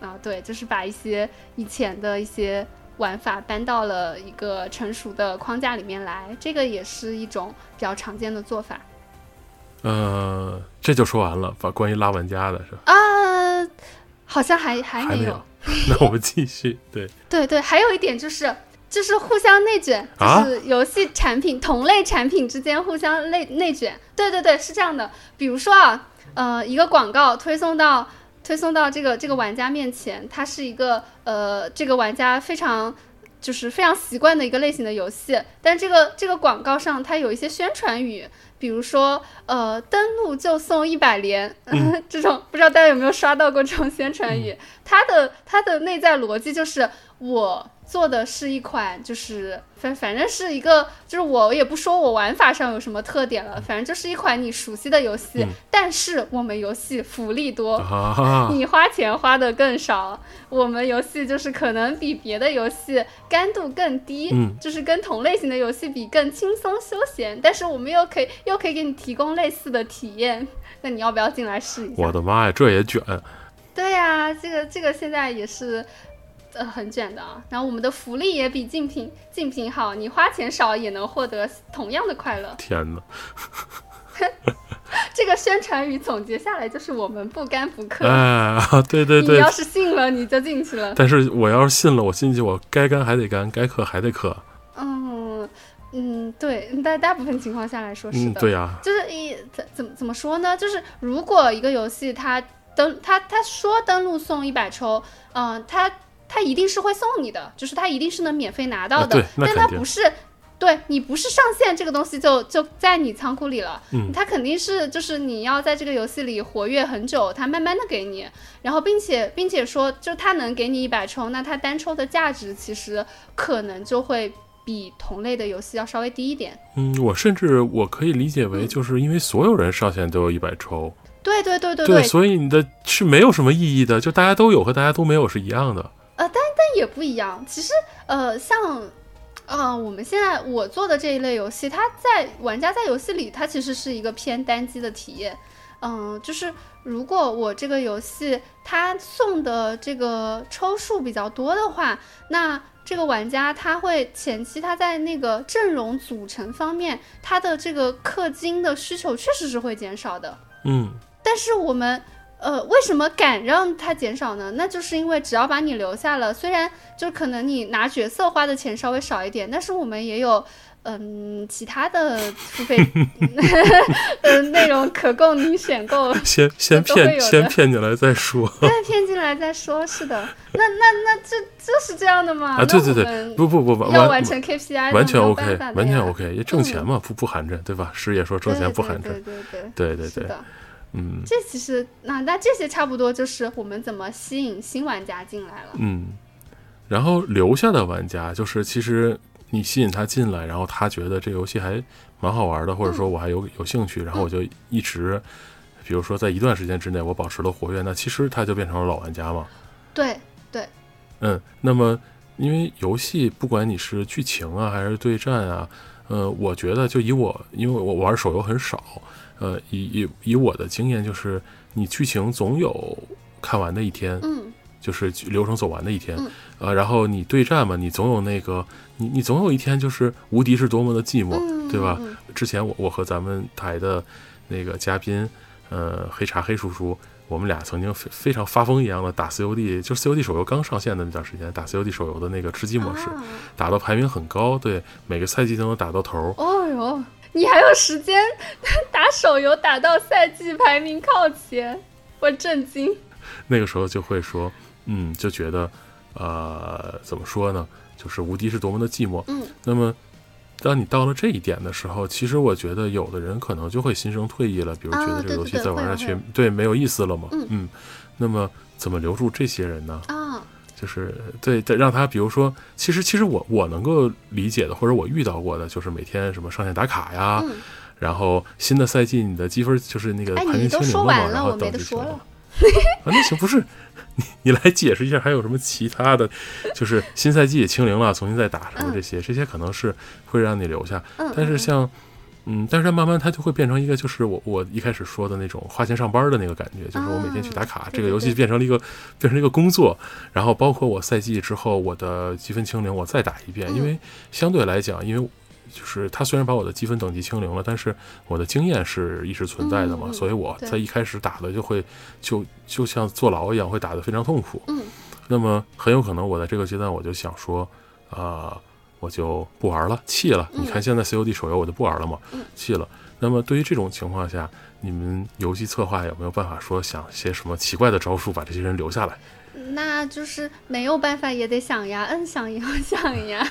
啊对，就是把一些以前的一些玩法搬到了一个成熟的框架里面来，这个也是一种比较常见的做法。呃，这就说完了，把关于拉玩家的是吧？啊，好像还还没有。那我们继续，对对对，还有一点就是。就是互相内卷，就是游戏产品同类产品之间互相内内卷。对对对，是这样的。比如说啊，呃，一个广告推送到推送到这个这个玩家面前，它是一个呃这个玩家非常就是非常习惯的一个类型的游戏，但这个这个广告上它有一些宣传语，比如说呃登录就送一百连 这种，不知道大家有没有刷到过这种宣传语？它的它的内在逻辑就是我。做的是一款，就是反反正是一个，就是我也不说我玩法上有什么特点了，反正就是一款你熟悉的游戏。但是我们游戏福利多，你花钱花的更少。我们游戏就是可能比别的游戏干度更低，就是跟同类型的游戏比更轻松休闲。但是我们又可以又可以给你提供类似的体验，那你要不要进来试一下？我的妈呀，这也卷！对呀，这个这个现在也是。呃，很卷的啊。然后我们的福利也比竞品竞品好，你花钱少也能获得同样的快乐。天哪！这个宣传语总结下来就是我们不干不 氪。哎，对对对。你要是信了，你就进去了。但是我要是信了，我进去我该干还得干，该氪还得氪。嗯嗯，对，大大部分情况下来说是的。对呀。就是一怎怎么怎么说呢？就是如果一个游戏它登它它说登录送一百抽，嗯，它。它一定是会送你的，就是他一定是能免费拿到的，但他不是，对你不是上线这个东西就就在你仓库里了，嗯，它肯定是就是你要在这个游戏里活跃很久，它慢慢的给你，然后并且并且说就它能给你一百抽，那它单抽的价值其实可能就会比同类的游戏要稍微低一点。嗯，我甚至我可以理解为就是因为所有人上线都有一百抽，对对对对。对，所以你的是没有什么意义的，就大家都有和大家都没有是一样的。呃，但但也不一样。其实，呃，像，呃，我们现在我做的这一类游戏，它在玩家在游戏里，它其实是一个偏单机的体验。嗯，就是如果我这个游戏它送的这个抽数比较多的话，那这个玩家他会前期他在那个阵容组成方面，他的这个氪金的需求确实是会减少的。嗯，但是我们。呃，为什么敢让它减少呢？那就是因为只要把你留下了，虽然就可能你拿角色花的钱稍微少一点，但是我们也有嗯其他的付费 呃内容可供你选购。先先骗先骗进来再说。再骗进来再说，是的。那那那这就是这样的吗？啊，对对对，不不不，要完成 KPI，完全 OK，完全 OK，也挣钱嘛，不不寒碜，对吧？师爷说挣钱不寒碜，对对对对对对。嗯，这其实那那这些差不多就是我们怎么吸引新玩家进来了。嗯，然后留下的玩家就是其实你吸引他进来，然后他觉得这游戏还蛮好玩的，或者说我还有有兴趣，然后我就一直，比如说在一段时间之内我保持了活跃，那其实他就变成了老玩家嘛。对对。嗯，那么因为游戏不管你是剧情啊还是对战啊，呃，我觉得就以我因为我玩手游很少。呃，以以以我的经验，就是你剧情总有看完的一天，嗯，就是流程走完的一天，呃，然后你对战嘛，你总有那个，你你总有一天就是无敌是多么的寂寞，对吧？之前我我和咱们台的那个嘉宾，呃，黑茶黑叔叔，我们俩曾经非非常发疯一样的打 COD，就 COD 手游刚上线的那段时间，打 COD 手游的那个吃鸡模式，打到排名很高，对，每个赛季都能打到头。哦哟。你还有时间打手游打到赛季排名靠前，我震惊。那个时候就会说，嗯，就觉得，呃，怎么说呢？就是无敌是多么的寂寞。嗯。那么，当你到了这一点的时候，其实我觉得有的人可能就会心生退意了，比如觉得这个游戏再玩下去，对，没有意思了嘛。嗯。那么，怎么留住这些人呢？啊。就是对，让他比如说，其实其实我我能够理解的，或者我遇到过的，就是每天什么上线打卡呀，然后新的赛季你的积分就是那个排名清零了嘛，然后等级清了。啊，那行不是你你来解释一下，还有什么其他的？就是新赛季清零了，重新再打什么这些，这些可能是会让你留下。但是像嗯，但是慢慢它就会变成一个，就是我我一开始说的那种花钱上班的那个感觉，就是我每天去打卡，这个游戏变成了一个变成了一个工作。然后包括我赛季之后，我的积分清零，我再打一遍，因为相对来讲，因为就是它虽然把我的积分等级清零了，但是我的经验是一直存在的嘛，所以我在一开始打的就会就就像坐牢一样，会打得非常痛苦。嗯，那么很有可能我在这个阶段我就想说，啊。我就不玩了，弃了。你看现在 COD 手游我就不玩了嘛，弃了。那么对于这种情况下，你们游戏策划有没有办法说想些什么奇怪的招数把这些人留下来？那就是没有办法也得想呀，嗯，想也要想呀。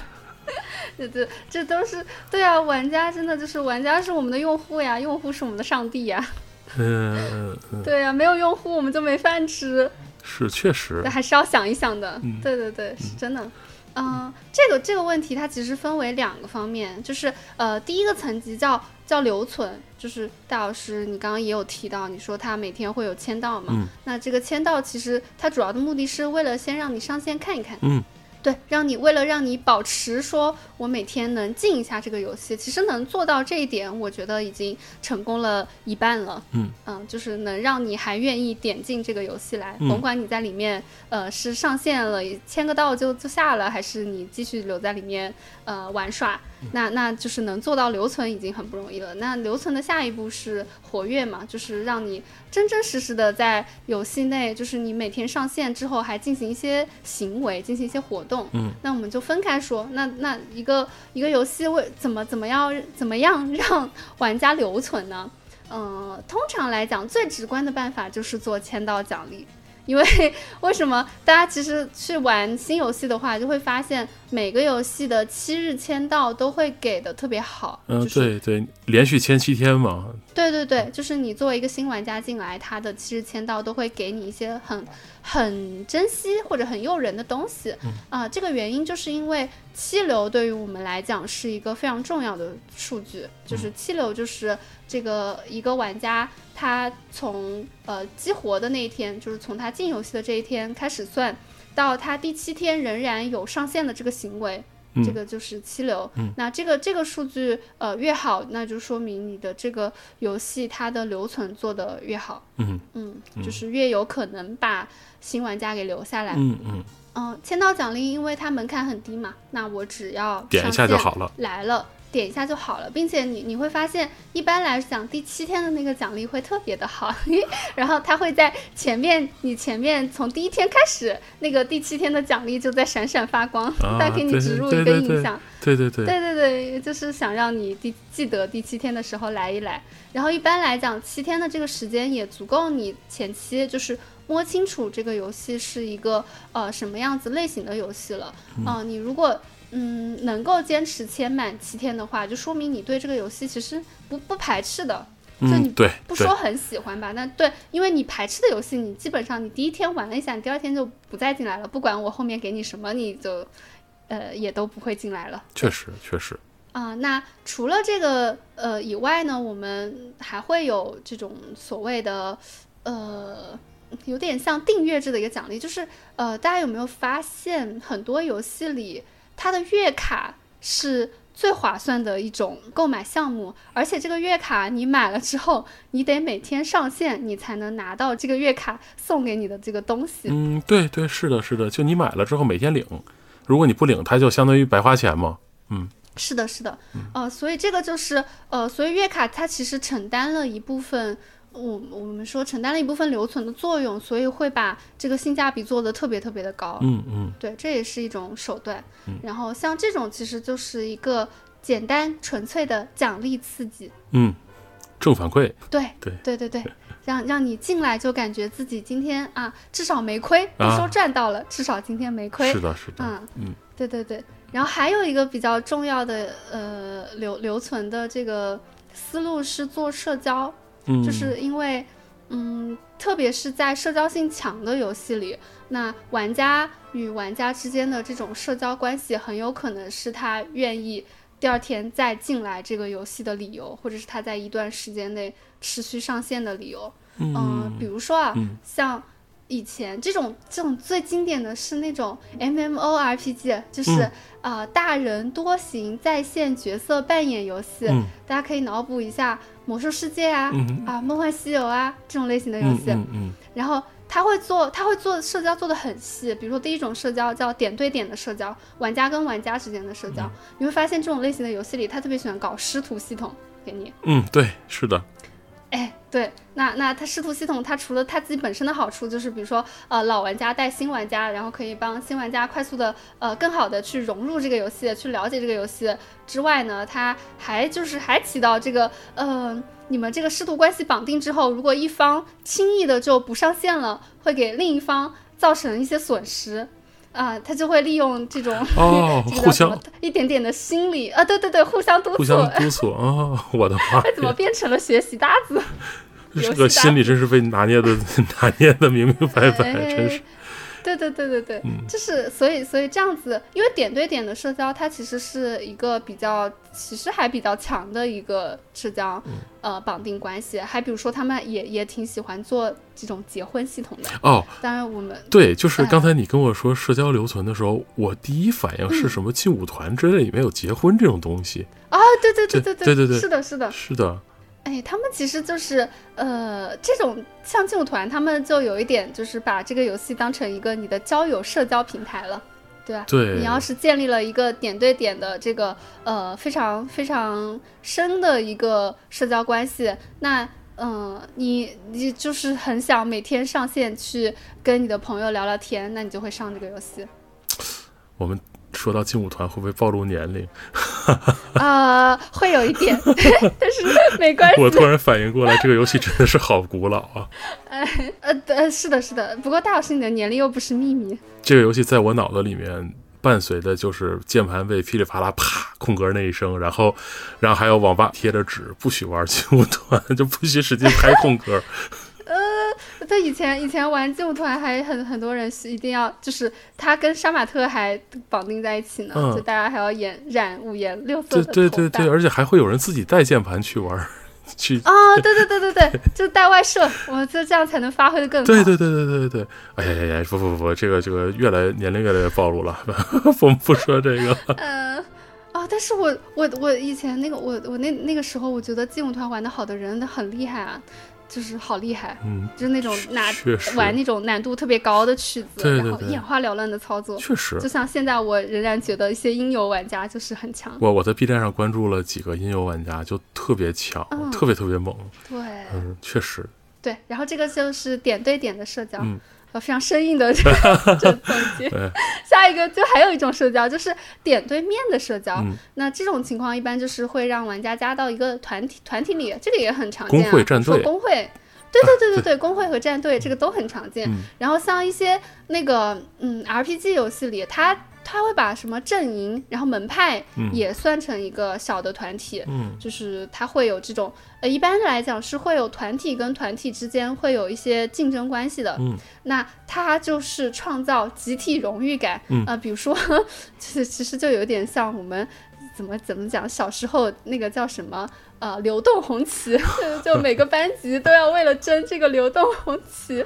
这这这都是对啊，玩家真的就是玩家是我们的用户呀，用户是我们的上帝呀。嗯，对呀，没有用户我们就没饭吃。是，确实。还是要想一想的。对对对，是真的。嗯，这个这个问题它其实分为两个方面，就是呃，第一个层级叫叫留存，就是戴老师你刚刚也有提到，你说他每天会有签到嘛，那这个签到其实它主要的目的是为了先让你上线看一看，嗯。对，让你为了让你保持说，我每天能进一下这个游戏，其实能做到这一点，我觉得已经成功了一半了。嗯嗯，就是能让你还愿意点进这个游戏来，甭管你在里面，呃，是上线了签个到就就下了，还是你继续留在里面呃玩耍，那那就是能做到留存已经很不容易了。那留存的下一步是活跃嘛，就是让你真真实实的在游戏内，就是你每天上线之后还进行一些行为，进行一些活动。嗯，那我们就分开说。那那一个一个游戏为怎么怎么样怎么样让玩家留存呢？嗯，通常来讲，最直观的办法就是做签到奖励。因为 为什么大家其实去玩新游戏的话，就会发现每个游戏的七日签到都会给的特别好。嗯，对对，连续签七天嘛。对对对，就是你作为一个新玩家进来，他的七日签到都会给你一些很。很珍惜或者很诱人的东西啊，这个原因就是因为七流对于我们来讲是一个非常重要的数据，就是七流就是这个一个玩家他从呃激活的那一天，就是从他进游戏的这一天开始算，到他第七天仍然有上线的这个行为。这个就是七流，那这个这个数据呃越好，那就说明你的这个游戏它的留存做得越好，嗯。嗯，就是越有可能把新玩家给留下来，嗯。嗯。嗯，签到奖励因为它门槛很低嘛，那我只要点一下就好了，来了。点一下就好了，并且你你会发现，一般来讲第七天的那个奖励会特别的好，然后它会在前面，你前面从第一天开始，那个第七天的奖励就在闪闪发光，再给你植入一个印象。对对对，对对对，就是想让你第记得第七天的时候来一来。然后一般来讲，七天的这个时间也足够你前期就是摸清楚这个游戏是一个呃什么样子类型的游戏了。嗯，你如果。嗯，能够坚持签满七天的话，就说明你对这个游戏其实不不排斥的。就你对不说很喜欢吧？那对，因为你排斥的游戏，你基本上你第一天玩了一下，你第二天就不再进来了。不管我后面给你什么，你就呃也都不会进来了。确实，确实。啊，那除了这个呃以外呢，我们还会有这种所谓的呃有点像订阅制的一个奖励，就是呃大家有没有发现很多游戏里？它的月卡是最划算的一种购买项目，而且这个月卡你买了之后，你得每天上线，你才能拿到这个月卡送给你的这个东西。嗯，对对，是的，是的，就你买了之后每天领，如果你不领，它就相当于白花钱嘛。嗯，是的，是的，呃，所以这个就是呃，所以月卡它其实承担了一部分。我我们说承担了一部分留存的作用，所以会把这个性价比做得特别特别的高。嗯嗯，对，这也是一种手段。然后像这种其实就是一个简单纯粹的奖励刺激。嗯，正反馈。对对对对对，让让你进来就感觉自己今天啊至少没亏，不说赚到了，至少今天没亏。是的，是的。嗯嗯，对对对。然后还有一个比较重要的呃留留存的这个思路是做社交。就是因为，嗯，特别是在社交性强的游戏里，那玩家与玩家之间的这种社交关系，很有可能是他愿意第二天再进来这个游戏的理由，或者是他在一段时间内持续上线的理由。嗯，比如说啊，像以前这种这种最经典的是那种 M M O R P G，就是啊大人多形在线角色扮演游戏，大家可以脑补一下魔兽世界啊啊梦幻西游啊这种类型的游戏，然后他会做他会做社交做的很细，比如说第一种社交叫点对点的社交，玩家跟玩家之间的社交，你会发现这种类型的游戏里，他特别喜欢搞师徒系统给你。嗯，对，是的。哎，对，那那它师徒系统，它除了它自己本身的好处，就是比如说，呃，老玩家带新玩家，然后可以帮新玩家快速的，呃，更好的去融入这个游戏，去了解这个游戏之外呢，它还就是还起到这个，呃，你们这个师徒关系绑定之后，如果一方轻易的就不上线了，会给另一方造成一些损失。啊，他就会利用这种哦，互相一点点的心理啊，对对对，互相督促，互相督促啊，我的妈！怎么变成了学习搭子？这个心理真是被拿捏的 拿捏的明明白白，真是。对对对对对，就是所以所以这样子，因为点对点的社交，它其实是一个比较，其实还比较强的一个社交，呃，绑定关系。还比如说，他们也也挺喜欢做这种结婚系统的哦。当然，我们对，就是刚才你跟我说社交留存的时候，我第一反应是什么劲舞团之类里面有结婚这种东西啊？对对对对对对对，是的，是的，是的。哎，他们其实就是呃，这种像劲舞团，他们就有一点就是把这个游戏当成一个你的交友社交平台了，对吧？对。你要是建立了一个点对点的这个呃非常非常深的一个社交关系，那嗯，你你就是很想每天上线去跟你的朋友聊聊天，那你就会上这个游戏。我们。说到劲舞团会不会暴露年龄？啊，会有一点，但是没关系。我突然反应过来，这个游戏真的是好古老啊！哎，呃，呃，是的，是的。不过大老师，你的年龄又不是秘密。这个游戏在我脑子里面伴随的就是键盘被噼里啪啦啪空格那一声，然后，然后还有网吧贴着纸，不许玩劲舞团，就不许使劲拍空格。他以前以前玩劲舞团还很很多人是一定要就是他跟杀马特还绑定在一起呢，就大家还要演染五颜六色的对对对，而且还会有人自己带键盘去玩，去啊，对对对对对，就带外设，我就这样才能发挥的更好。对对对对对对，哎呀呀呀，不不不，这个这个越来年龄越来越暴露了，我们不说这个。嗯啊，但是我我我以前那个我我那那个时候我觉得劲舞团玩的好的人很厉害啊。就是好厉害，嗯，就是那种拿玩那种难度特别高的曲子，然后眼花缭乱的操作，确实。就像现在，我仍然觉得一些音游玩家就是很强。我我在 B 站上关注了几个音游玩家，就特别强，特别特别猛。对，嗯，确实。对，然后这个就是点对点的社交。非常生硬的这这总结，下一个就还有一种社交，就是点对面的社交。那这种情况一般就是会让玩家加到一个团体团体里，这个也很常见啊。工会战队，工会，对对对对对，工会和战队这个都很常见。然后像一些那个嗯 RPG 游戏里，它。他会把什么阵营，然后门派也算成一个小的团体，嗯，就是他会有这种，呃，一般来讲是会有团体跟团体之间会有一些竞争关系的，嗯，那他就是创造集体荣誉感，嗯。啊，比如说，其实其实就有点像我们怎么怎么讲，小时候那个叫什么，呃，流动红旗，就每个班级都要为了争这个流动红旗，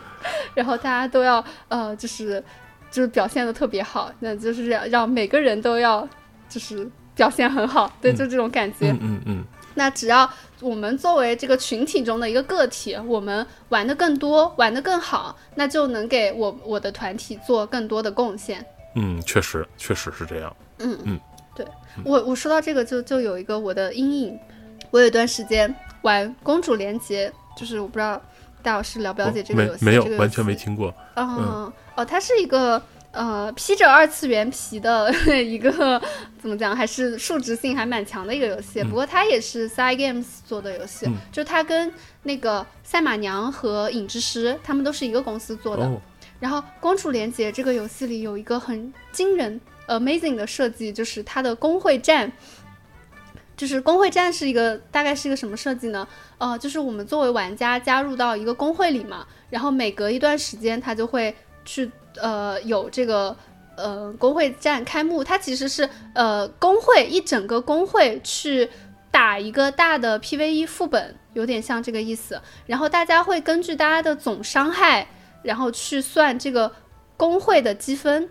然后大家都要，呃，就是。就是表现的特别好，那就是让让每个人都要就是表现很好，对，就这种感觉。嗯嗯嗯。那只要我们作为这个群体中的一个个体，我们玩的更多，玩的更好，那就能给我我的团体做更多的贡献。嗯，确实，确实是这样。嗯嗯，对我我说到这个就就有一个我的阴影，我有一段时间玩公主连结，就是我不知道大老师了不了解这个游戏？没有，完全没听过。嗯。哦，它是一个呃披着二次元皮的 一个 怎么讲，还是数值性还蛮强的一个游戏。不过它也是 Side Games 做的游戏，就它跟那个赛马娘和影之师他们都是一个公司做的。然后《公主连结》这个游戏里有一个很惊人 amazing 的设计，就是它的工会战。就是工会战是一个大概是一个什么设计呢？呃，就是我们作为玩家加入到一个工会里嘛，然后每隔一段时间它就会。去呃有这个呃工会战开幕，它其实是呃工会一整个工会去打一个大的 PVE 副本，有点像这个意思。然后大家会根据大家的总伤害然后去算这个工会的积分，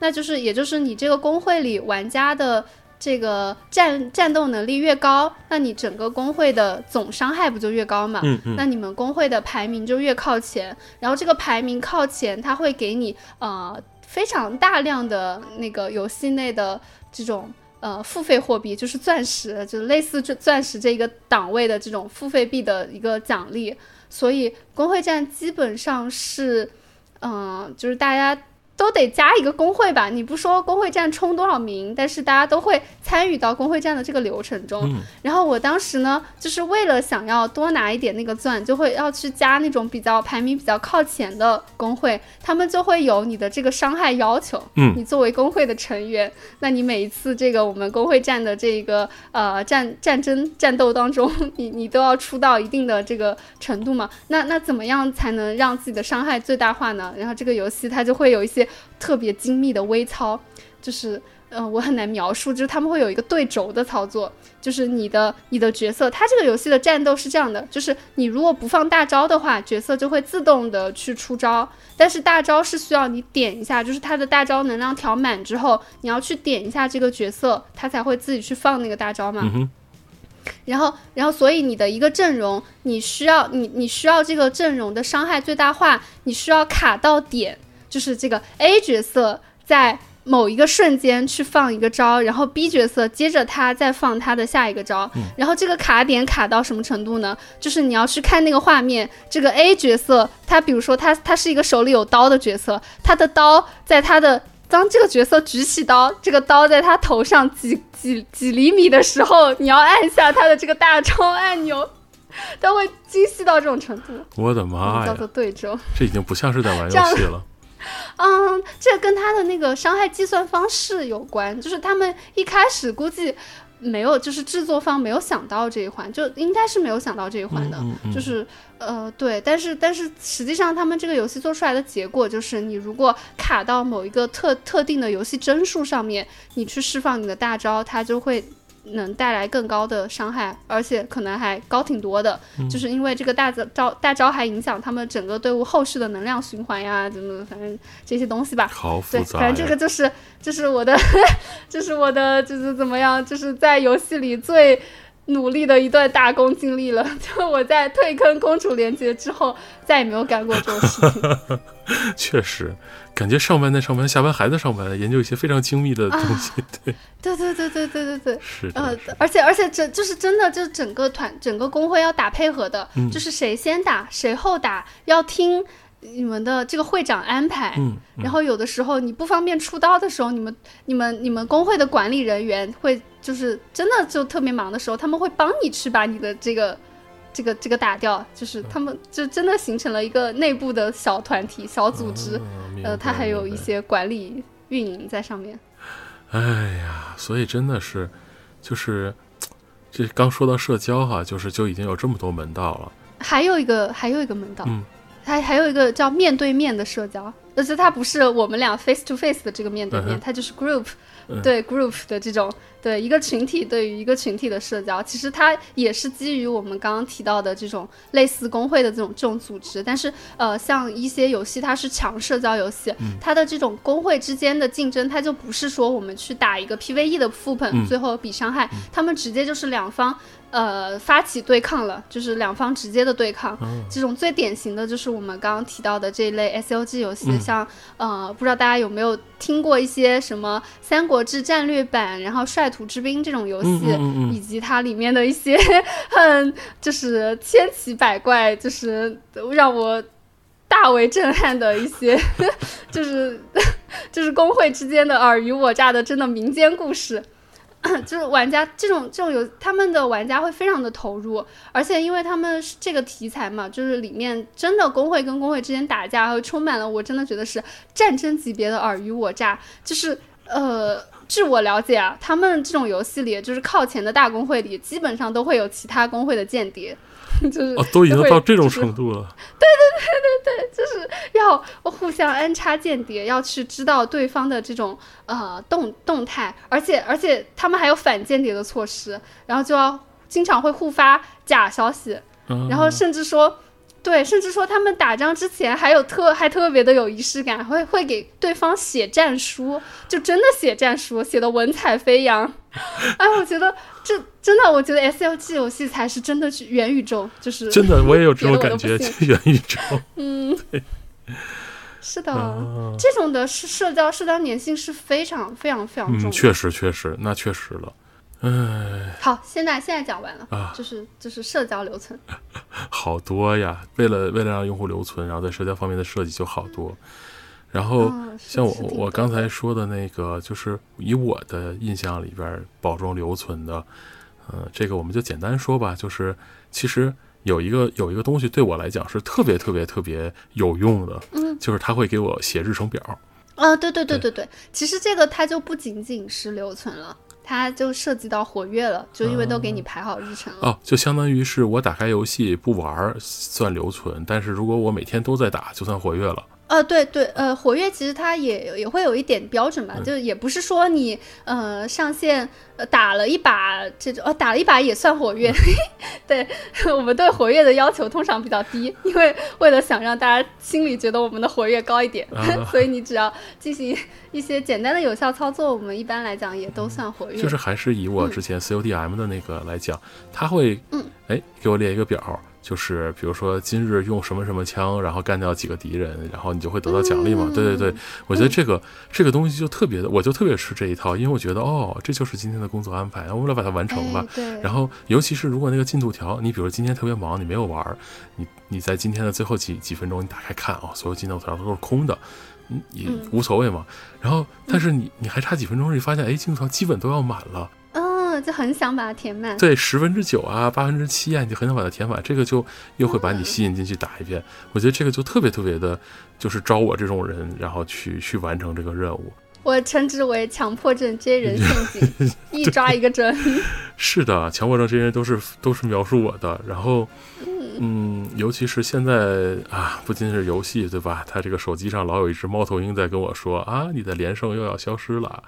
那就是也就是你这个工会里玩家的这个战战斗能力越高，那你整个工会的总伤害不就越高嘛？嗯嗯，那你们工会的排名就越靠前，然后这个排名靠前，它会给你呃非常大量的那个游戏内的这种呃付费货币，就是钻石，就是类似这钻石这一个档位的这种付费币的一个奖励。所以工会战基本上是，嗯、就是大家都得加一个工会吧。你不说工会战冲多少名，但是大家都会参与到工会战的这个流程中。嗯然后我当时呢，就是为了想要多拿一点那个钻，就会要去加那种比较排名比较靠前的工会，他们就会有你的这个伤害要求。嗯你作为工会的成员，那你每一次这个我们工会战的这个呃战战争战斗当中，你你都要出到一定的这个程度嘛？那那怎么样才能让自己的伤害最大化呢？然后这个游戏它就会有一些特别精密的微操，就是。嗯、我很难描述，就是他们会有一个对轴的操作，就是你的你的角色，它这个游戏的战斗是这样的，就是你如果不放大招的话，角色就会自动的去出招，但是大招是需要你点一下，就是它的大招能量调满之后，你要去点一下这个角色，它才会自己去放那个大招嘛。嗯，然后，然后，所以你的一个阵容，你需要你你需要这个阵容的伤害最大化，你需要卡到点，就是这个 A 角色在某一个瞬间去放一个招，然后 B 角色接着他再放他的下一个招，然后这个卡点卡到什么程度呢？就是你要去看那个画面，这个 A 角色他比如说他他是一个手里有刀的角色，他的刀在他的当这个角色举起刀，这个刀在他头上几几几厘米的时候，你要按下他的这个大招按钮，它会精细到这种程度，我的妈呀叫做，对轴。这已经不像是在玩游戏了。嗯，这跟他的那个伤害计算方式有关，就是他们一开始估计没有，就是制作方没有想到这一环，就应该是没有想到这一环的。嗯嗯就是呃，对，但是但是实际上他们这个游戏做出来的结果就是，你如果卡到某一个特特定的游戏帧数上面，你去释放你的大招，它就会能带来更高的伤害，而且可能还高挺多的。嗯就是因为这个大招大招还影响他们整个队伍后续的能量循环呀，怎么反正这些东西吧。好复对，反正这个就是就是我的，就是我的就是怎么样，就是在游戏里最努力的一段打工经历了。就我在退坑公主连接之后，再也没有干过这种事情。确实，感觉上班在上班，下班还在上班，研究一些非常精密的东西。对，对对对对对对对。是，呃，而且而且这就是真的，就是整个团整个工会要打配合的，嗯就是谁先打谁后打，要听你们的这个会长安排。嗯，嗯然后有的时候你不方便出刀的时候，你们、你们、你们工会的管理人员会就是真的就特别忙的时候，他们会帮你去把你的这个、这个、这个打掉，就是他们就真的形成了一个内部的小团体、小组织。呃，它还有一些管理运营在上面。哎呀，所以真的是，就是这刚说到社交哈，就是就已经有这么多门道了。还有一个，还有一个门道，嗯还还有一个叫面对面的社交，而且它不是我们俩 face to face 的这个面对面，嗯它就是 group，、嗯对 group 的这种，对一个群体对于一个群体的社交，其实它也是基于我们刚刚提到的这种类似工会的这种这种组织，但是呃，像一些游戏它是强社交游戏，嗯。它的这种工会之间的竞争，它就不是说我们去打一个 PVE 的副本，嗯。最后比伤害，他们直接就是两方。呃，发起对抗了，就是两方直接的对抗。嗯这种最典型的就是我们刚刚提到的这一类 SOG 游戏，嗯。像呃，不知道大家有没有听过一些什么《三国志战略版》，然后《率土之滨》这种游戏，以及它里面的一些 很就是千奇百怪，就是让我大为震撼的一些，就是 就是工会之间的尔虞我诈的真的民间故事。就是玩家这种这种有他们的玩家会非常的投入，而且因为他们是这个题材嘛，就是里面真的工会跟工会之间打架，会充满了我真的觉得是战争级别的尔虞我诈。就是呃，据我了解啊，他们这种游戏里，就是靠前的大公会里，基本上都会有其他公会的间谍，就是哦，都已经到这种就是程度了。对对对对对，就是要互相安插间谍，要去知道对方的这种呃动动态，而且而且他们还有反间谍的措施，然后就要经常会互发假消息，嗯然后甚至说对，甚至说他们打仗之前还有特还特别的有仪式感，会会给对方写战书，就真的写战书，写的文采飞扬。哎，我觉得这真的，我觉得 S L G 游戏才是真的是元宇宙，就是真的，我也有这种感觉，元宇宙。嗯，是的，这种的是社交社交粘性是非常非常非常重。确实，确实，那确实了。哎，好，现在现在讲完了啊，就是就是社交留存，好多呀。为了为了让用户留存，然后在社交方面的设计就好多。然后像我我刚才说的那个，就是以我的印象里边保证留存的，呃，这个我们就简单说吧，就是其实有一个有一个东西对我来讲是特别特别特别有用的，嗯，就是它会给我写日程表。啊，对对对对对，其实这个它就不仅仅是留存了。它就涉及到活跃了，就因为都给你排好日程了。哦，就相当于是我打开游戏不玩算留存，但是如果我每天都在打，就算活跃了。呃，对对，呃，活跃其实它也也会有一点标准吧，就也不是说你呃上线呃打了一把这种，呃打了一把也算活跃。对 我们对活跃的要求通常比较低，因为为了想让大家心里觉得我们的活跃高一点，所以你只要进行一些简单的有效操作，我们一般来讲也都算活跃。就是还是以我之前 CODM 的那个来讲，他会嗯哎给我列一个表。就是比如说今日用什么什么枪，然后干掉几个敌人，然后你就会得到奖励嘛。对对对，我觉得这个这个东西就特别的，我就特别吃这一套，因为我觉得哦，这就是今天的工作安排，我们来把它完成吧。对。然后尤其是如果那个进度条，你比如今天特别忙，你没有玩，你你在今天的最后几几分钟，你打开看哦，所有进度条都是空的，嗯，也无所谓嘛。然后但是你你还差几分钟，你发现哎，进度条基本都要满了。就很想把它填满，对，十分之九啊，八分之七啊，你就很想把它填满，这个就又会把你吸引进去打一遍。我觉得这个就特别特别的，就是招我这种人，然后去去完成这个任务。我称之为强迫症接人陷阱，一抓一个准。是的，强迫症这些人都是都是描述我的，然后。嗯，尤其是现在啊，不仅是游戏，对吧？他这个手机上老有一只猫头鹰在跟我说啊，你的连胜又要消失了。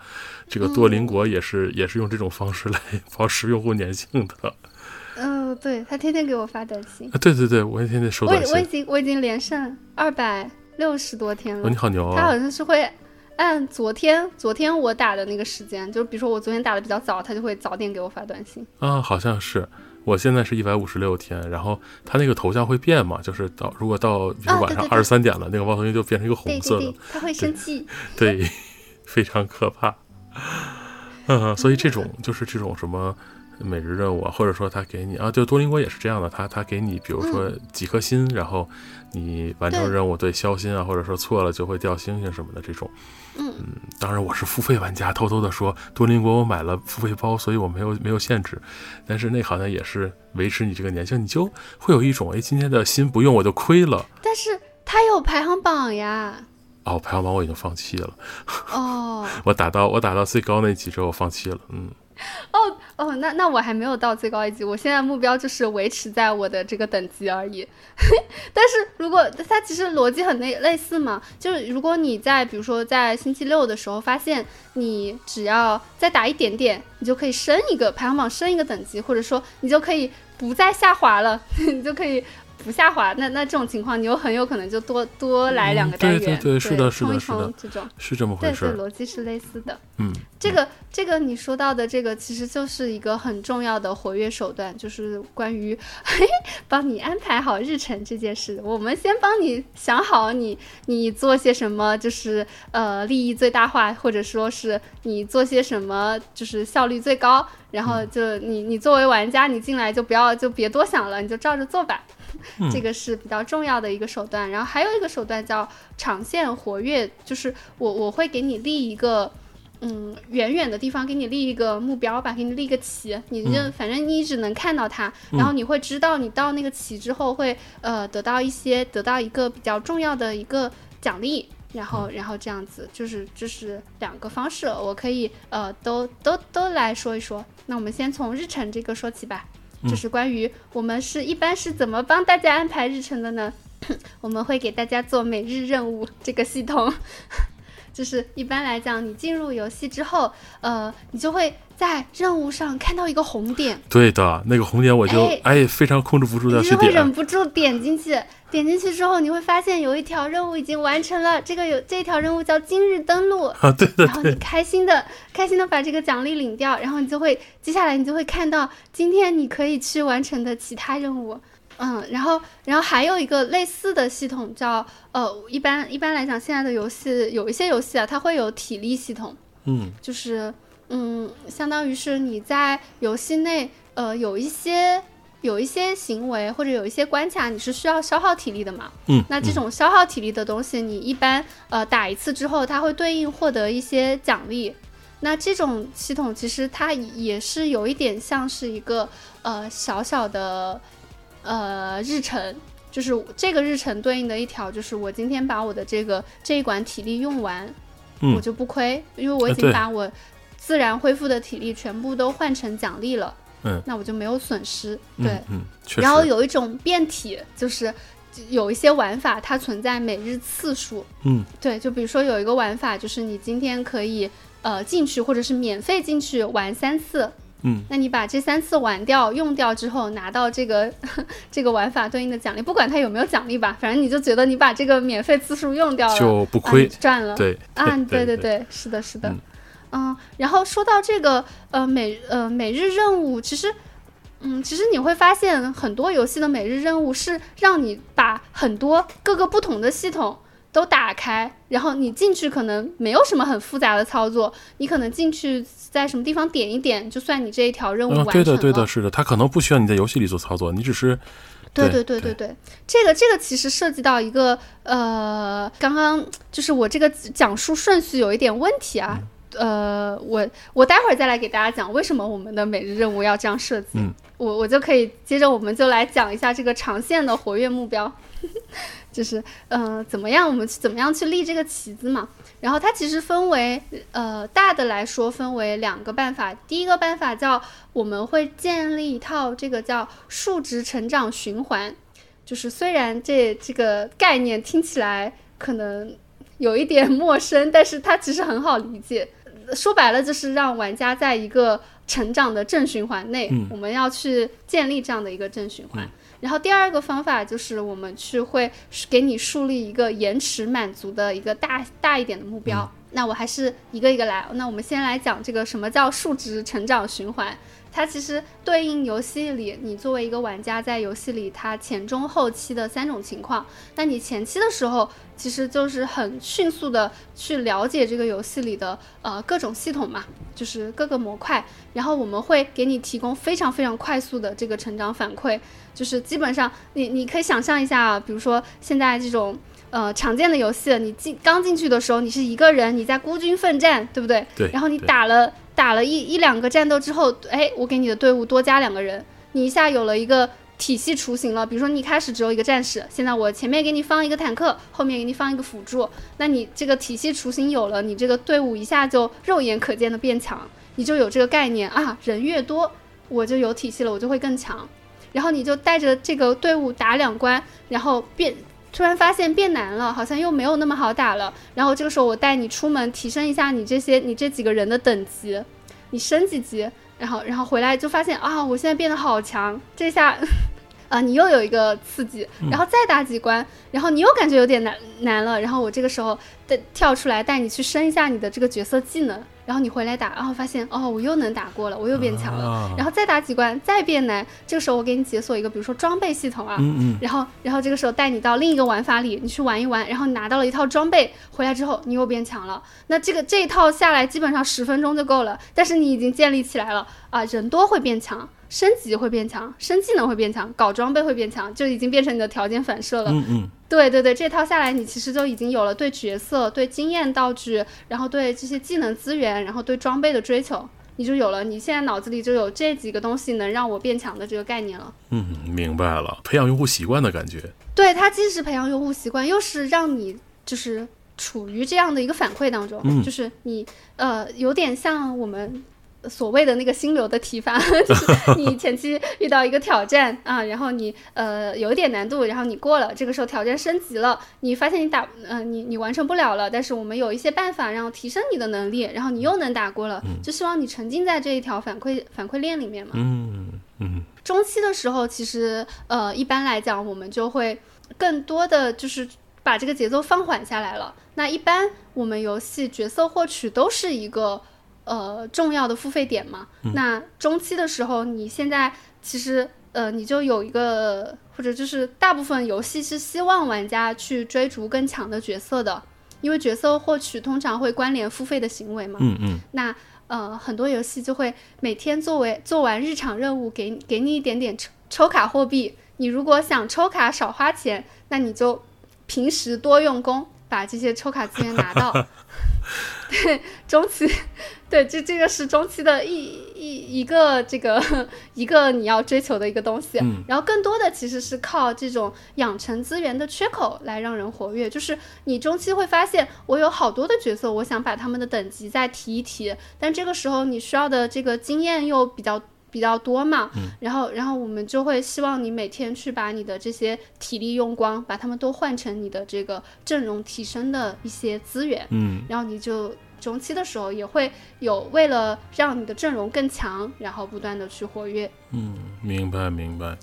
这个多邻国也是也是用这种方式来 保持用户粘性的。嗯，对他天天给我发短信。啊，对对对，我也天天收短信。我我已经我已经连胜二百六十多天了。你好牛啊！他好像是会按昨天昨天我打的那个时间，就是比如说我昨天打的比较早，他就会早点给我发短信。啊，好像是。我现在是一百五十六天，然后他那个头像会变嘛？就是到如果到比如晚上二十三点了，那个猫头鹰就变成一个红色的，他会生气，对，非常可怕。嗯，所以这种就是这种什么每日任务啊，或者说他给你啊，就多邻国也是这样的，他他给你比如说几颗心，然后你完成任务对消心啊，或者说错了就会掉星星什么的这种。嗯，当然我是付费玩家，偷偷的说，多邻国我买了付费包，所以我没有没有限制，但是那好像也是维持你这个年限，你就会有一种，哎，今天的心不用我就亏了。但是它有排行榜呀。哦，排行榜我已经放弃了。哦，我打到我打到最高那级之后放弃了，嗯。哦哦，那那我还没有到最高一级，我现在目标就是维持在我的这个等级而已。但是如果它其实逻辑很类类似嘛，就是如果你在比如说在星期六的时候发现你只要再打一点点，你就可以升一个排行榜，升一个等级，或者说你就可以不再下滑了，你就可以。不下滑，那那这种情况，你又很有可能就多多来两个单元，对对对，是的，是的，是的，这种是这么回事，对，逻辑是类似的。嗯，这个这个你说到的这个，其实就是一个很重要的活跃手段，就是关于 帮你安排好日程这件事。我们先帮你想好你你做些什么，就是呃利益最大化，或者说是你做些什么就是效率最高，然后就你你作为玩家，你进来就不要就别多想了，你就照着做吧。这个是比较重要的一个手段，然后还有一个手段叫长线活跃，就是我我会给你立一个，嗯，远远的地方给你立一个目标吧，给你立个旗，你就反正你一直能看到它，然后你会知道你到那个旗之后会呃得到一些得到一个比较重要的一个奖励，然后然后这样子就是这是两个方式，我可以呃都都都来说一说，那我们先从日程这个说起吧。就是关于我们是一般是怎么帮大家安排日程的呢？我们会给大家做每日任务这个系统，就是一般来讲，你进入游戏之后，呃，你就会在任务上看到一个红点，对的，那个红点我就哎非常控制不住的去点，你会忍不住点进去。点进去之后，你会发现有一条任务已经完成了。这个有这条任务叫今日登录 啊，对对。然后你开心的开心的把这个奖励领掉，然后你就会接下来你就会看到今天你可以去完成的其他任务。嗯，然后然后还有一个类似的系统叫呃，一般一般来讲，现在的游戏有一些游戏啊，它会有体力系统。嗯，就是嗯，相当于是你在游戏内呃有一些。有一些行为或者有一些关卡，你是需要消耗体力的嘛？嗯，那这种消耗体力的东西，你一般呃打一次之后，它会对应获得一些奖励。那这种系统其实它也是有一点像是一个呃小小的呃日程，就是这个日程对应的一条就是我今天把我的这个这一管体力用完，我就不亏，因为我已经把我自然恢复的体力全部都换成奖励了。嗯，那我就没有损失，对，嗯，然后有一种变体，就是有一些玩法它存在每日次数，嗯，对，就比如说有一个玩法，就是你今天可以呃进去或者是免费进去玩三次，嗯，那你把这三次玩掉用掉之后，拿到这个 这个玩法对应的奖励，不管它有没有奖励吧，反正你就觉得你把这个免费次数用掉了就不亏赚了，对，啊，对对。对，是的，是的。嗯，然后说到这个，呃，每呃每日任务，其实，嗯，其实你会发现很多游戏的每日任务是让你把很多各个不同的系统都打开，然后你进去可能没有什么很复杂的操作，你可能进去在什么地方点一点，就算你这一条任务完成了。对的，对的，是的，它可能不需要你在游戏里做操作，你只是。对对对对对，这个这个其实涉及到一个呃，刚刚就是我这个讲述顺序有一点问题啊。呃，我我待会儿再来给大家讲为什么我们的每日任务要这样设计。嗯，我我就可以接着我们就来讲一下这个长线的活跃目标，就是呃怎么样我们怎么样去立这个旗子嘛。然后它其实分为呃大的来说分为两个办法，第一个办法叫我们会建立一套这个叫数值成长循环，就是虽然这这个概念听起来可能有一点陌生，但是它其实很好理解。说白了就是让玩家在一个成长的正循环内，我们要去建立这样的一个正循环。然后第二个方法就是我们去会给你树立一个延迟满足的一个大大一点的目标。那我还是一个一个来。那我们先来讲这个什么叫数值成长循环。它其实对应游戏里，你作为一个玩家在游戏里，它前中后期的三种情况。那你前期的时候，其实就是很迅速的去了解这个游戏里的呃各种系统嘛，就是各个模块，然后我们会给你提供非常非常快速的这个成长反馈，就是基本上你你可以想象一下啊，比如说现在这种呃常见的游戏，你进刚进去的时候，你是一个人，你在孤军奋战，对不对？对。然后你打了。打了一一两个战斗之后，哎，我给你的队伍多加两个人，你一下有了一个体系雏形了。比如说你一开始只有一个战士，现在我前面给你放一个坦克，后面给你放一个辅助，那你这个体系雏形有了，你这个队伍一下就肉眼可见的变强，你就有这个概念啊，人越多我就有体系了，我就会更强。然后你就带着这个队伍打两关，然后变。突然发现变难了，好像又没有那么好打了。然后这个时候我带你出门，提升一下你这些你这几个人的等级，你升几级，然后然后回来就发现啊，我现在变得好强。这下 啊，你又有一个刺激，然后再打几关，然后你又感觉有点难难了。然后我这个时候带跳出来带你去升一下你的这个角色技能。然后你回来打，然后发现哦，我又能打过了，我又变强了。然后再打几关，再变难。这个时候我给你解锁一个，比如说装备系统啊。嗯嗯。然后，然后这个时候带你到另一个玩法里，你去玩一玩。然后你拿到了一套装备，回来之后你又变强了。那这个这一套下来基本上十分钟就够了。但是你已经建立起来了啊，人多会变强，升级会变强，升技能会变强，搞装备会变强，就已经变成你的条件反射了。嗯嗯。对对对，这套下来，你其实就已经有了对角色、对经验道具，然后对这些技能资源，然后对装备的追求，你就有了。你现在脑子里就有这几个东西能让我变强的这个概念了。嗯，明白了，培养用户习惯的感觉。对，它既是培养用户习惯，又是让你就是处于这样的一个反馈当中，就是你呃有点像我们所谓的那个心流的提法，就是你前期遇到一个挑战啊，然后你呃有一点难度，然后你过了，这个时候挑战升级了，你发现你打呃你你完成不了了，但是我们有一些办法然后提升你的能力，然后你又能打过了，就希望你沉浸在这一条反馈反馈链里面嘛。嗯嗯。中期的时候，其实呃一般来讲，我们就会更多的就是把这个节奏放缓下来了。那一般我们游戏角色获取都是一个。呃，重要的付费点嘛，那中期的时候，你现在其实呃，你就有一个，或者就是大部分游戏是希望玩家去追逐更强的角色的，因为角色获取通常会关联付费的行为嘛。嗯嗯。那呃，很多游戏就会每天作为做完日常任务，给给你一点点抽抽卡货币。你如果想抽卡少花钱，那你就平时多用功，把这些抽卡资源拿到。对，中期，对，这这个是中期的一一一个这个一个你要追求的一个东西。嗯，然后更多的其实是靠这种养成资源的缺口来让人活跃。就是你中期会发现，我有好多的角色，我想把他们的等级再提一提，但这个时候你需要的这个经验又比较。比较多嘛，然后然后我们就会希望你每天去把你的这些体力用光，把它们都换成你的这个阵容提升的一些资源，嗯，然后你就中期的时候也会有为了让你的阵容更强，然后不断的去活跃，嗯，明白明白。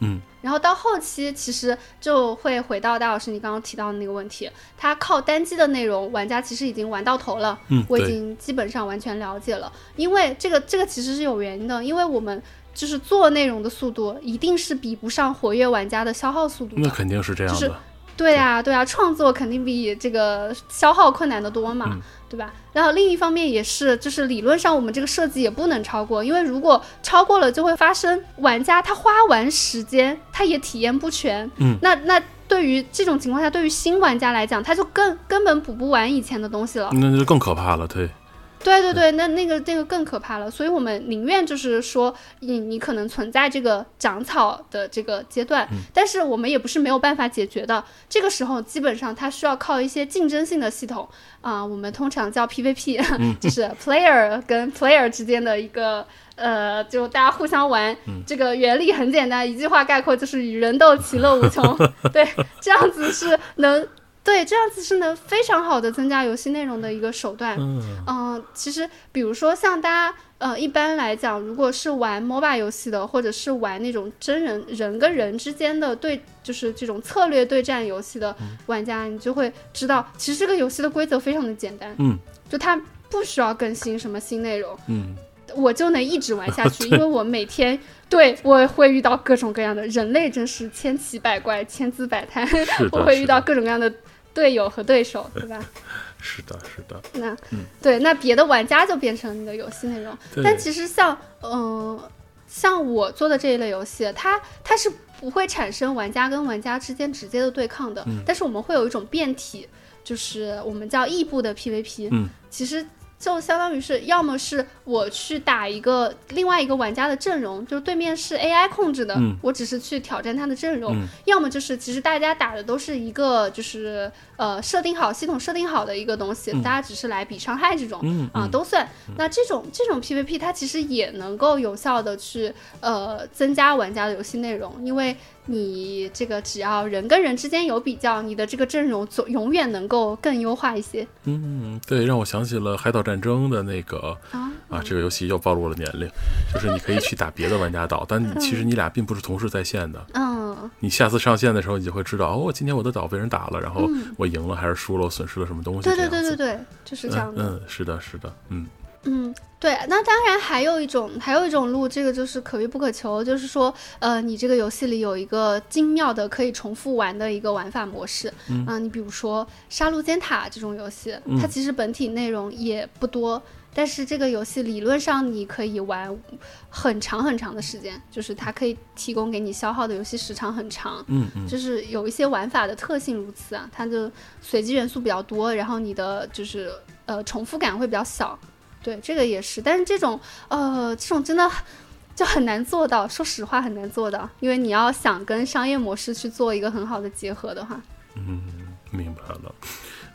嗯，然后到后期其实就会回到大老师你刚刚提到的那个问题，它靠单机的内容，玩家其实已经玩到头了。嗯，我已经基本上完全了解了。因为这个这个其实是有原因的，因为我们就是做内容的速度一定是比不上活跃玩家的消耗速度。那肯定是这样的。对呀，对呀，创作肯定比这个消耗困难的多嘛，对吧？然后另一方面也是，就是理论上我们这个设计也不能超过，因为如果超过了，就会发生玩家他花完时间他也体验不全。嗯，那那对于这种情况下，对于新玩家来讲，他就更根本补不完以前的东西了。那就更可怕了，对。对对对，那那个那个更可怕了，所以我们宁愿就是说，你你可能存在这个长草的这个阶段，但是我们也不是没有办法解决的。这个时候基本上它需要靠一些竞争性的系统啊，我们通常叫 PVP，就是 player 跟 player 之间的一个呃，就大家互相玩。这个原理很简单，一句话概括就是与人斗，其乐无穷。对，这样子是能。对，这样子是能非常好的增加游戏内容的一个手段。嗯，其实比如说像大家，呃，一般来讲，如果是玩 MOBA 游戏的，或者是玩那种真人人跟人之间的对，就是这种策略对战游戏的玩家，你就会知道，其实这个游戏的规则非常的简单。嗯，就它不需要更新什么新内容。嗯，我就能一直玩下 去，因为我每天对我会遇到各种各样的人类，真是千奇百怪、千姿百态。我会遇到各种各样的。队友和对手，对吧？是的，是的。那，对，那别的玩家就变成你的游戏内容。但其实像，嗯，像我做的这一类游戏，它它是不会产生玩家跟玩家之间直接的对抗的。但是我们会有一种变体，就是我们叫异步的 PVP。嗯，其实。就相当于是，要么是我去打一个另外一个玩家的阵容，就是对面是 AI 控制的，我只是去挑战他的阵容；要么就是其实大家打的都是一个就是呃设定好系统设定好的一个东西，大家只是来比伤害这种啊都算。那这种这种 PVP 它其实也能够有效的去呃增加玩家的游戏内容，因为。你这个只要人跟人之间有比较，你的这个阵容总永远能够更优化一些。嗯，对，让我想起了《海岛战争》的那个啊啊，这个游戏又暴露了年龄，就是你可以去打别的玩家岛，但其实你俩并不是同时在线的。嗯，你下次上线的时候，你就会知道哦，今天我的岛被人打了，然后我赢了还是输了，我损失了什么东西？对对对对对，就是这样的。嗯，是的，是的，嗯。嗯，对，那当然还有一种，还有一种路，这个就是可遇不可求，就是说，呃，你这个游戏里有一个精妙的可以重复玩的一个玩法模式，嗯，你比如说《杀戮尖塔》这种游戏，它其实本体内容也不多，但是这个游戏理论上你可以玩很长很长的时间，就是它可以提供给你消耗的游戏时长很长，嗯嗯，就是有一些玩法的特性如此啊，它的随机元素比较多，然后你的就是呃重复感会比较小。对，这个也是，但是这种，呃，这种真的就很难做到。说实话，很难做到，因为你要想跟商业模式去做一个很好的结合的话。嗯，明白了。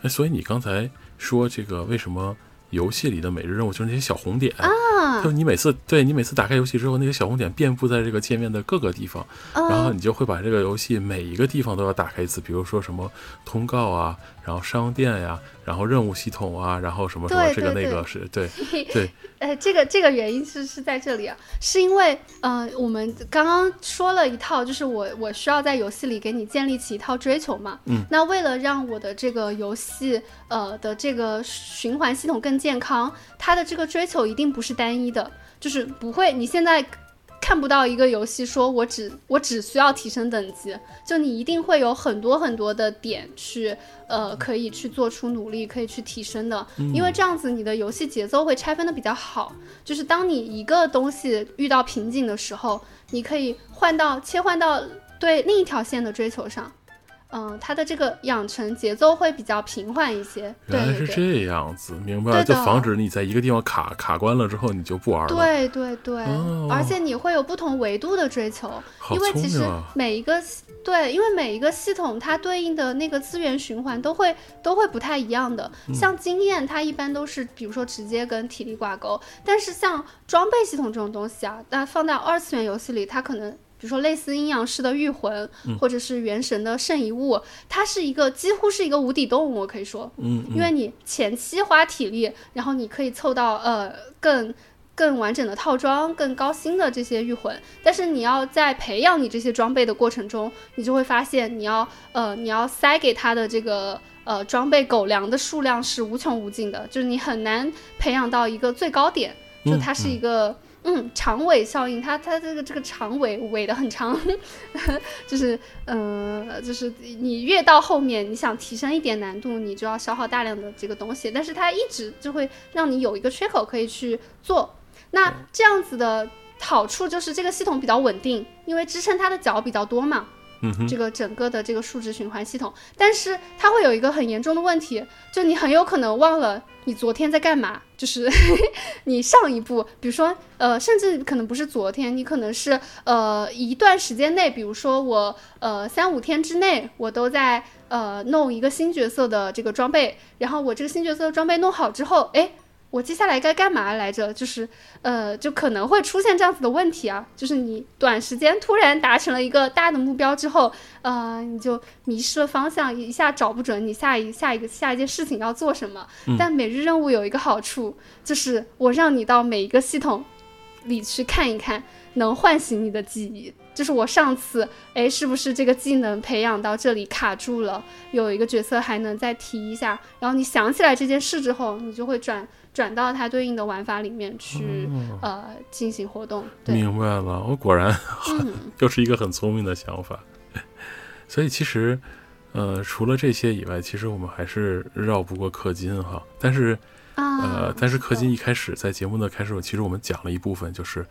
哎，所以你刚才说这个，为什么游戏里的每日任务就是那些小红点啊？啊，就你每次对你每次打开游戏之后，那些小红点遍布在这个界面的各个地方，然后你就会把这个游戏每一个地方都要打开一次，比如说什么通告啊，然后商店呀，然后任务系统啊，然后什么什么这个那个是对对。呃，这个这个原因是是在这里啊，是因为嗯，我们刚刚说了一套，就是我我需要在游戏里给你建立起一套追求嘛，嗯，那为了让我的这个游戏呃的这个循环系统更健康，它的这个追求一定不是单一的，就是不会你现在。看不到一个游戏说我只我只需要提升等级，就你一定会有很多很多的点去呃可以去做出努力，可以去提升的，因为这样子你的游戏节奏会拆分的比较好。就是当你一个东西遇到瓶颈的时候，你可以换到切换到对另一条线的追求上。嗯，它的这个养成节奏会比较平缓一些。原来是这样子，明白了，就防止你在一个地方卡卡关了之后，你就不玩了。对对对，而且你会有不同维度的追求，因为其实每一个对，因为每一个系统它对应的那个资源循环都会都会不太一样的。像经验，它一般都是比如说直接跟体力挂钩，但是像装备系统这种东西啊，那放到二次元游戏里，它可能。比如说，类似阴阳师的御魂，或者是元神的圣遗物，它是一个几乎是一个无底洞，我可以说，嗯，因为你前期花体力，然后你可以凑到呃更更完整的套装、更高星的这些御魂，但是你要在培养你这些装备的过程中，你就会发现，你要呃你要塞给他的这个呃装备狗粮的数量是无穷无尽的，就是你很难培养到一个最高点，就它是一个。嗯，长尾效应，它它这个这个长尾尾的很长，就是呃，就是你越到后面，你想提升一点难度，你就要消耗大量的这个东西，但是它一直就会让你有一个缺口可以去做。那这样子的好处就是这个系统比较稳定，因为支撑它的脚比较多嘛。这个整个的这个数值循环系统，但是它会有一个很严重的问题，就你很有可能忘了你昨天在干嘛，就是 你上一步，比如说呃，甚至可能不是昨天，你可能是呃一段时间内，比如说我呃三五天之内，我都在呃弄一个新角色的这个装备，然后我这个新角色的装备弄好之后，哎。我接下来该干嘛来着？就是，呃，就可能会出现这样子的问题啊，就是你短时间突然达成了一个大的目标之后，呃，你就迷失了方向，一下找不准你下一下一个下一件事情要做什么。但每日任务有一个好处，就是我让你到每一个系统里去看一看，能唤醒你的记忆。就是我上次，哎，是不是这个技能培养到这里卡住了？有一个角色还能再提一下，然后你想起来这件事之后，你就会转。转到它对应的玩法里面去，呃，进行活动。明白了，我果然 又是一个很聪明的想法。所以其实，呃，除了这些以外，其实我们还是绕不过氪金哈。但是，呃，但是氪金一开始在节目的开始，其实我们讲了一部分，就是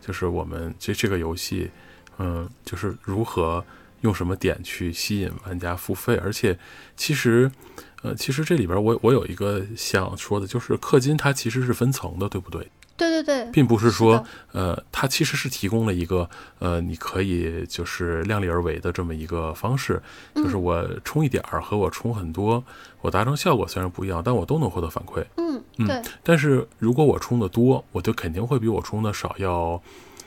就是我们这这个游戏，嗯，就是如何用什么点去吸引玩家付费，而且其实。呃，其实这里边我我有一个想说的，就是氪金它其实是分层的，对不对？对对对，并不是说，呃，它其实是提供了一个，呃，你可以就是量力而为的这么一个方式，就是我充一点儿和我充很多，我达成效果虽然不一样，但我都能获得反馈。嗯嗯，对。但是如果我充的多，我就肯定会比我充的少要。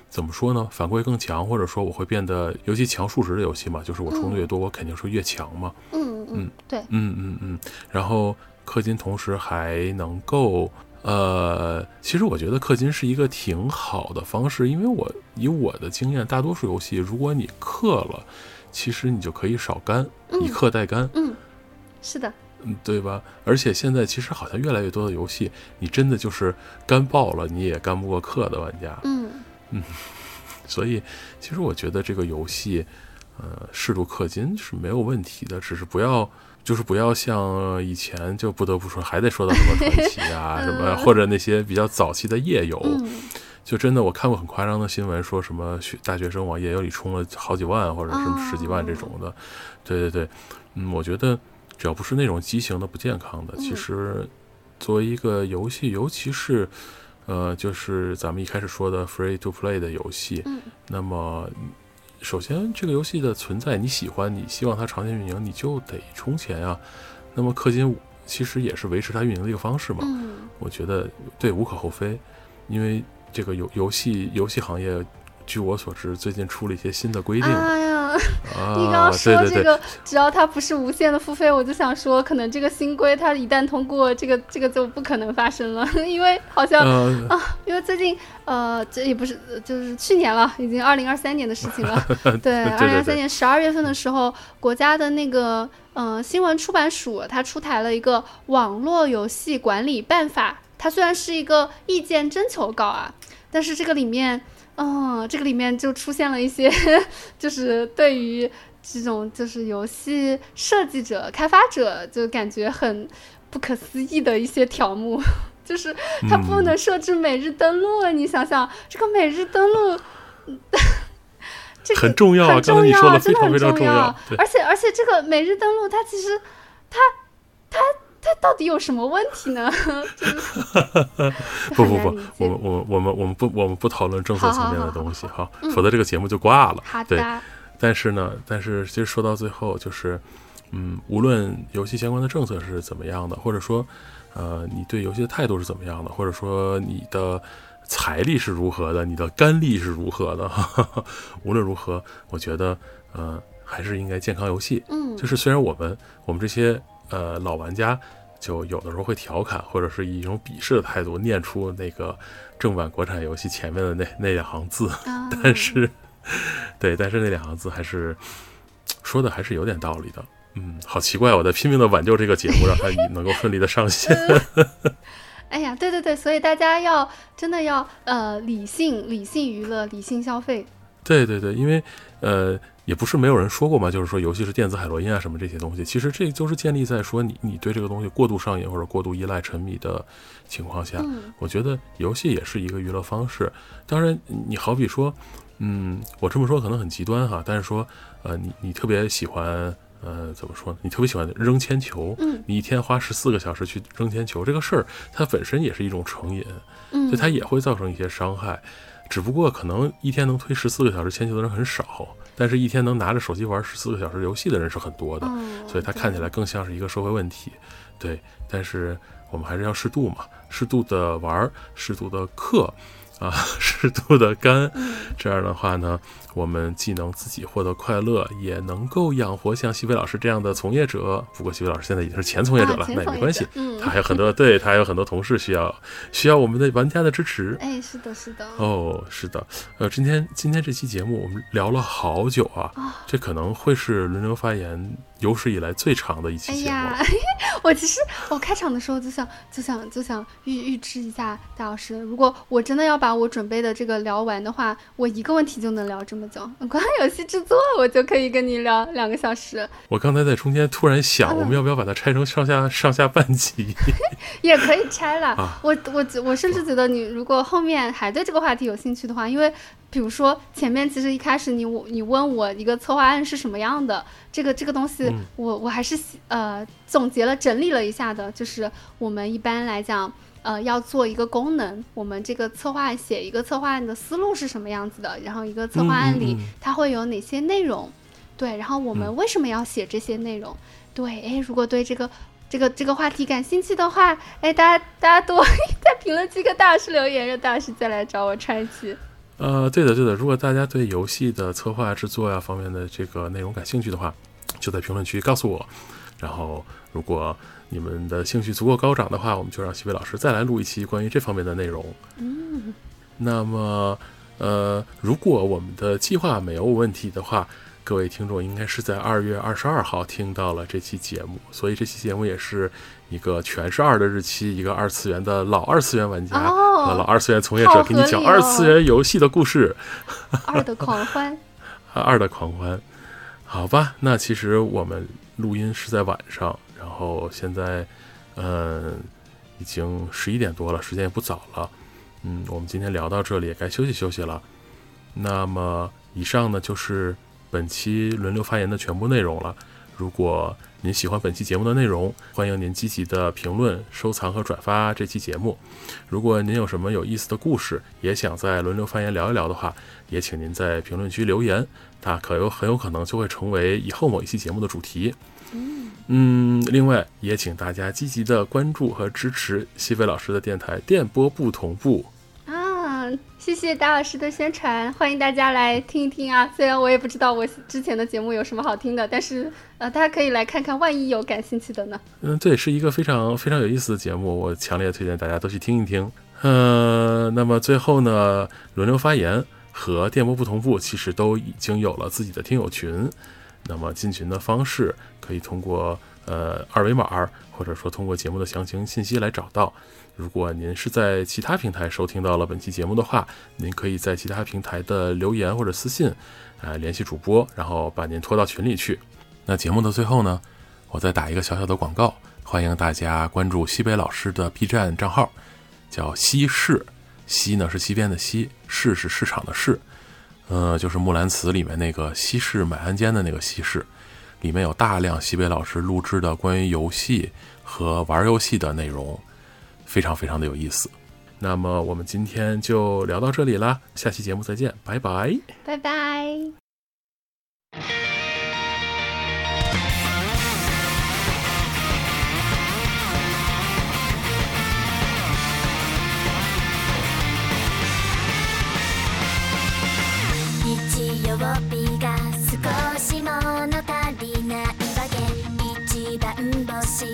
怎么说呢？反馈更强，或者说我会变得，尤其强数值的游戏嘛，就是我充的越多，我肯定是越强嘛。嗯嗯，对，嗯嗯嗯。然后氪金同时还能够，呃，其实我觉得氪金是一个挺好的方式，因为我以我的经验，大多数游戏如果你氪了，其实你就可以少干，以氪代干。嗯，是的，嗯，对吧？而且现在其实好像越来越多的游戏，你真的就是干爆了，你也干不过氪的玩家。嗯。嗯，所以其实我觉得这个游戏，呃，适度氪金是没有问题的，只是不要，就是不要像以前就不得不说，还得说到什么传奇啊，什么或者那些比较早期的夜游，就真的我看过很夸张的新闻，说什么学大学生往夜游里充了好几万或者是十几万这种的，对对对，嗯，我觉得只要不是那种畸形的、不健康的，其实作为一个游戏，尤其是。呃，就是咱们一开始说的 free to play 的游戏，嗯，那么首先这个游戏的存在，你喜欢，你希望它长期运营，你就得充钱啊。那么氪金其实也是维持它运营的一个方式嘛。嗯，我觉得对，无可厚非。因为这个游游戏游戏行业，据我所知，最近出了一些新的规定。哎呀，你刚说对对对，这个，只要它不是无限的付费，我就想说，可能这个新规它一旦通过，这个这个就不可能发生了，因为好像呃，啊，因为最近呃，这也不是，呃就是去年了，已经二零二三年的事情了。对，二零二三年十二月份的时候，国家的那个呃新闻出版署它出台了一个网络游戏管理办法。它虽然是一个意见征求稿啊，但是这个里面，嗯，这个里面就出现了一些，就是对于这种就是游戏设计者、开发者，就感觉很不可思议的一些条目。就是它不能设置每日登录啊！你想想，这个每日登录，这个很重要啊，真的很重要。而且而且这个每日登录，它其实它它它到底有什么问题呢？就是不不不我们我们我们我们不我们不讨论政策层面的东西哈，嗯否则这个节目就挂了。对，好的，但是呢，但是其实说到最后，就是，嗯，无论游戏相关的政策是怎么样的，或者说，呃，你对游戏的态度是怎么样的，或者说你的财力是如何的，你的肝力是如何的，无论如何，我觉得，呃，还是应该健康游戏。嗯，就是虽然我们我们这些呃老玩家，就有的时候会调侃，或者是以一种鄙视的态度念出那个正版国产游戏前面的那那两行字，啊 但是，对，但是那两行字还是说的还是有点道理的。嗯，好奇怪，我在拼命的挽救这个节目，让它能够顺利的上线。哎呀，对对对，所以大家要真的要呃理性理性娱乐，理性消费。对对对，因为呃，也不是没有人说过嘛，就是说游戏是电子海洛因啊什么这些东西，其实这就是建立在说你你对这个东西过度上瘾或者过度依赖沉迷的情况下，嗯我觉得游戏也是一个娱乐方式。当然，你好比说，嗯，我这么说可能很极端哈，但是说，呃，你你特别喜欢。呃，怎么说呢？你特别喜欢扔铅球，嗯你一天花十四个小时去扔铅球，这个事儿它本身也是一种成瘾，嗯，所以它也会造成一些伤害。只不过可能一天能推十四个小时铅球的人很少，但是一天能拿着手机玩十四个小时游戏的人是很多的，嗯，所以它看起来更像是一个社会问题。对，但是我们还是要适度嘛，适度的玩，适度的氪，啊，适度的干。嗯这样的话呢，我们既能自己获得快乐，也能够养活像西北老师这样的从业者。不过西北老师现在已经是前从业者了，那也没关系。嗯他还有很多，对他还有很多同事需要需要我们的玩家的支持。哎，是的，是的。哦，是的，呃，今天今天这期节目我们聊了好久啊，啊这可能会是轮流发言有史以来最长的一期节目哎呀。我其实我开场的时候就想就想就想预预知一下大老师，如果我真的要把我准备的这个聊完的话，我一个问题就能聊这么久。光游戏制作我就可以跟你聊两个小时，我刚才在中间突然想，嗯我们要不要把它拆成上下上下半集？也可以拆了。啊我我我甚至觉得你如果后面还对这个话题有兴趣的话，因为比如说前面其实一开始你我你问我一个策划案是什么样的，这个这个东西嗯我我还是呃总结了整理了一下的，就是我们一般来讲。呃，要做一个功能，我们这个策划案写一个策划案的思路是什么样子的，然后一个策划案里它会有哪些内容，对，然后我们嗯为什么要写这些内容？对，哎，如果对这个这个这个话题感兴趣的话，哎，大家大家多 在评论区给大师留言，让大师再来找我串一期。呃，对的对的，如果大家对游戏的策划制作呀方面的这个内容感兴趣的话，就在评论区告诉我。然后，如果你们的兴趣足够高涨的话，我们就让西北老师再来录一期关于这方面的内容。嗯，那么，呃，如果我们的计划没有问题的话，各位听众应该是在二月二十二号听到了这期节目，所以这期节目也是一个全是二的日期，一个二次元的老二次元玩家哦和老二次元从业者给你讲二次元游戏的故事，二的狂欢，啊 二的狂欢。好吧，那其实我们录音是在晚上，然后现在，嗯，已经十一点多了，时间也不早了。嗯，我们今天聊到这里，也该休息休息了。那么，以上呢就是本期轮流发言的全部内容了。如果您喜欢本期节目的内容，欢迎您积极的评论、收藏和转发这期节目。如果您有什么有意思的故事，也想在轮流发言聊一聊的话，也请您在评论区留言，它可有很有可能就会成为以后某一期节目的主题。嗯，另外也请大家积极的关注和支持西北老师的电台电波不同步。谢谢达老师的宣传，欢迎大家来听一听啊。虽然我也不知道我之前的节目有什么好听的，但是呃，大家可以来看看，万一有感兴趣的呢。嗯，这也是一个非常非常有意思的节目，我强烈推荐大家都去听一听。呃，那么最后呢，轮流发言和电波不同步其实都已经有了自己的听友群。那么进群的方式可以通过呃二维码，或者说通过节目的详情信息来找到。如果您是在其他平台收听到了本期节目的话，您可以在其他平台的留言或者私信，呃联系主播，然后把您拖到群里去。那节目的最后呢，我再打一个小小的广告，欢迎大家关注西北老师的 B 站账号，叫西市，西呢是西边的西，市是市场的市。呃，就是《木兰辞》里面那个西市买鞍鞯的那个西市，里面有大量西北老师录制的关于游戏和玩游戏的内容，非常非常的有意思。那么我们今天就聊到这里啦，下期节目再见，拜拜，拜拜。曜日が少し物足りないわけ一番星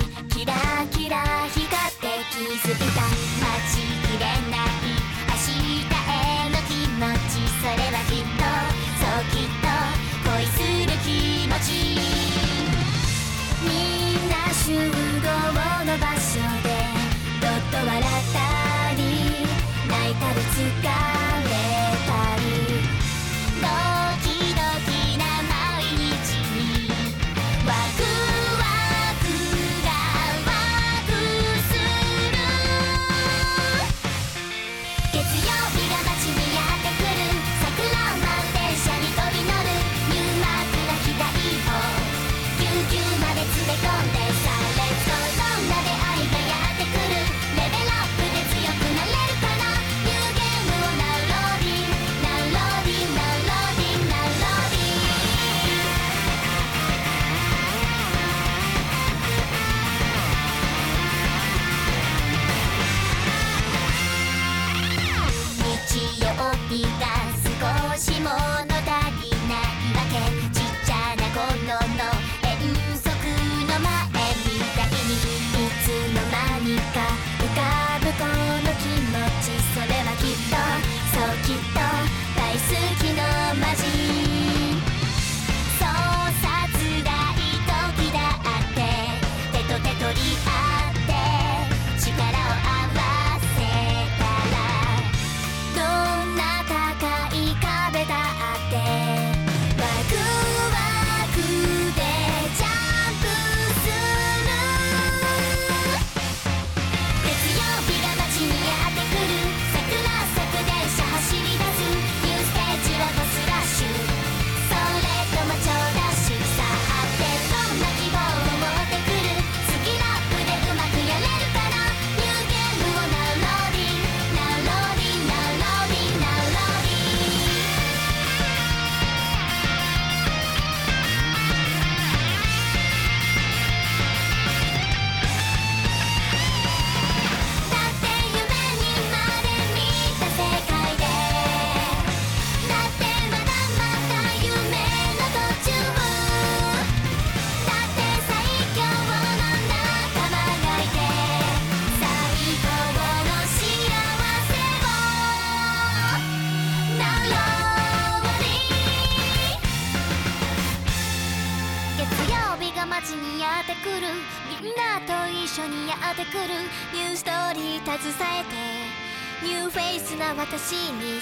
私にさあってどんな